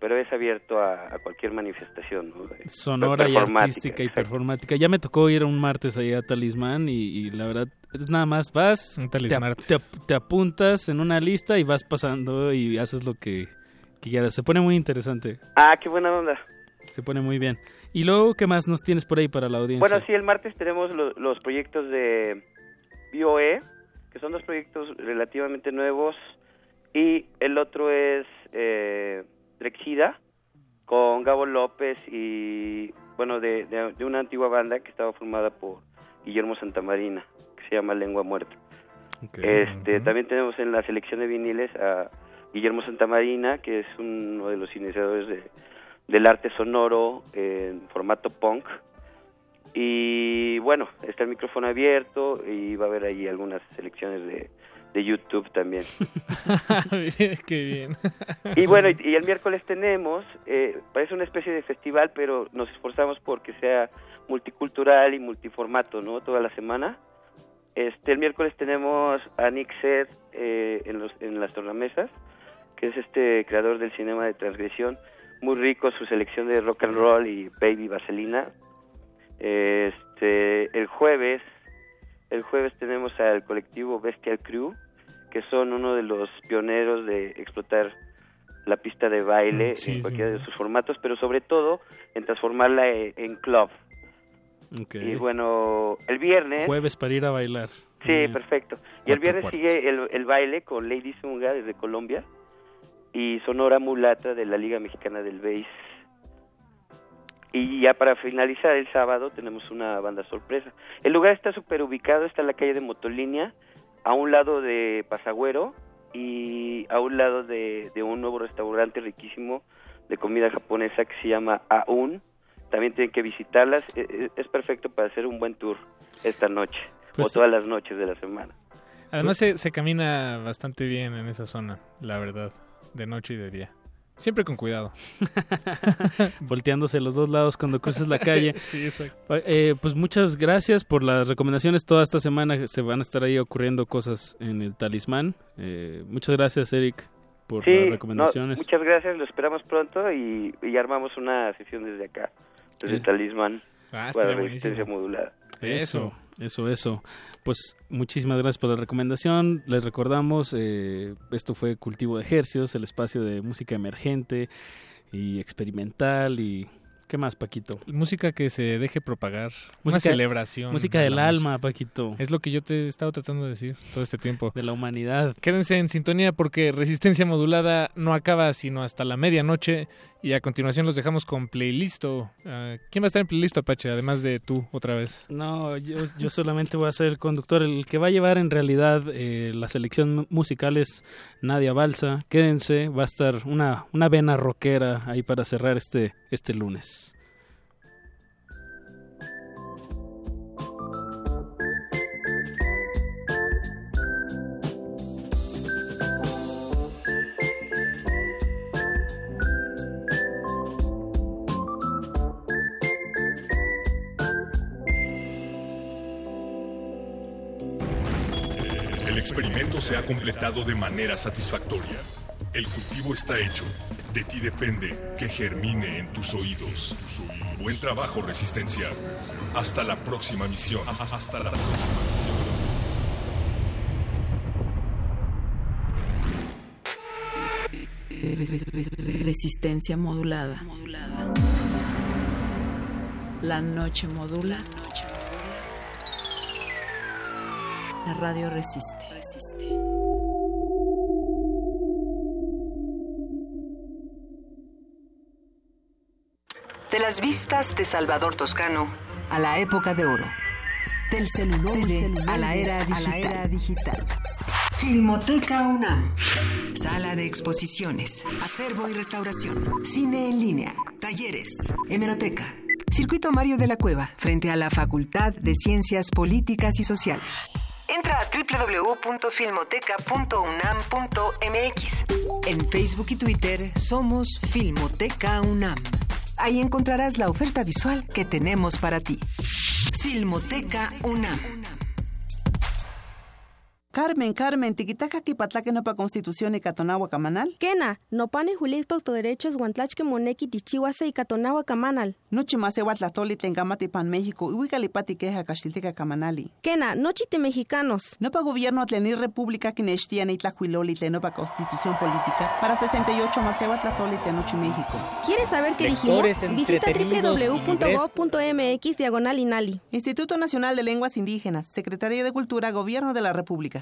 pero es abierto a, a cualquier manifestación. ¿no? Sonora y artística y performática. Ya me tocó ir un martes ahí a Talismán y, y la verdad es nada más vas, Un te, ap- te ap- te apuntas en una lista y vas pasando y haces lo que, que quieras. Se pone muy interesante, Ah, qué buena onda. Se pone muy bien. Y luego, ¿qué más nos tienes por ahí para la audiencia? Bueno, sí, el martes tenemos lo- los proyectos de BioE, que son dos proyectos relativamente nuevos, y el otro es eh, Drexida, con Gabo López y, bueno, de, de- de una antigua banda que estaba formada por Guillermo Santamarina, que se llama Lengua Muerta. Este, También tenemos en la selección de viniles a Guillermo Santamarina, que es uno de los iniciadores de, del arte sonoro en formato punk. Y bueno, está el micrófono abierto y va a haber ahí algunas selecciones de, de YouTube también. Qué bien. Y bueno, y, y el miércoles tenemos, eh, parece una especie de festival, pero nos esforzamos por que sea multicultural y multiformato, ¿no? Toda la semana. Este, el miércoles tenemos a Nick Sed eh, en, los, en las tornamesas, que es este creador del cinema de transgresión. Muy rico su selección de rock and roll y baby vaselina. Este, el jueves, el jueves tenemos al colectivo Bestial Crew, que son uno de los pioneros de explotar la pista de baile Mm, sí, en sí. cualquiera de sus formatos, pero sobre todo en transformarla e- en club. Ok. Y bueno, el viernes... Jueves para ir a bailar. Sí, perfecto. Y el viernes sigue el, el baile con Lady Zunga desde Colombia y Sonora Mulata de la Liga Mexicana del Bass. Y ya para finalizar el sábado tenemos una banda sorpresa. El lugar está súper ubicado, está en la calle de Motolínea, a un lado de Pasagüero y a un lado de, de un nuevo restaurante riquísimo de comida japonesa que se llama Aun. También tienen que visitarlas, e- e- es perfecto para hacer un buen tour esta noche Pues- o todas las noches de la semana. Además se, se camina bastante bien en esa zona, la verdad, de noche y de día. Siempre con cuidado. Volteándose los dos lados cuando cruces la calle. Sí, exacto. Eh, pues muchas gracias por las recomendaciones. Toda esta semana se van a estar ahí ocurriendo cosas en el talismán. Eh, muchas gracias, Eric, por Sí, las no, recomendaciones. muchas gracias, lo esperamos pronto y, y armamos una sesión desde acá, desde Eh. Talismán, Ah, para resistencia modulada. Eso, eso, eso. Pues muchísimas gracias por la recomendación. Les recordamos, eh, esto fue Cultivo de Ejercios, el espacio de música emergente y experimental y ¿Qué más, Paquito? Música que se deje propagar. Una Música- celebración. música de del alma. Paquito. Es lo que yo te he estado tratando de decir todo este tiempo. De la humanidad. Quédense en sintonía porque Resistencia Modulada no acaba sino hasta la medianoche. Y a continuación los dejamos con Playlisto. Ah, ¿Quién va a estar en Playlisto, Apache? Además de tú, otra vez. No, yo, yo solamente voy a ser el conductor. El que va a llevar en realidad eh, la selección musical es Nadia Balsa. Quédense, va a estar una, una vena rockera ahí para cerrar este, este lunes. Experimento se ha completado de manera satisfactoria. El cultivo está hecho. De ti depende que germine en tus oídos. Buen trabajo, Resistencia. Hasta la próxima misión. Hasta la próxima misión. Resistencia modulada. La noche modula. La radio resiste. De las vistas de Salvador Toscano a la época de oro. Del celuloide a la era digital. Filmoteca UNAM. Sala de exposiciones, acervo y restauración, cine en línea, talleres, hemeroteca. Circuito Mario de la Cueva, frente a la Facultad de Ciencias Políticas y Sociales. Entra a www.filmoteca.unam.mx. En Facebook y Twitter somos Filmoteca UNAM. Ahí encontrarás la oferta visual que tenemos para ti. Filmoteca UNAM. Carmen, Carmen, tiquitaca kipatlaque nopa constitución y catonagua camanal. Kena, nopane julicto to derechos guantlachque moneki tichihuase y catonagua camanal. Nochi masehua tlatoli tengamati pan México y huicalipati queja camanali. Kena, nochite mexicanos. Nopa gobierno tlenir república que nechtia ni tlajuiloli tlen nopa constitución política para 68 masehua tlatoli tenochi México. ¿Quieres saber qué Lectores dijimos? Visita y www.gov.mx diagonal inali. Instituto Nacional de Lenguas Indígenas, Secretaría de Cultura, Gobierno de la República.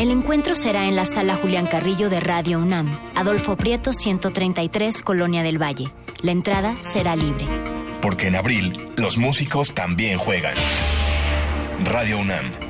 El encuentro será en la sala Julián Carrillo de Radio UNAM, Adolfo Prieto 133, Colonia del Valle. La entrada será libre. Porque en abril los músicos también juegan. Radio UNAM.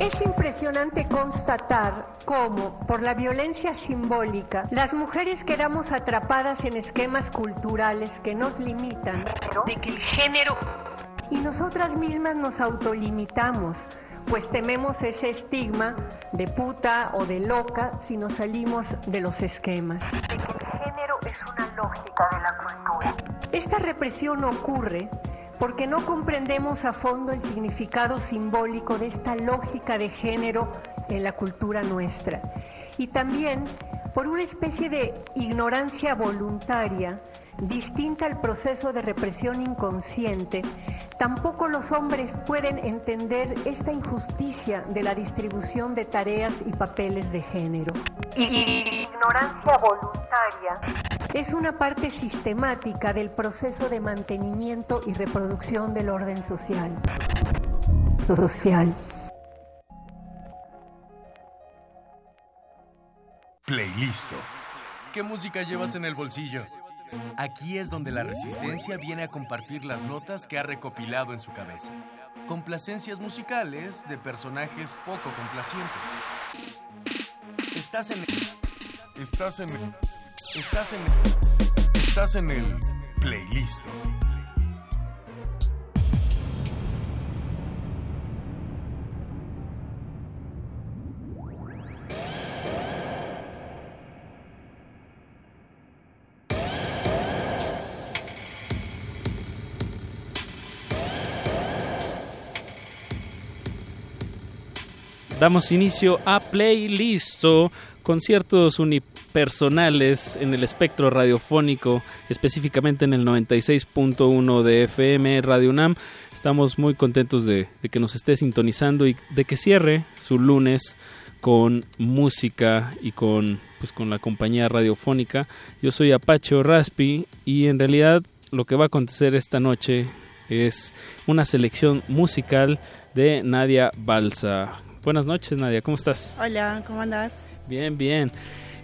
Es impresionante constatar cómo, por la violencia simbólica, las mujeres quedamos atrapadas en esquemas culturales que nos limitan, de que el género... Y nosotras mismas nos autolimitamos, pues tememos ese estigma de puta o de loca si nos salimos de los esquemas. El género es una lógica de la cultura. Esta represión ocurre porque no comprendemos a fondo el significado simbólico de esta lógica de género en la cultura nuestra. Y también por una especie de ignorancia voluntaria distinta al proceso de represión inconsciente, tampoco los hombres pueden entender esta injusticia de la distribución de tareas y papeles de género. Ignorancia voluntaria es una parte sistemática del proceso de mantenimiento y reproducción del orden social. social. Playlisto. ¿Qué música llevas en el bolsillo? Aquí es donde la resistencia viene a compartir las notas que ha recopilado en su cabeza. Complacencias musicales de personajes poco complacientes. Estás en el... Estás en el... Estás en el... Estás en el playlisto. Damos inicio a Playlisto, conciertos unipersonales en el espectro radiofónico, específicamente en el 96.1 de FM Radio UNAM. Estamos muy contentos de, que nos esté sintonizando y de que cierre su lunes con música y con pues con la compañía radiofónica. Yo soy Apache Raspi y en realidad lo que va a acontecer esta noche es una selección musical de Nadia Balsa. Buenas noches, Nadia, ¿cómo estás? Hola, ¿cómo andas? Bien, bien.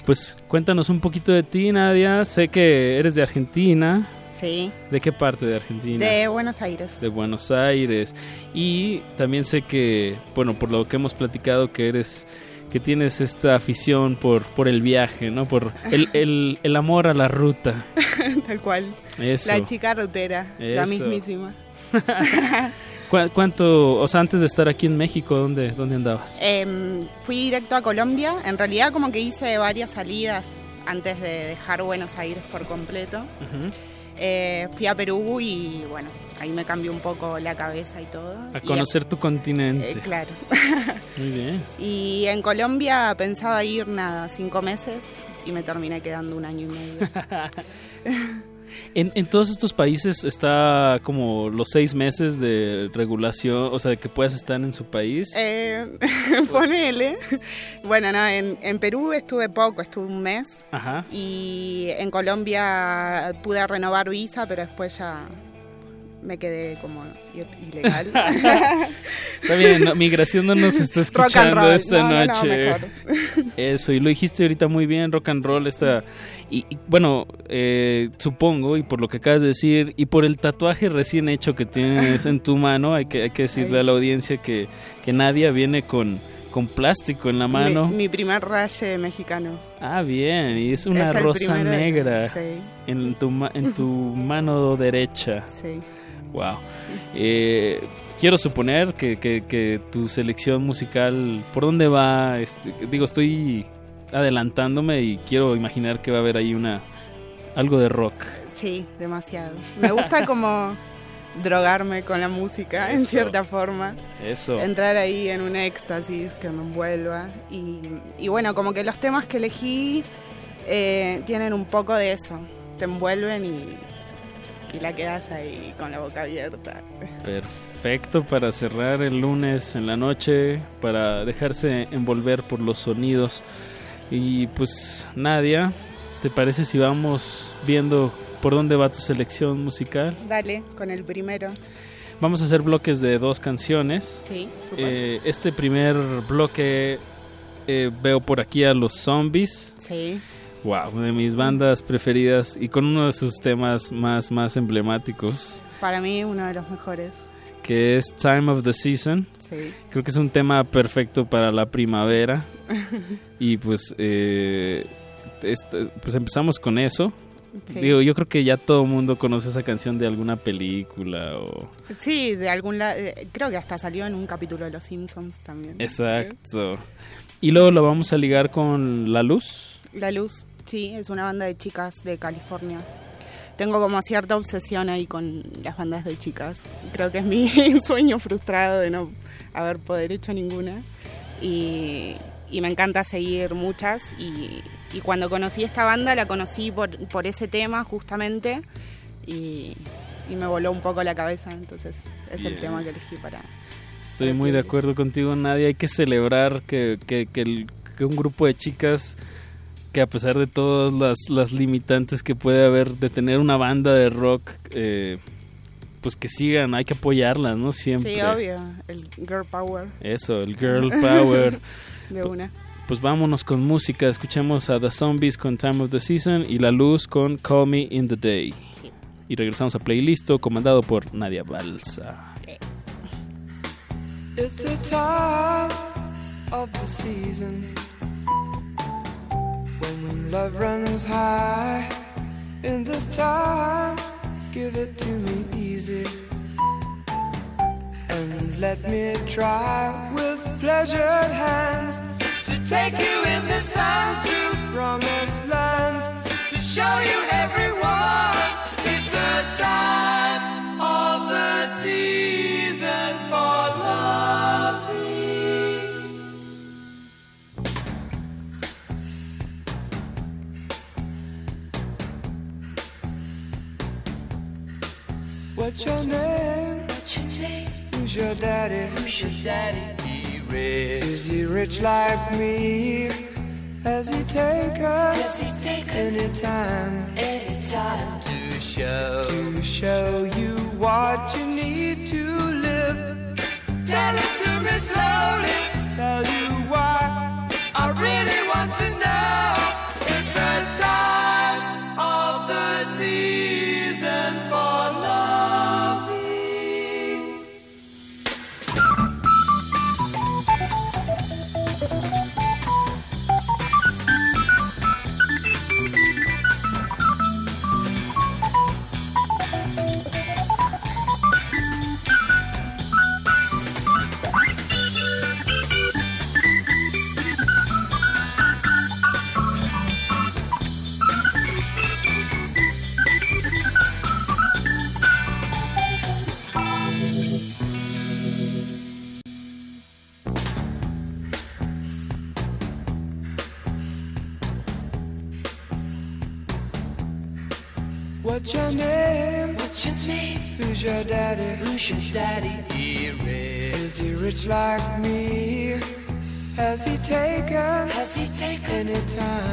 Pues cuéntanos un poquito de ti, Nadia. Sé que eres de Argentina. Sí. ¿De qué parte de Argentina? De Buenos Aires. De Buenos Aires. Y también sé que, bueno, por lo que hemos platicado, que eres que tienes esta afición por, por el viaje, ¿no? Por el, el, el amor a la ruta. Tal cual. Eso. La chica rutera, la mismísima. ¿Cu- ¿Cuánto, o sea, antes de estar aquí en México, dónde, dónde andabas? Em, fui directo a Colombia. En realidad como que hice varias salidas antes de dejar Buenos Aires por completo. Eh, fui a Perú y bueno, ahí me cambió un poco la cabeza y todo. A Y conocer tu continente. eh, claro. Muy bien. Y en Colombia pensaba ir nada, cinco meses y me terminé quedando un año y medio. En, en todos estos países está como los seis meses de regulación, o sea, de que puedas estar en su país. Eh, ponele. Bueno, no, en, en Perú estuve poco, estuve un mes. Ajá. Y en Colombia pude renovar visa, pero después ya me quedé como ilegal. Está bien, no, migración no nos está escuchando roll. esta No, no, no, noche. Eso, y lo dijiste ahorita muy bien, rock and roll está... Y, y, bueno, eh, supongo, y por lo que acabas de decir, y por el tatuaje recién hecho que tienes en tu mano, hay que, hay que decirle a la audiencia que, que Nadia viene con, con plástico en la mano. Mi, mi primer raye mexicano. Ah, bien, y es una Es rosa primero negra sí. en, tu, en tu mano derecha. Sí. Wow. Eh, quiero suponer que, que- que tu selección musical, ¿por dónde va? Este, digo, estoy adelantándome y quiero imaginar que va a haber ahí una algo de rock. Sí, demasiado. Me gusta como drogarme con la música, en cierta forma. Eso. Entrar ahí en un éxtasis que me envuelva. Y, y bueno, como que los temas que elegí eh, tienen un poco de eso. Te envuelven y, y la quedas ahí con la boca abierta. Perfecto para cerrar el lunes en la noche, para dejarse envolver por los sonidos. Y pues Nadia, ¿te parece si vamos viendo por dónde va tu selección musical? Dale, con el primero. Vamos a hacer bloques de dos canciones. Sí, súper. Eh, este primer bloque eh, veo por aquí a los zombies. Sí. Wow, de mis bandas preferidas y con uno de sus temas más, más emblemáticos, Para mí, uno de los mejores. que es Time of the Season. Sí. Creo que es un tema perfecto para la primavera. Y pues, eh, este- pues empezamos con eso. Sí. Digo, yo creo que ya todo el mundo conoce esa canción de alguna película o... Sí, de algún lado. creo que hasta salió en un capítulo de Los Simpsons también. Exacto. Y luego lo vamos a ligar con La Luz. La Luz, sí, es una banda de chicas de California. Tengo como cierta obsesión ahí con las bandas de chicas. Creo que es mi sueño frustrado de no haber poder hecho ninguna. Y, y me encanta seguir muchas. Y, y cuando conocí esta banda la conocí por, por ese tema justamente. Y, y me voló un poco la cabeza. Entonces es el tema que elegí para... Estoy muy de acuerdo contigo, Nadia. Hay que celebrar que, que, que el- que un grupo de chicas que a pesar de todas las, las limitantes que puede haber de tener una banda de rock, eh, pues que sigan, hay que apoyarlas, ¿no? Siempre. Sí, obvio, el girl power Eso, el girl power. de una. Pues vámonos con música, escuchamos a The Zombies con Time of the Season y La Luz con Call Me in the Day. Y regresamos a Playlisto, comandado por Nadia Balsa. It's the time of the season when love runs high. In this time, give it to me easy and let me try with pleasured hands to take you in the sun to promised lands to show you everyone. It's the time of the season for loving. What's your name? What's your name? Who's your daddy? Who's your daddy? He rich. Is he rich like me? Has he taken? Has he taken any time? Any time to show to show you what you need to live. Tell it to me slowly. Tell you why like me? Has he taken? Has he taken any time?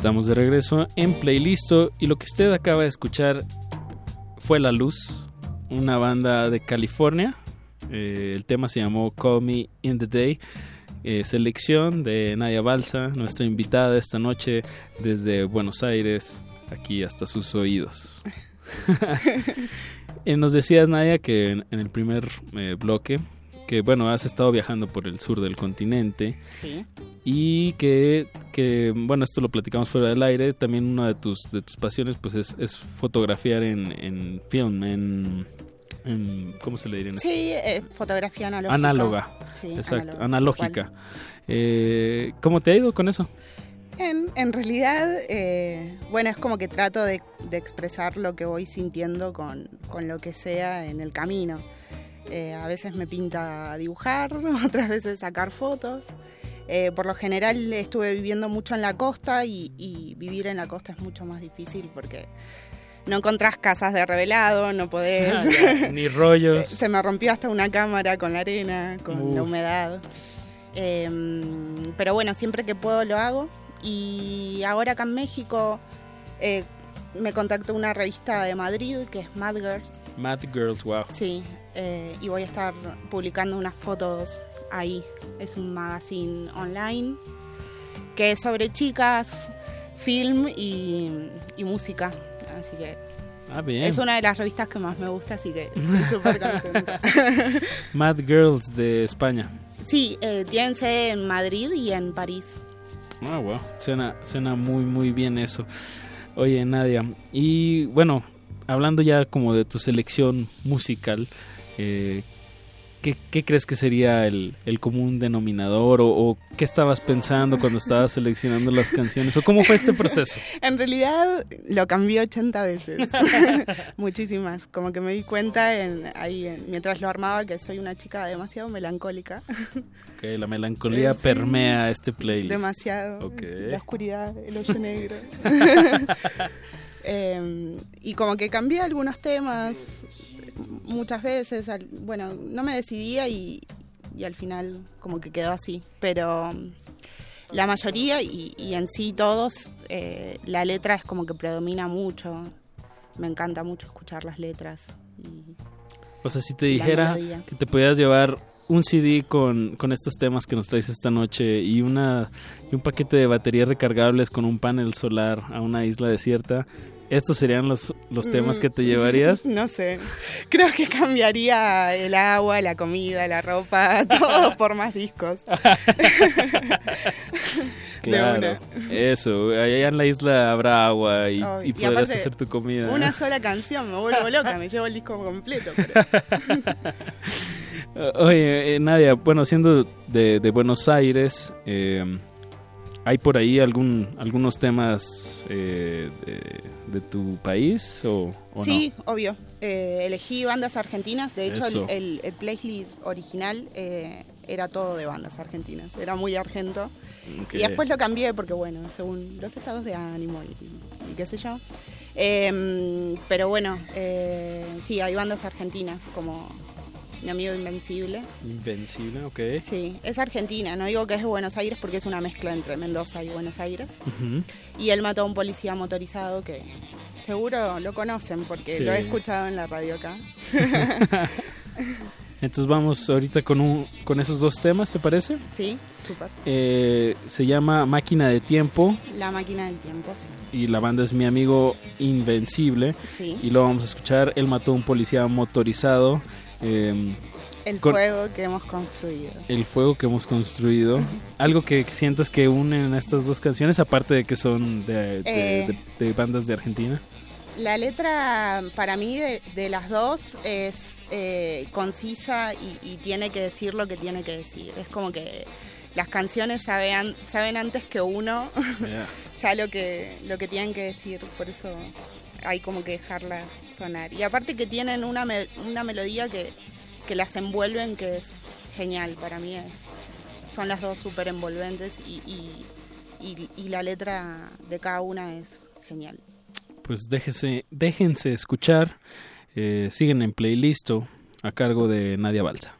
Estamos de regreso en Playlisto y lo que usted acaba de escuchar fue La Luz, una banda de California. Eh, el tema se llamó Call Me in the Day. Eh, selección de Nadia Balsa, nuestra invitada esta noche desde Buenos Aires, aquí hasta sus oídos. Eh, nos decías, Nadia, que en, en el primer bloque, que bueno, has estado viajando por el sur del continente Sí. y que, que, bueno, esto lo platicamos fuera del aire, también una de tus, de tus pasiones pues es, es fotografiar en, en film, en, en- ¿cómo se le diría? en Sí, eh, fotografía analógica. Análoga. Sí, Exacto, analógica. Eh, ¿Cómo te ha ido con eso? En, en realidad, eh, bueno, es como que trato de, de expresar lo que voy sintiendo con, con lo que sea en el camino. Eh, a veces me pinta dibujar, otras veces sacar fotos. Eh, por lo general estuve viviendo mucho en la costa y, y vivir en la costa es mucho más difícil porque no encontrás casas de revelado, no podés... Ah, ni rollos. Se me rompió hasta una cámara con la arena, con Uh. la humedad. Eh, pero bueno, siempre que puedo lo hago. Y ahora acá en México eh, me contactó una revista de Madrid que es Mad Girls. Mad Girls, wow. Sí, eh, y voy a estar publicando unas fotos ahí. Es un magazine online que es sobre chicas, film y, y música. Así que Ah, bien. es una de las revistas que más me gusta, así que estoy súper contenta. Mad Girls de España. sí, eh, tienen sede en Madrid y en París. Ah, wow. Suena, suena muy, muy bien eso. Oye, Nadia. Y bueno, hablando ya como de tu selección musical, eh, ¿qué, qué crees que sería el, el común denominador? O, o qué estabas pensando cuando estabas seleccionando las canciones? ¿O cómo fue este proceso? En realidad lo cambié 80 veces, muchísimas. Como que me di cuenta en, ahí en- mientras lo armaba que soy una chica demasiado melancólica, Que la melancolía Eh, sí. permea este playlist. demasiado. Ok. La oscuridad, el hoyo negro. Eh, y como que cambié algunos temas muchas veces. al- bueno, no me decidía y, y al final como que quedó así. Pero mm, la mayoría y, y en sí todos, eh, la letra es como que predomina mucho. Me encanta mucho escuchar las letras. Y O sea, si te dijera que te podías llevar un CD con, con estos temas que nos traes esta noche y una y un paquete de baterías recargables con un panel solar a una isla desierta, ¿estos serían los, los temas Mm, que te llevarías? No sé. Creo que cambiaría el agua, la comida, la ropa, todo por más discos. Claro, eso, allá en la isla habrá agua y, podrás hacer tu comida. Una sola canción, me vuelvo loca, me llevo el disco completo. pero- Oye, eh, Nadia, bueno, siendo de, de Buenos Aires, eh, ¿hay por ahí algún algunos temas eh, de, de tu país o, o sí, obvio. Eh, elegí bandas argentinas. De hecho, el, el- el playlist original eh, era todo de bandas argentinas. Era muy argento. no? Ok. Y después lo cambié porque, bueno, según los estados de ánimo y, y qué sé yo. Eh, pero bueno, eh, sí, hay bandas argentinas como Mi Amigo Invencible. Invencible, ok. Sí, es argentina. No digo que es de Buenos Aires porque es una mezcla entre Mendoza y Buenos Aires. Y él mató a un policía motorizado que seguro lo conocen porque Sí. lo he escuchado en la radio acá. Entonces vamos ahorita con, un, con esos dos temas, ¿te parece? sí, súper. Eh, se llama Máquina de Tiempo La máquina del tiempo, sí. y la banda es Mi Amigo Invencible. Sí. Y lo vamos a escuchar. Él mató a un policía motorizado. Eh, El fuego que hemos construido. el fuego que hemos construido. Algo que sientas que unen estas dos canciones, aparte de que son de, de- Eh. de- de bandas de Argentina. La letra para mí de, de las dos es eh, concisa y, y tiene que decir lo que tiene que decir. Es como que las canciones saben, saben antes que uno Yeah. ya lo que, lo que tienen que decir, por eso hay como que dejarlas sonar. Y aparte que tienen una, una melodía que, que las envuelven, que es genial, para mí es son las dos súper envolventes y, y- la letra de cada una es genial. Pues déjense, déjense escuchar. eh, siguen en playlisto a cargo de Nadia Balsa.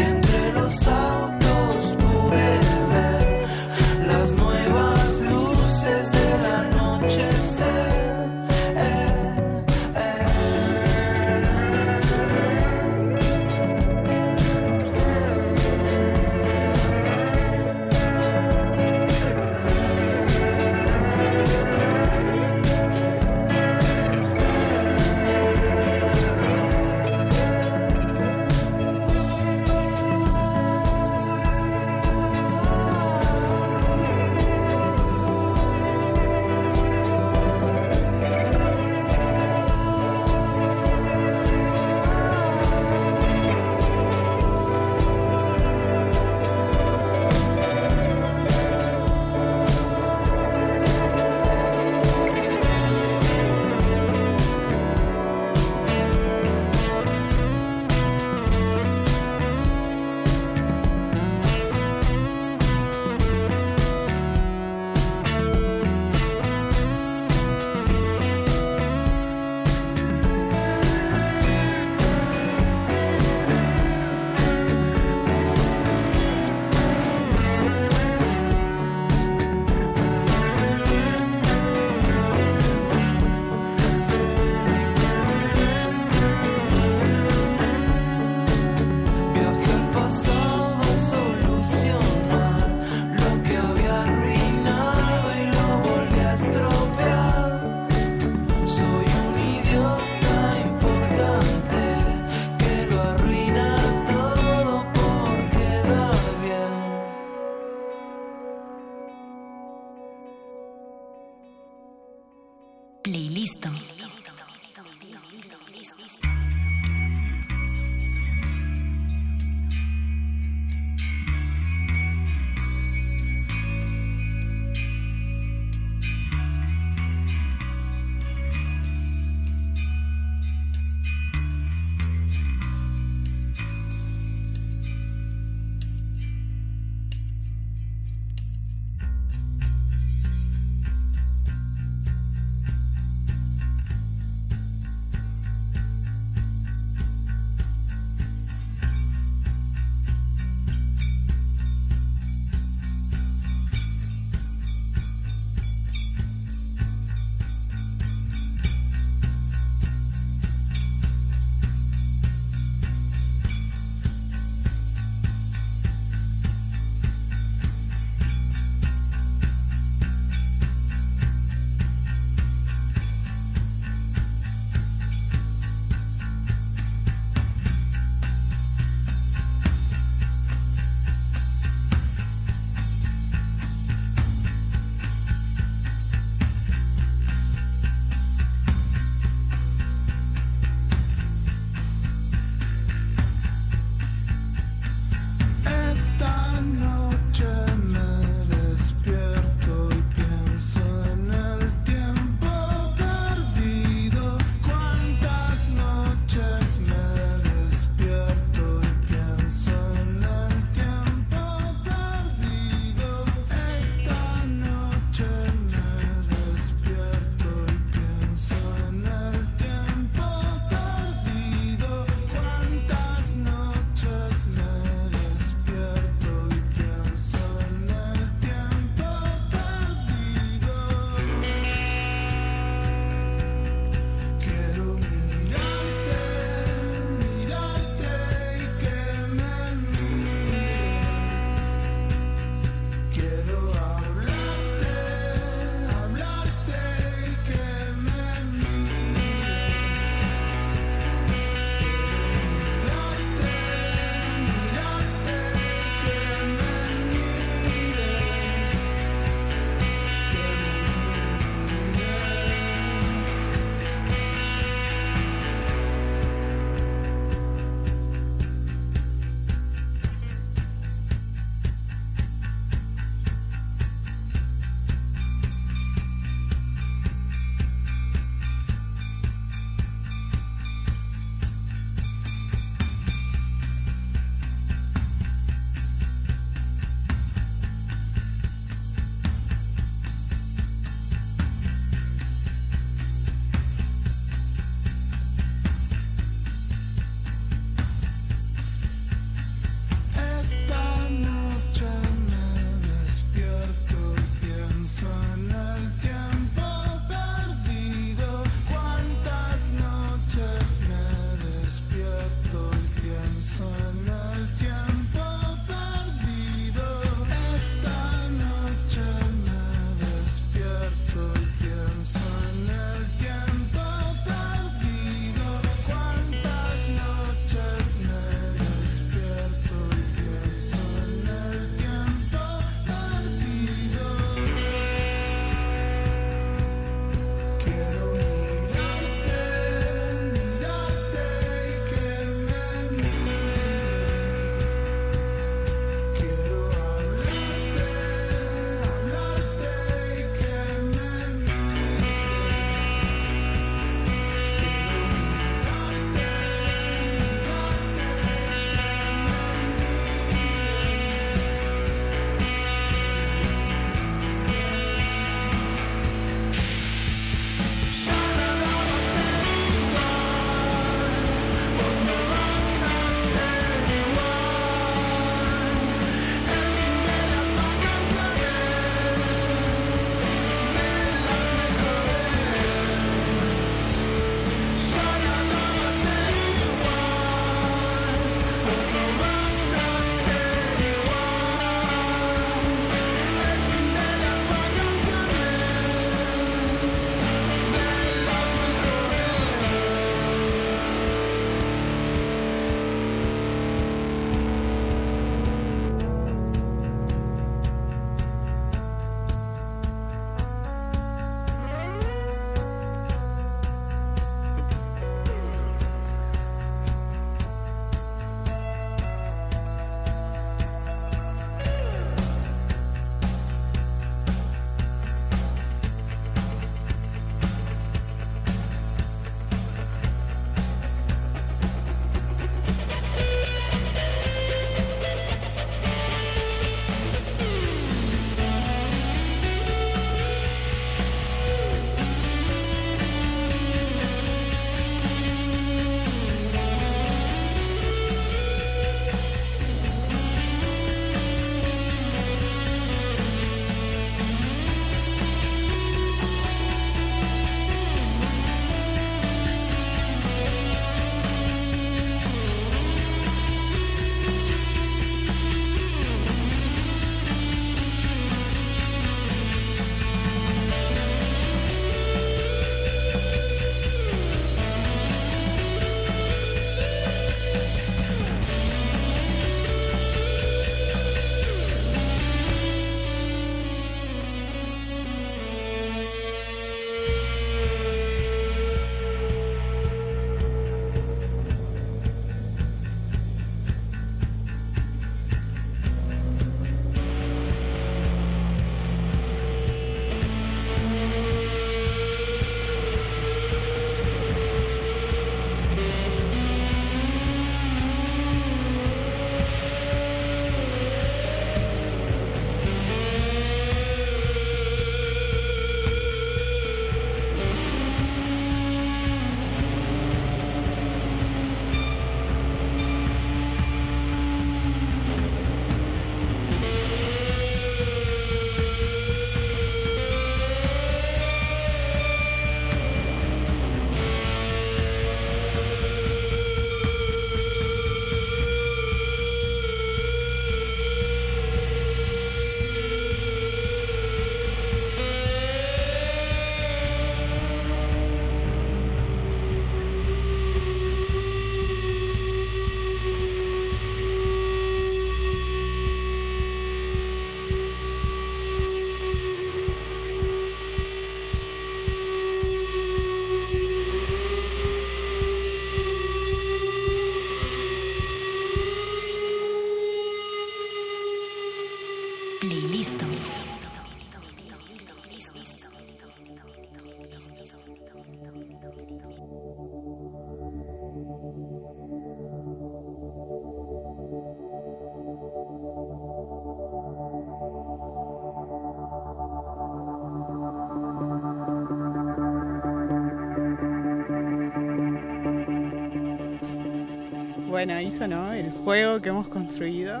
Bueno, ahí sonó el fuego que hemos construido.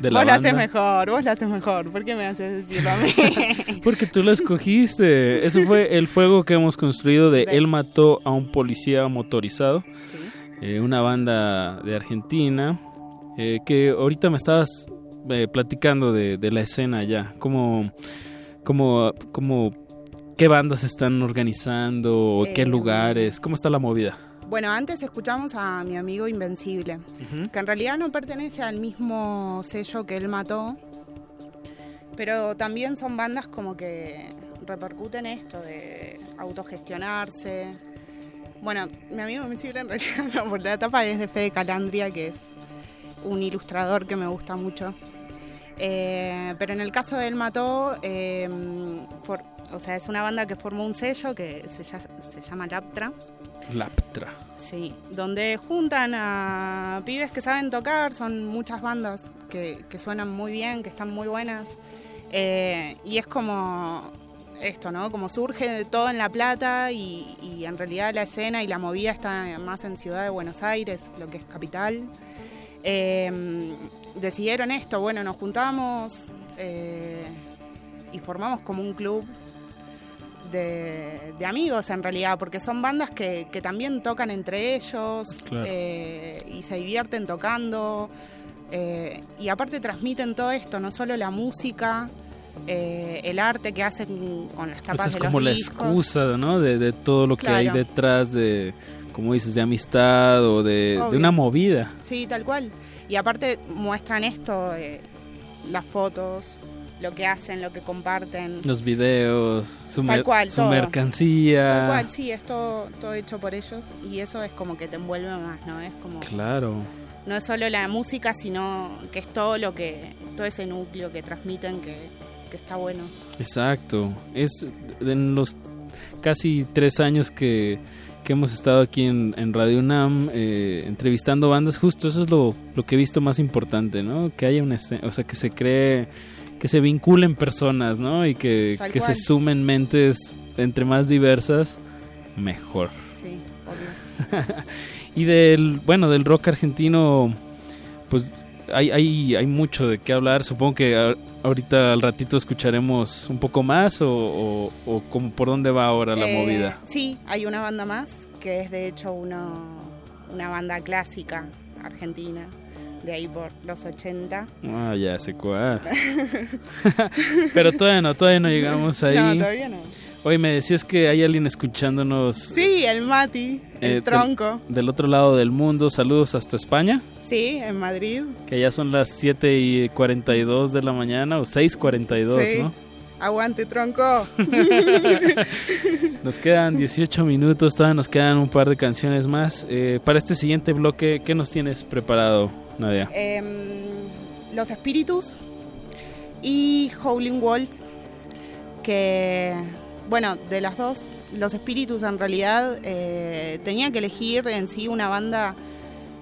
De la vos lo haces mejor, vos lo haces mejor. ¿Por qué me haces decirlo a mí? Porque tú lo escogiste. Eso fue el fuego que hemos construido de Él mató a un policía motorizado. Eh, una banda de Argentina. eh, que ahorita me estabas eh, platicando de, de la escena ya. Como, como, como, qué bandas están organizando qué Eh, lugares. ¿Cómo está la movida? Bueno, antes escuchamos a mi amigo Invencible, que en realidad no pertenece al mismo sello que él mató, pero también son bandas como que repercuten esto de autogestionarse. Bueno, mi amigo Invencible en realidad no, por la tapa es de Fede Calandria, que es un ilustrador que me gusta mucho. Eh, pero en el caso de él mató, eh, o sea, es una banda que formó un sello que se, se llama Laptra. Laptra. Sí, donde juntan a pibes que saben tocar, son muchas bandas que, suenan muy bien, que están muy buenas. Eh, y es como esto, ¿no? Como surge todo en La Plata y, y en realidad la escena y la movida está más en Ciudad de Buenos Aires, lo que es capital. Eh, decidieron esto, bueno, nos juntamos eh, y formamos como un club de, de amigos en realidad, porque son bandas que, que también tocan entre ellos Claro. eh, y se divierten tocando. eh, y aparte transmiten todo esto, no solo la música, eh, el arte que hacen con las tapas Esa es de como los la discos. excusa, ¿no? De, de todo lo que hay detrás de, como dices, de amistad o de, una movida. Sí, tal cual. Y aparte muestran esto, las fotos, lo que hacen, lo que comparten. Los videos, su, mer- cual, su mercancía. Tal cual, sí, es todo, todo hecho por ellos y eso es como que te envuelve más, ¿no? Es como... Claro. No es solo la música, sino que es todo lo que, todo ese núcleo que transmiten que, que está bueno. Exacto. Es en los casi tres años que, que hemos estado aquí en, en Radio UNAM eh, entrevistando bandas, justo eso es lo, lo que he visto más importante, ¿no? Que haya una escena, o sea, que se cree, que se vinculen personas, ¿no? Y que, que se sumen mentes entre más diversas, mejor. Sí, obvio. Y del, bueno, del rock argentino, pues hay, hay, hay mucho de qué hablar. Supongo que ahorita al ratito escucharemos un poco más o, o, o como por dónde va ahora la Eh, movida. Sí, hay una banda más que es de hecho uno, una banda clásica argentina, de ahí por los 80. Ah, ya sé cuál. Pero todavía no, todavía no llegamos ahí. No, todavía no. Oye, me decías que hay alguien escuchándonos Sí, el Mati, el eh, del- tronco. Del, otro lado del mundo. Saludos hasta España, Sí, en Madrid. que ya son las 7 y 42 de la mañana o 6.42, sí. ¿no? Aguante, tronco. Nos quedan 18 minutos, todavía nos quedan un par de canciones más. Eh, para este siguiente bloque, ¿qué nos tienes preparado, Nadia? Em, los espíritus y Howling Wolf, que, bueno, de las dos, los espíritus en realidad eh, tenía que elegir en sí una banda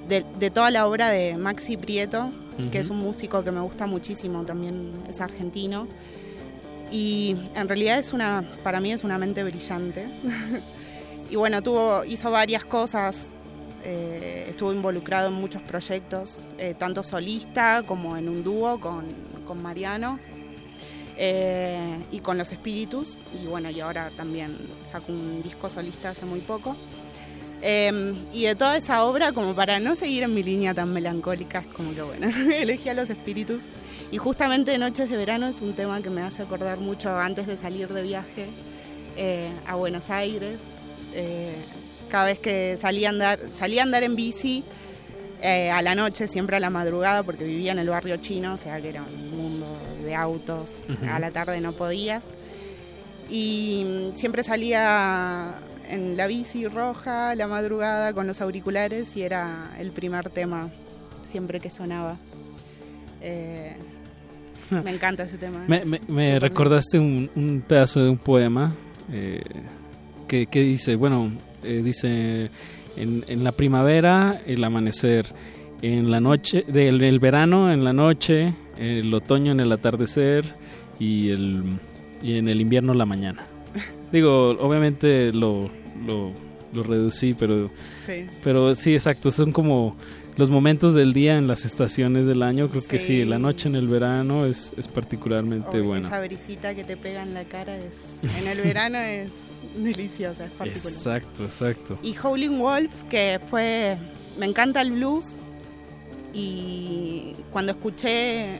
de, de toda la obra de Maxi Prieto, que es un músico que me gusta muchísimo, también es argentino. Y en realidad es una, para mí es una mente brillante. y bueno, tuvo, hizo varias cosas, eh, estuvo involucrado en muchos proyectos, eh, tanto solista como en un dúo con, con Mariano eh, y con Los Espíritus. Y bueno, y ahora también sacó un disco solista hace muy poco. Eh, y de toda esa obra, como para no seguir en mi línea tan melancólica, es como que bueno, elegí a Los Espíritus. Y justamente Noches de Verano es un tema que me hace acordar mucho antes de salir de viaje eh, a Buenos Aires. Eh, cada vez que salía a andar, salía a andar en bici eh, a la noche, siempre a la madrugada, porque vivía en el barrio chino, o sea que era un mundo de autos. A la tarde no podías. Y mm, siempre salía en la bici roja, la madrugada, con los auriculares, y era el primer tema siempre que sonaba. Eh, Me encanta ese tema. Me, me- recordaste un, un pedazo de un poema eh, que, que dice, bueno, eh, dice, en, en la primavera el amanecer, en la noche, del el verano en la noche, el otoño en el atardecer y, el, y en el invierno la mañana. Digo, obviamente lo, lo, lo reducí, pero Sí. pero sí, exacto, son como los momentos del día en las estaciones del año, creo que sí, la noche en el verano es, es particularmente O buena. Esa brisita que te pega en la cara es, en el verano es deliciosa, es particular. Exacto, exacto. Y Howling Wolf, que fue. Me encanta el blues. Y cuando escuché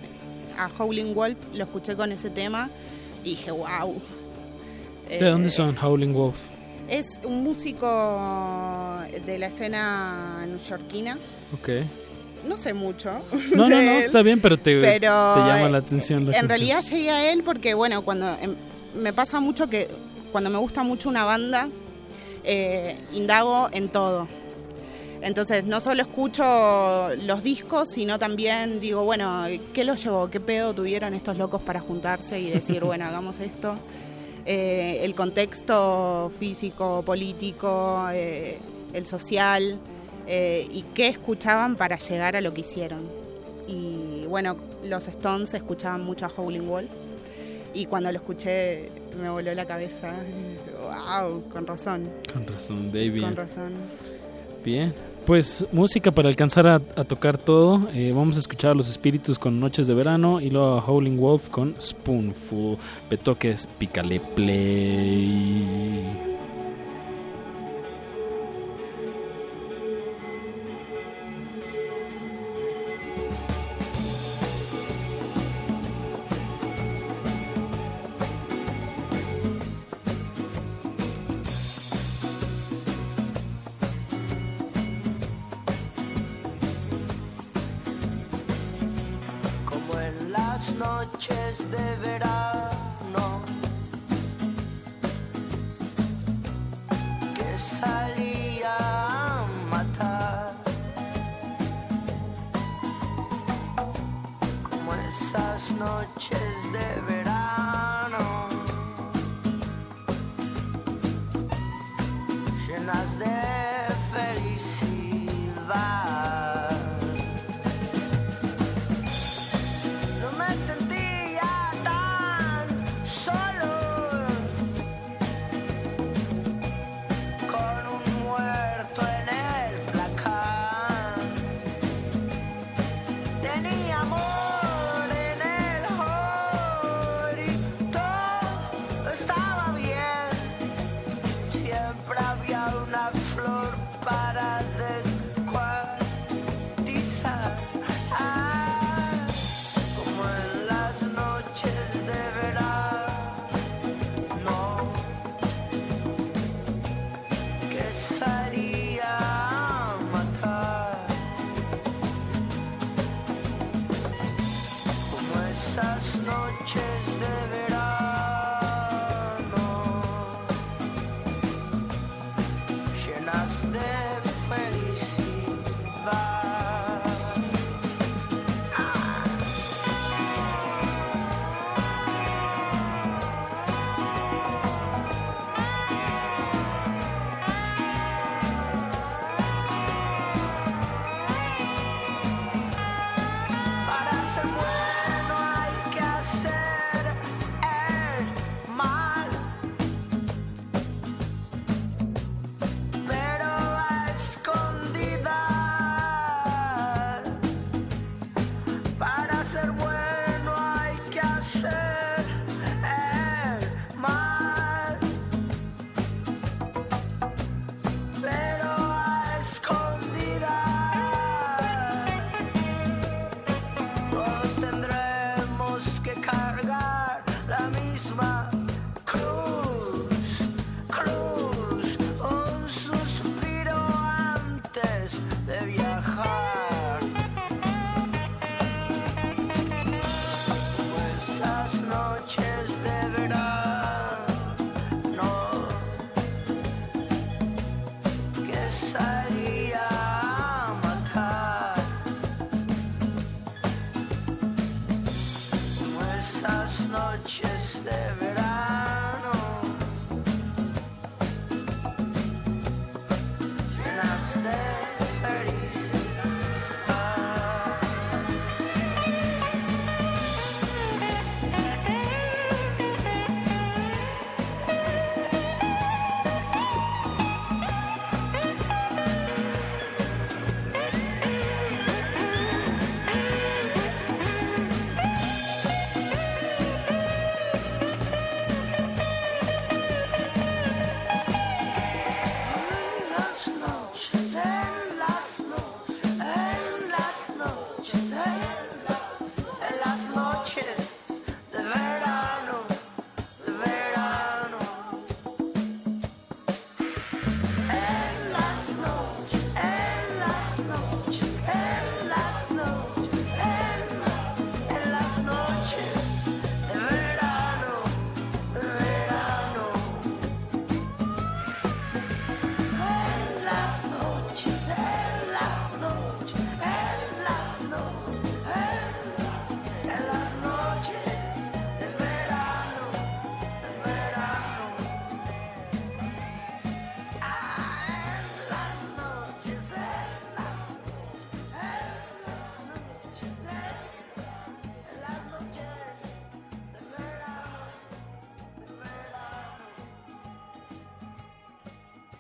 a Howling Wolf, lo escuché con ese tema. Y dije, wow. ¿De dónde son Howling Wolf? Es un músico de la escena neoyorquina. Ok. No sé mucho. No, no, no, está bien, pero te, pero, te llama la atención. la En realidad llegué a él porque, bueno, cuando em, me pasa mucho que cuando me gusta mucho una banda, eh, indago en todo. Entonces, no solo escucho los discos, sino también digo, bueno, ¿qué los llevó? ¿Qué pedo tuvieron estos locos para juntarse y decir, bueno, hagamos esto? Eh, el contexto físico, político, eh, el social, eh, y qué escuchaban para llegar a lo que hicieron. Y bueno, los Stones escuchaban mucho a Howling Wolf, y cuando lo escuché me voló la cabeza. ¡Wow! Con razón. Con razón, David. Con razón. Bien. Pues música para alcanzar a, tocar todo. Eh, vamos a escuchar a los espíritus con Noches de Verano y luego a Howling Wolf con Spoonful. Betoques, pícale play.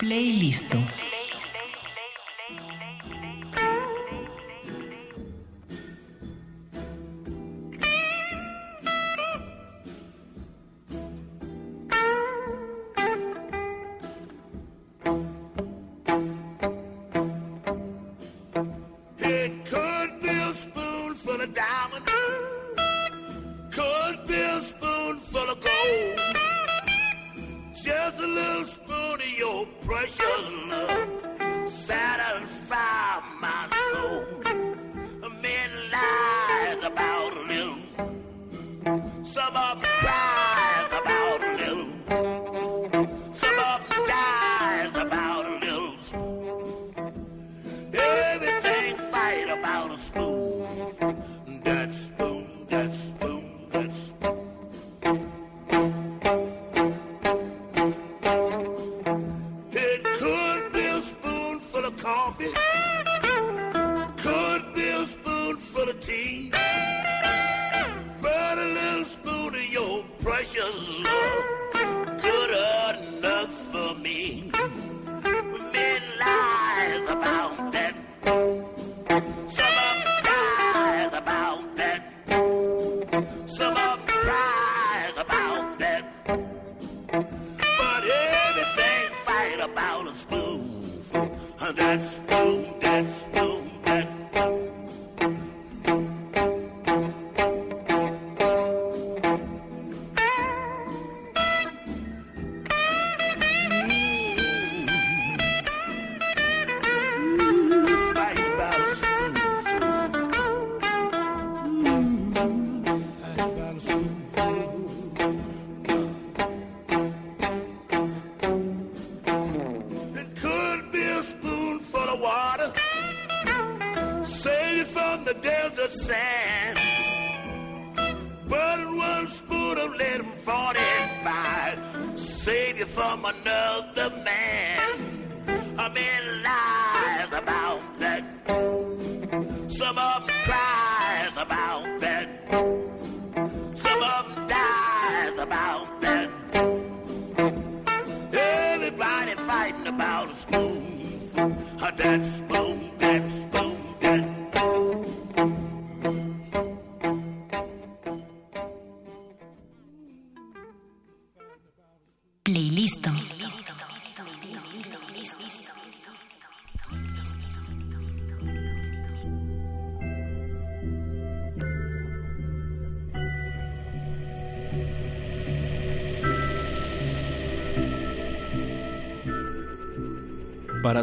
Playlisto. It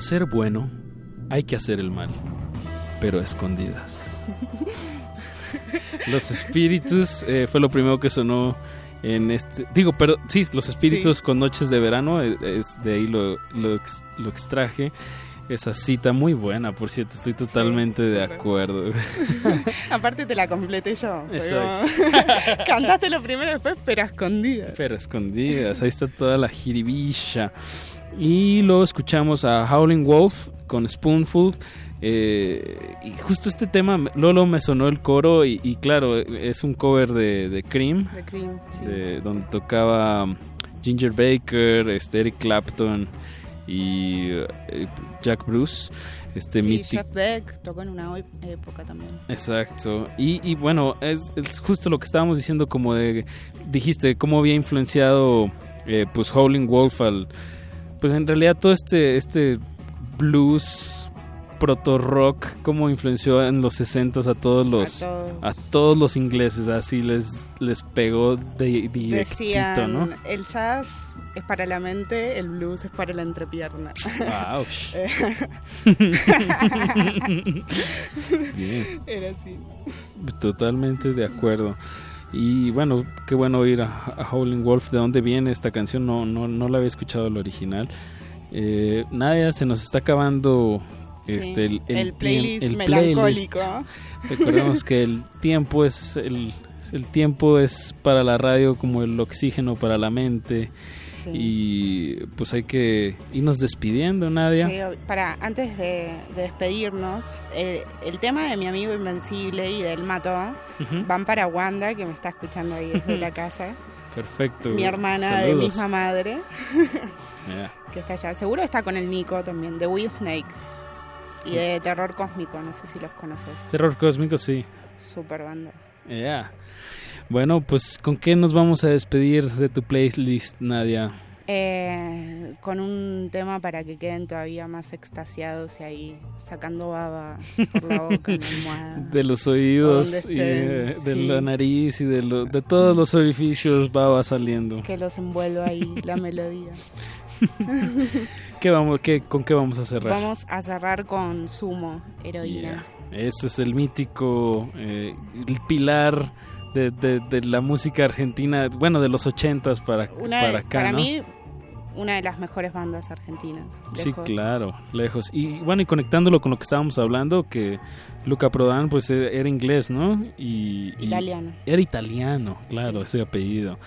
ser bueno, hay que hacer el mal, pero a escondidas. Los espíritus eh, fue lo primero que sonó en este. Digo, pero sí, los espíritus con noches de verano, eh, es, de ahí lo, lo, lo extraje. Esa cita muy buena, por cierto, estoy totalmente de acuerdo. Aparte te la completé yo. como- Cantaste lo primero después, pero a escondidas. Pero escondidas, ahí está toda la jiribilla. Y luego escuchamos a Howling Wolf con Spoonful. eh, y justo este tema, Lolo me sonó el coro y, y claro, es un cover de, de Cream, De Cream, sí. de- donde tocaba Ginger Baker, este, Eric Clapton y eh, Jack Bruce. Este Sí, mítico- Beck tocó en una época también. Exacto. Y, y bueno, es, es justo lo que estábamos diciendo, como de, dijiste, cómo había influenciado eh, pues Howling Wolf al, pues en realidad todo este, este blues proto rock, cómo influenció en los 60 a todos los, A todos. a todos los ingleses, así les, les pegó de, directito, Decían, ¿no? el jazz es para la mente, el blues es para la entrepierna. Eh, Bien. Era así. Totalmente de acuerdo. Y bueno, qué bueno oír a, a Howling Wolf. ¿De dónde viene esta canción? No, no, no la había escuchado el original. Eh, Nadia, se nos está acabando Sí, este, el, el el playlist el melancólico. Recordemos que el tiempo es el, el tiempo es para la radio como el oxígeno para la mente. Sí. Y pues hay que irnos despidiendo, Nadia. Sí, para, antes de, de despedirnos, eh, el tema de mi amigo Invencible y del Mato Ujú. van para Wanda, que me está escuchando ahí desde la casa. Perfecto. Mi hermana de Saludos. misma madre, Ya. que está allá. Seguro está con el Nico también, de Will Snake. Y de Terror Cósmico, no sé si los conoces. Terror cósmico, sí. Super banda. Ya. Bueno, pues ¿con qué nos vamos a despedir de tu playlist, Nadia? Eh, con un tema para que queden todavía más extasiados y ahí sacando baba por la boca en la almohada. De los oídos y estén, de, de sí. la nariz y de, lo- de todos los orificios va saliendo. Que los envuelva ahí la melodía. ¿Qué vamos, qué, ¿Con qué vamos a cerrar? Vamos a cerrar con Sumo, heroína. Este es el mítico eh, el pilar de, de- de la música argentina, bueno, de los ochentas para, Una para acá, para ¿no? mí, una de las mejores bandas argentinas. Sí, claro, lejos. Y bueno, y conectándolo con lo que estábamos hablando, que Luca Prodan pues e- era inglés, ¿no? Y, y- Italiano. Era italiano, claro, ese apellido.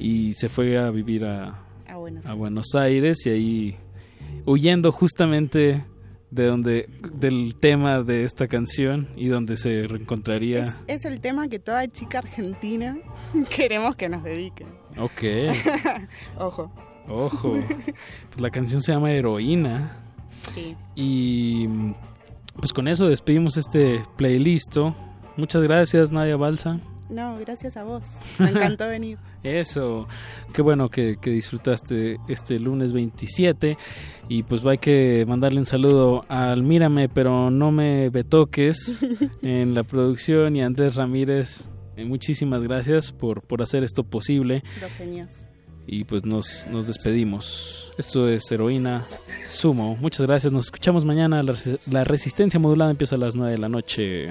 Y se fue a vivir a, A Buenos a Buenos Aires y ahí huyendo justamente de donde del tema de esta canción y donde se reencontraría. Es, es el tema que toda chica argentina queremos que nos dediquen. Ok. Ojo. Ojo. Pues la canción se llama Heroína. Sí. Y pues con eso despedimos este playlist. Muchas gracias, Nadia Balsa. No, gracias a vos. Me encantó venir. Eso, qué bueno que, que disfrutaste este lunes 27 y pues hay que mandarle un saludo al Mírame pero no me betoques en la producción. Y a Andrés Ramírez, Eh, muchísimas gracias por, por hacer esto posible. Genios. y pues nos, nos despedimos. Esto es Heroína Sumo, muchas gracias, nos escuchamos mañana, la, la resistencia modulada empieza a las 9 de la noche.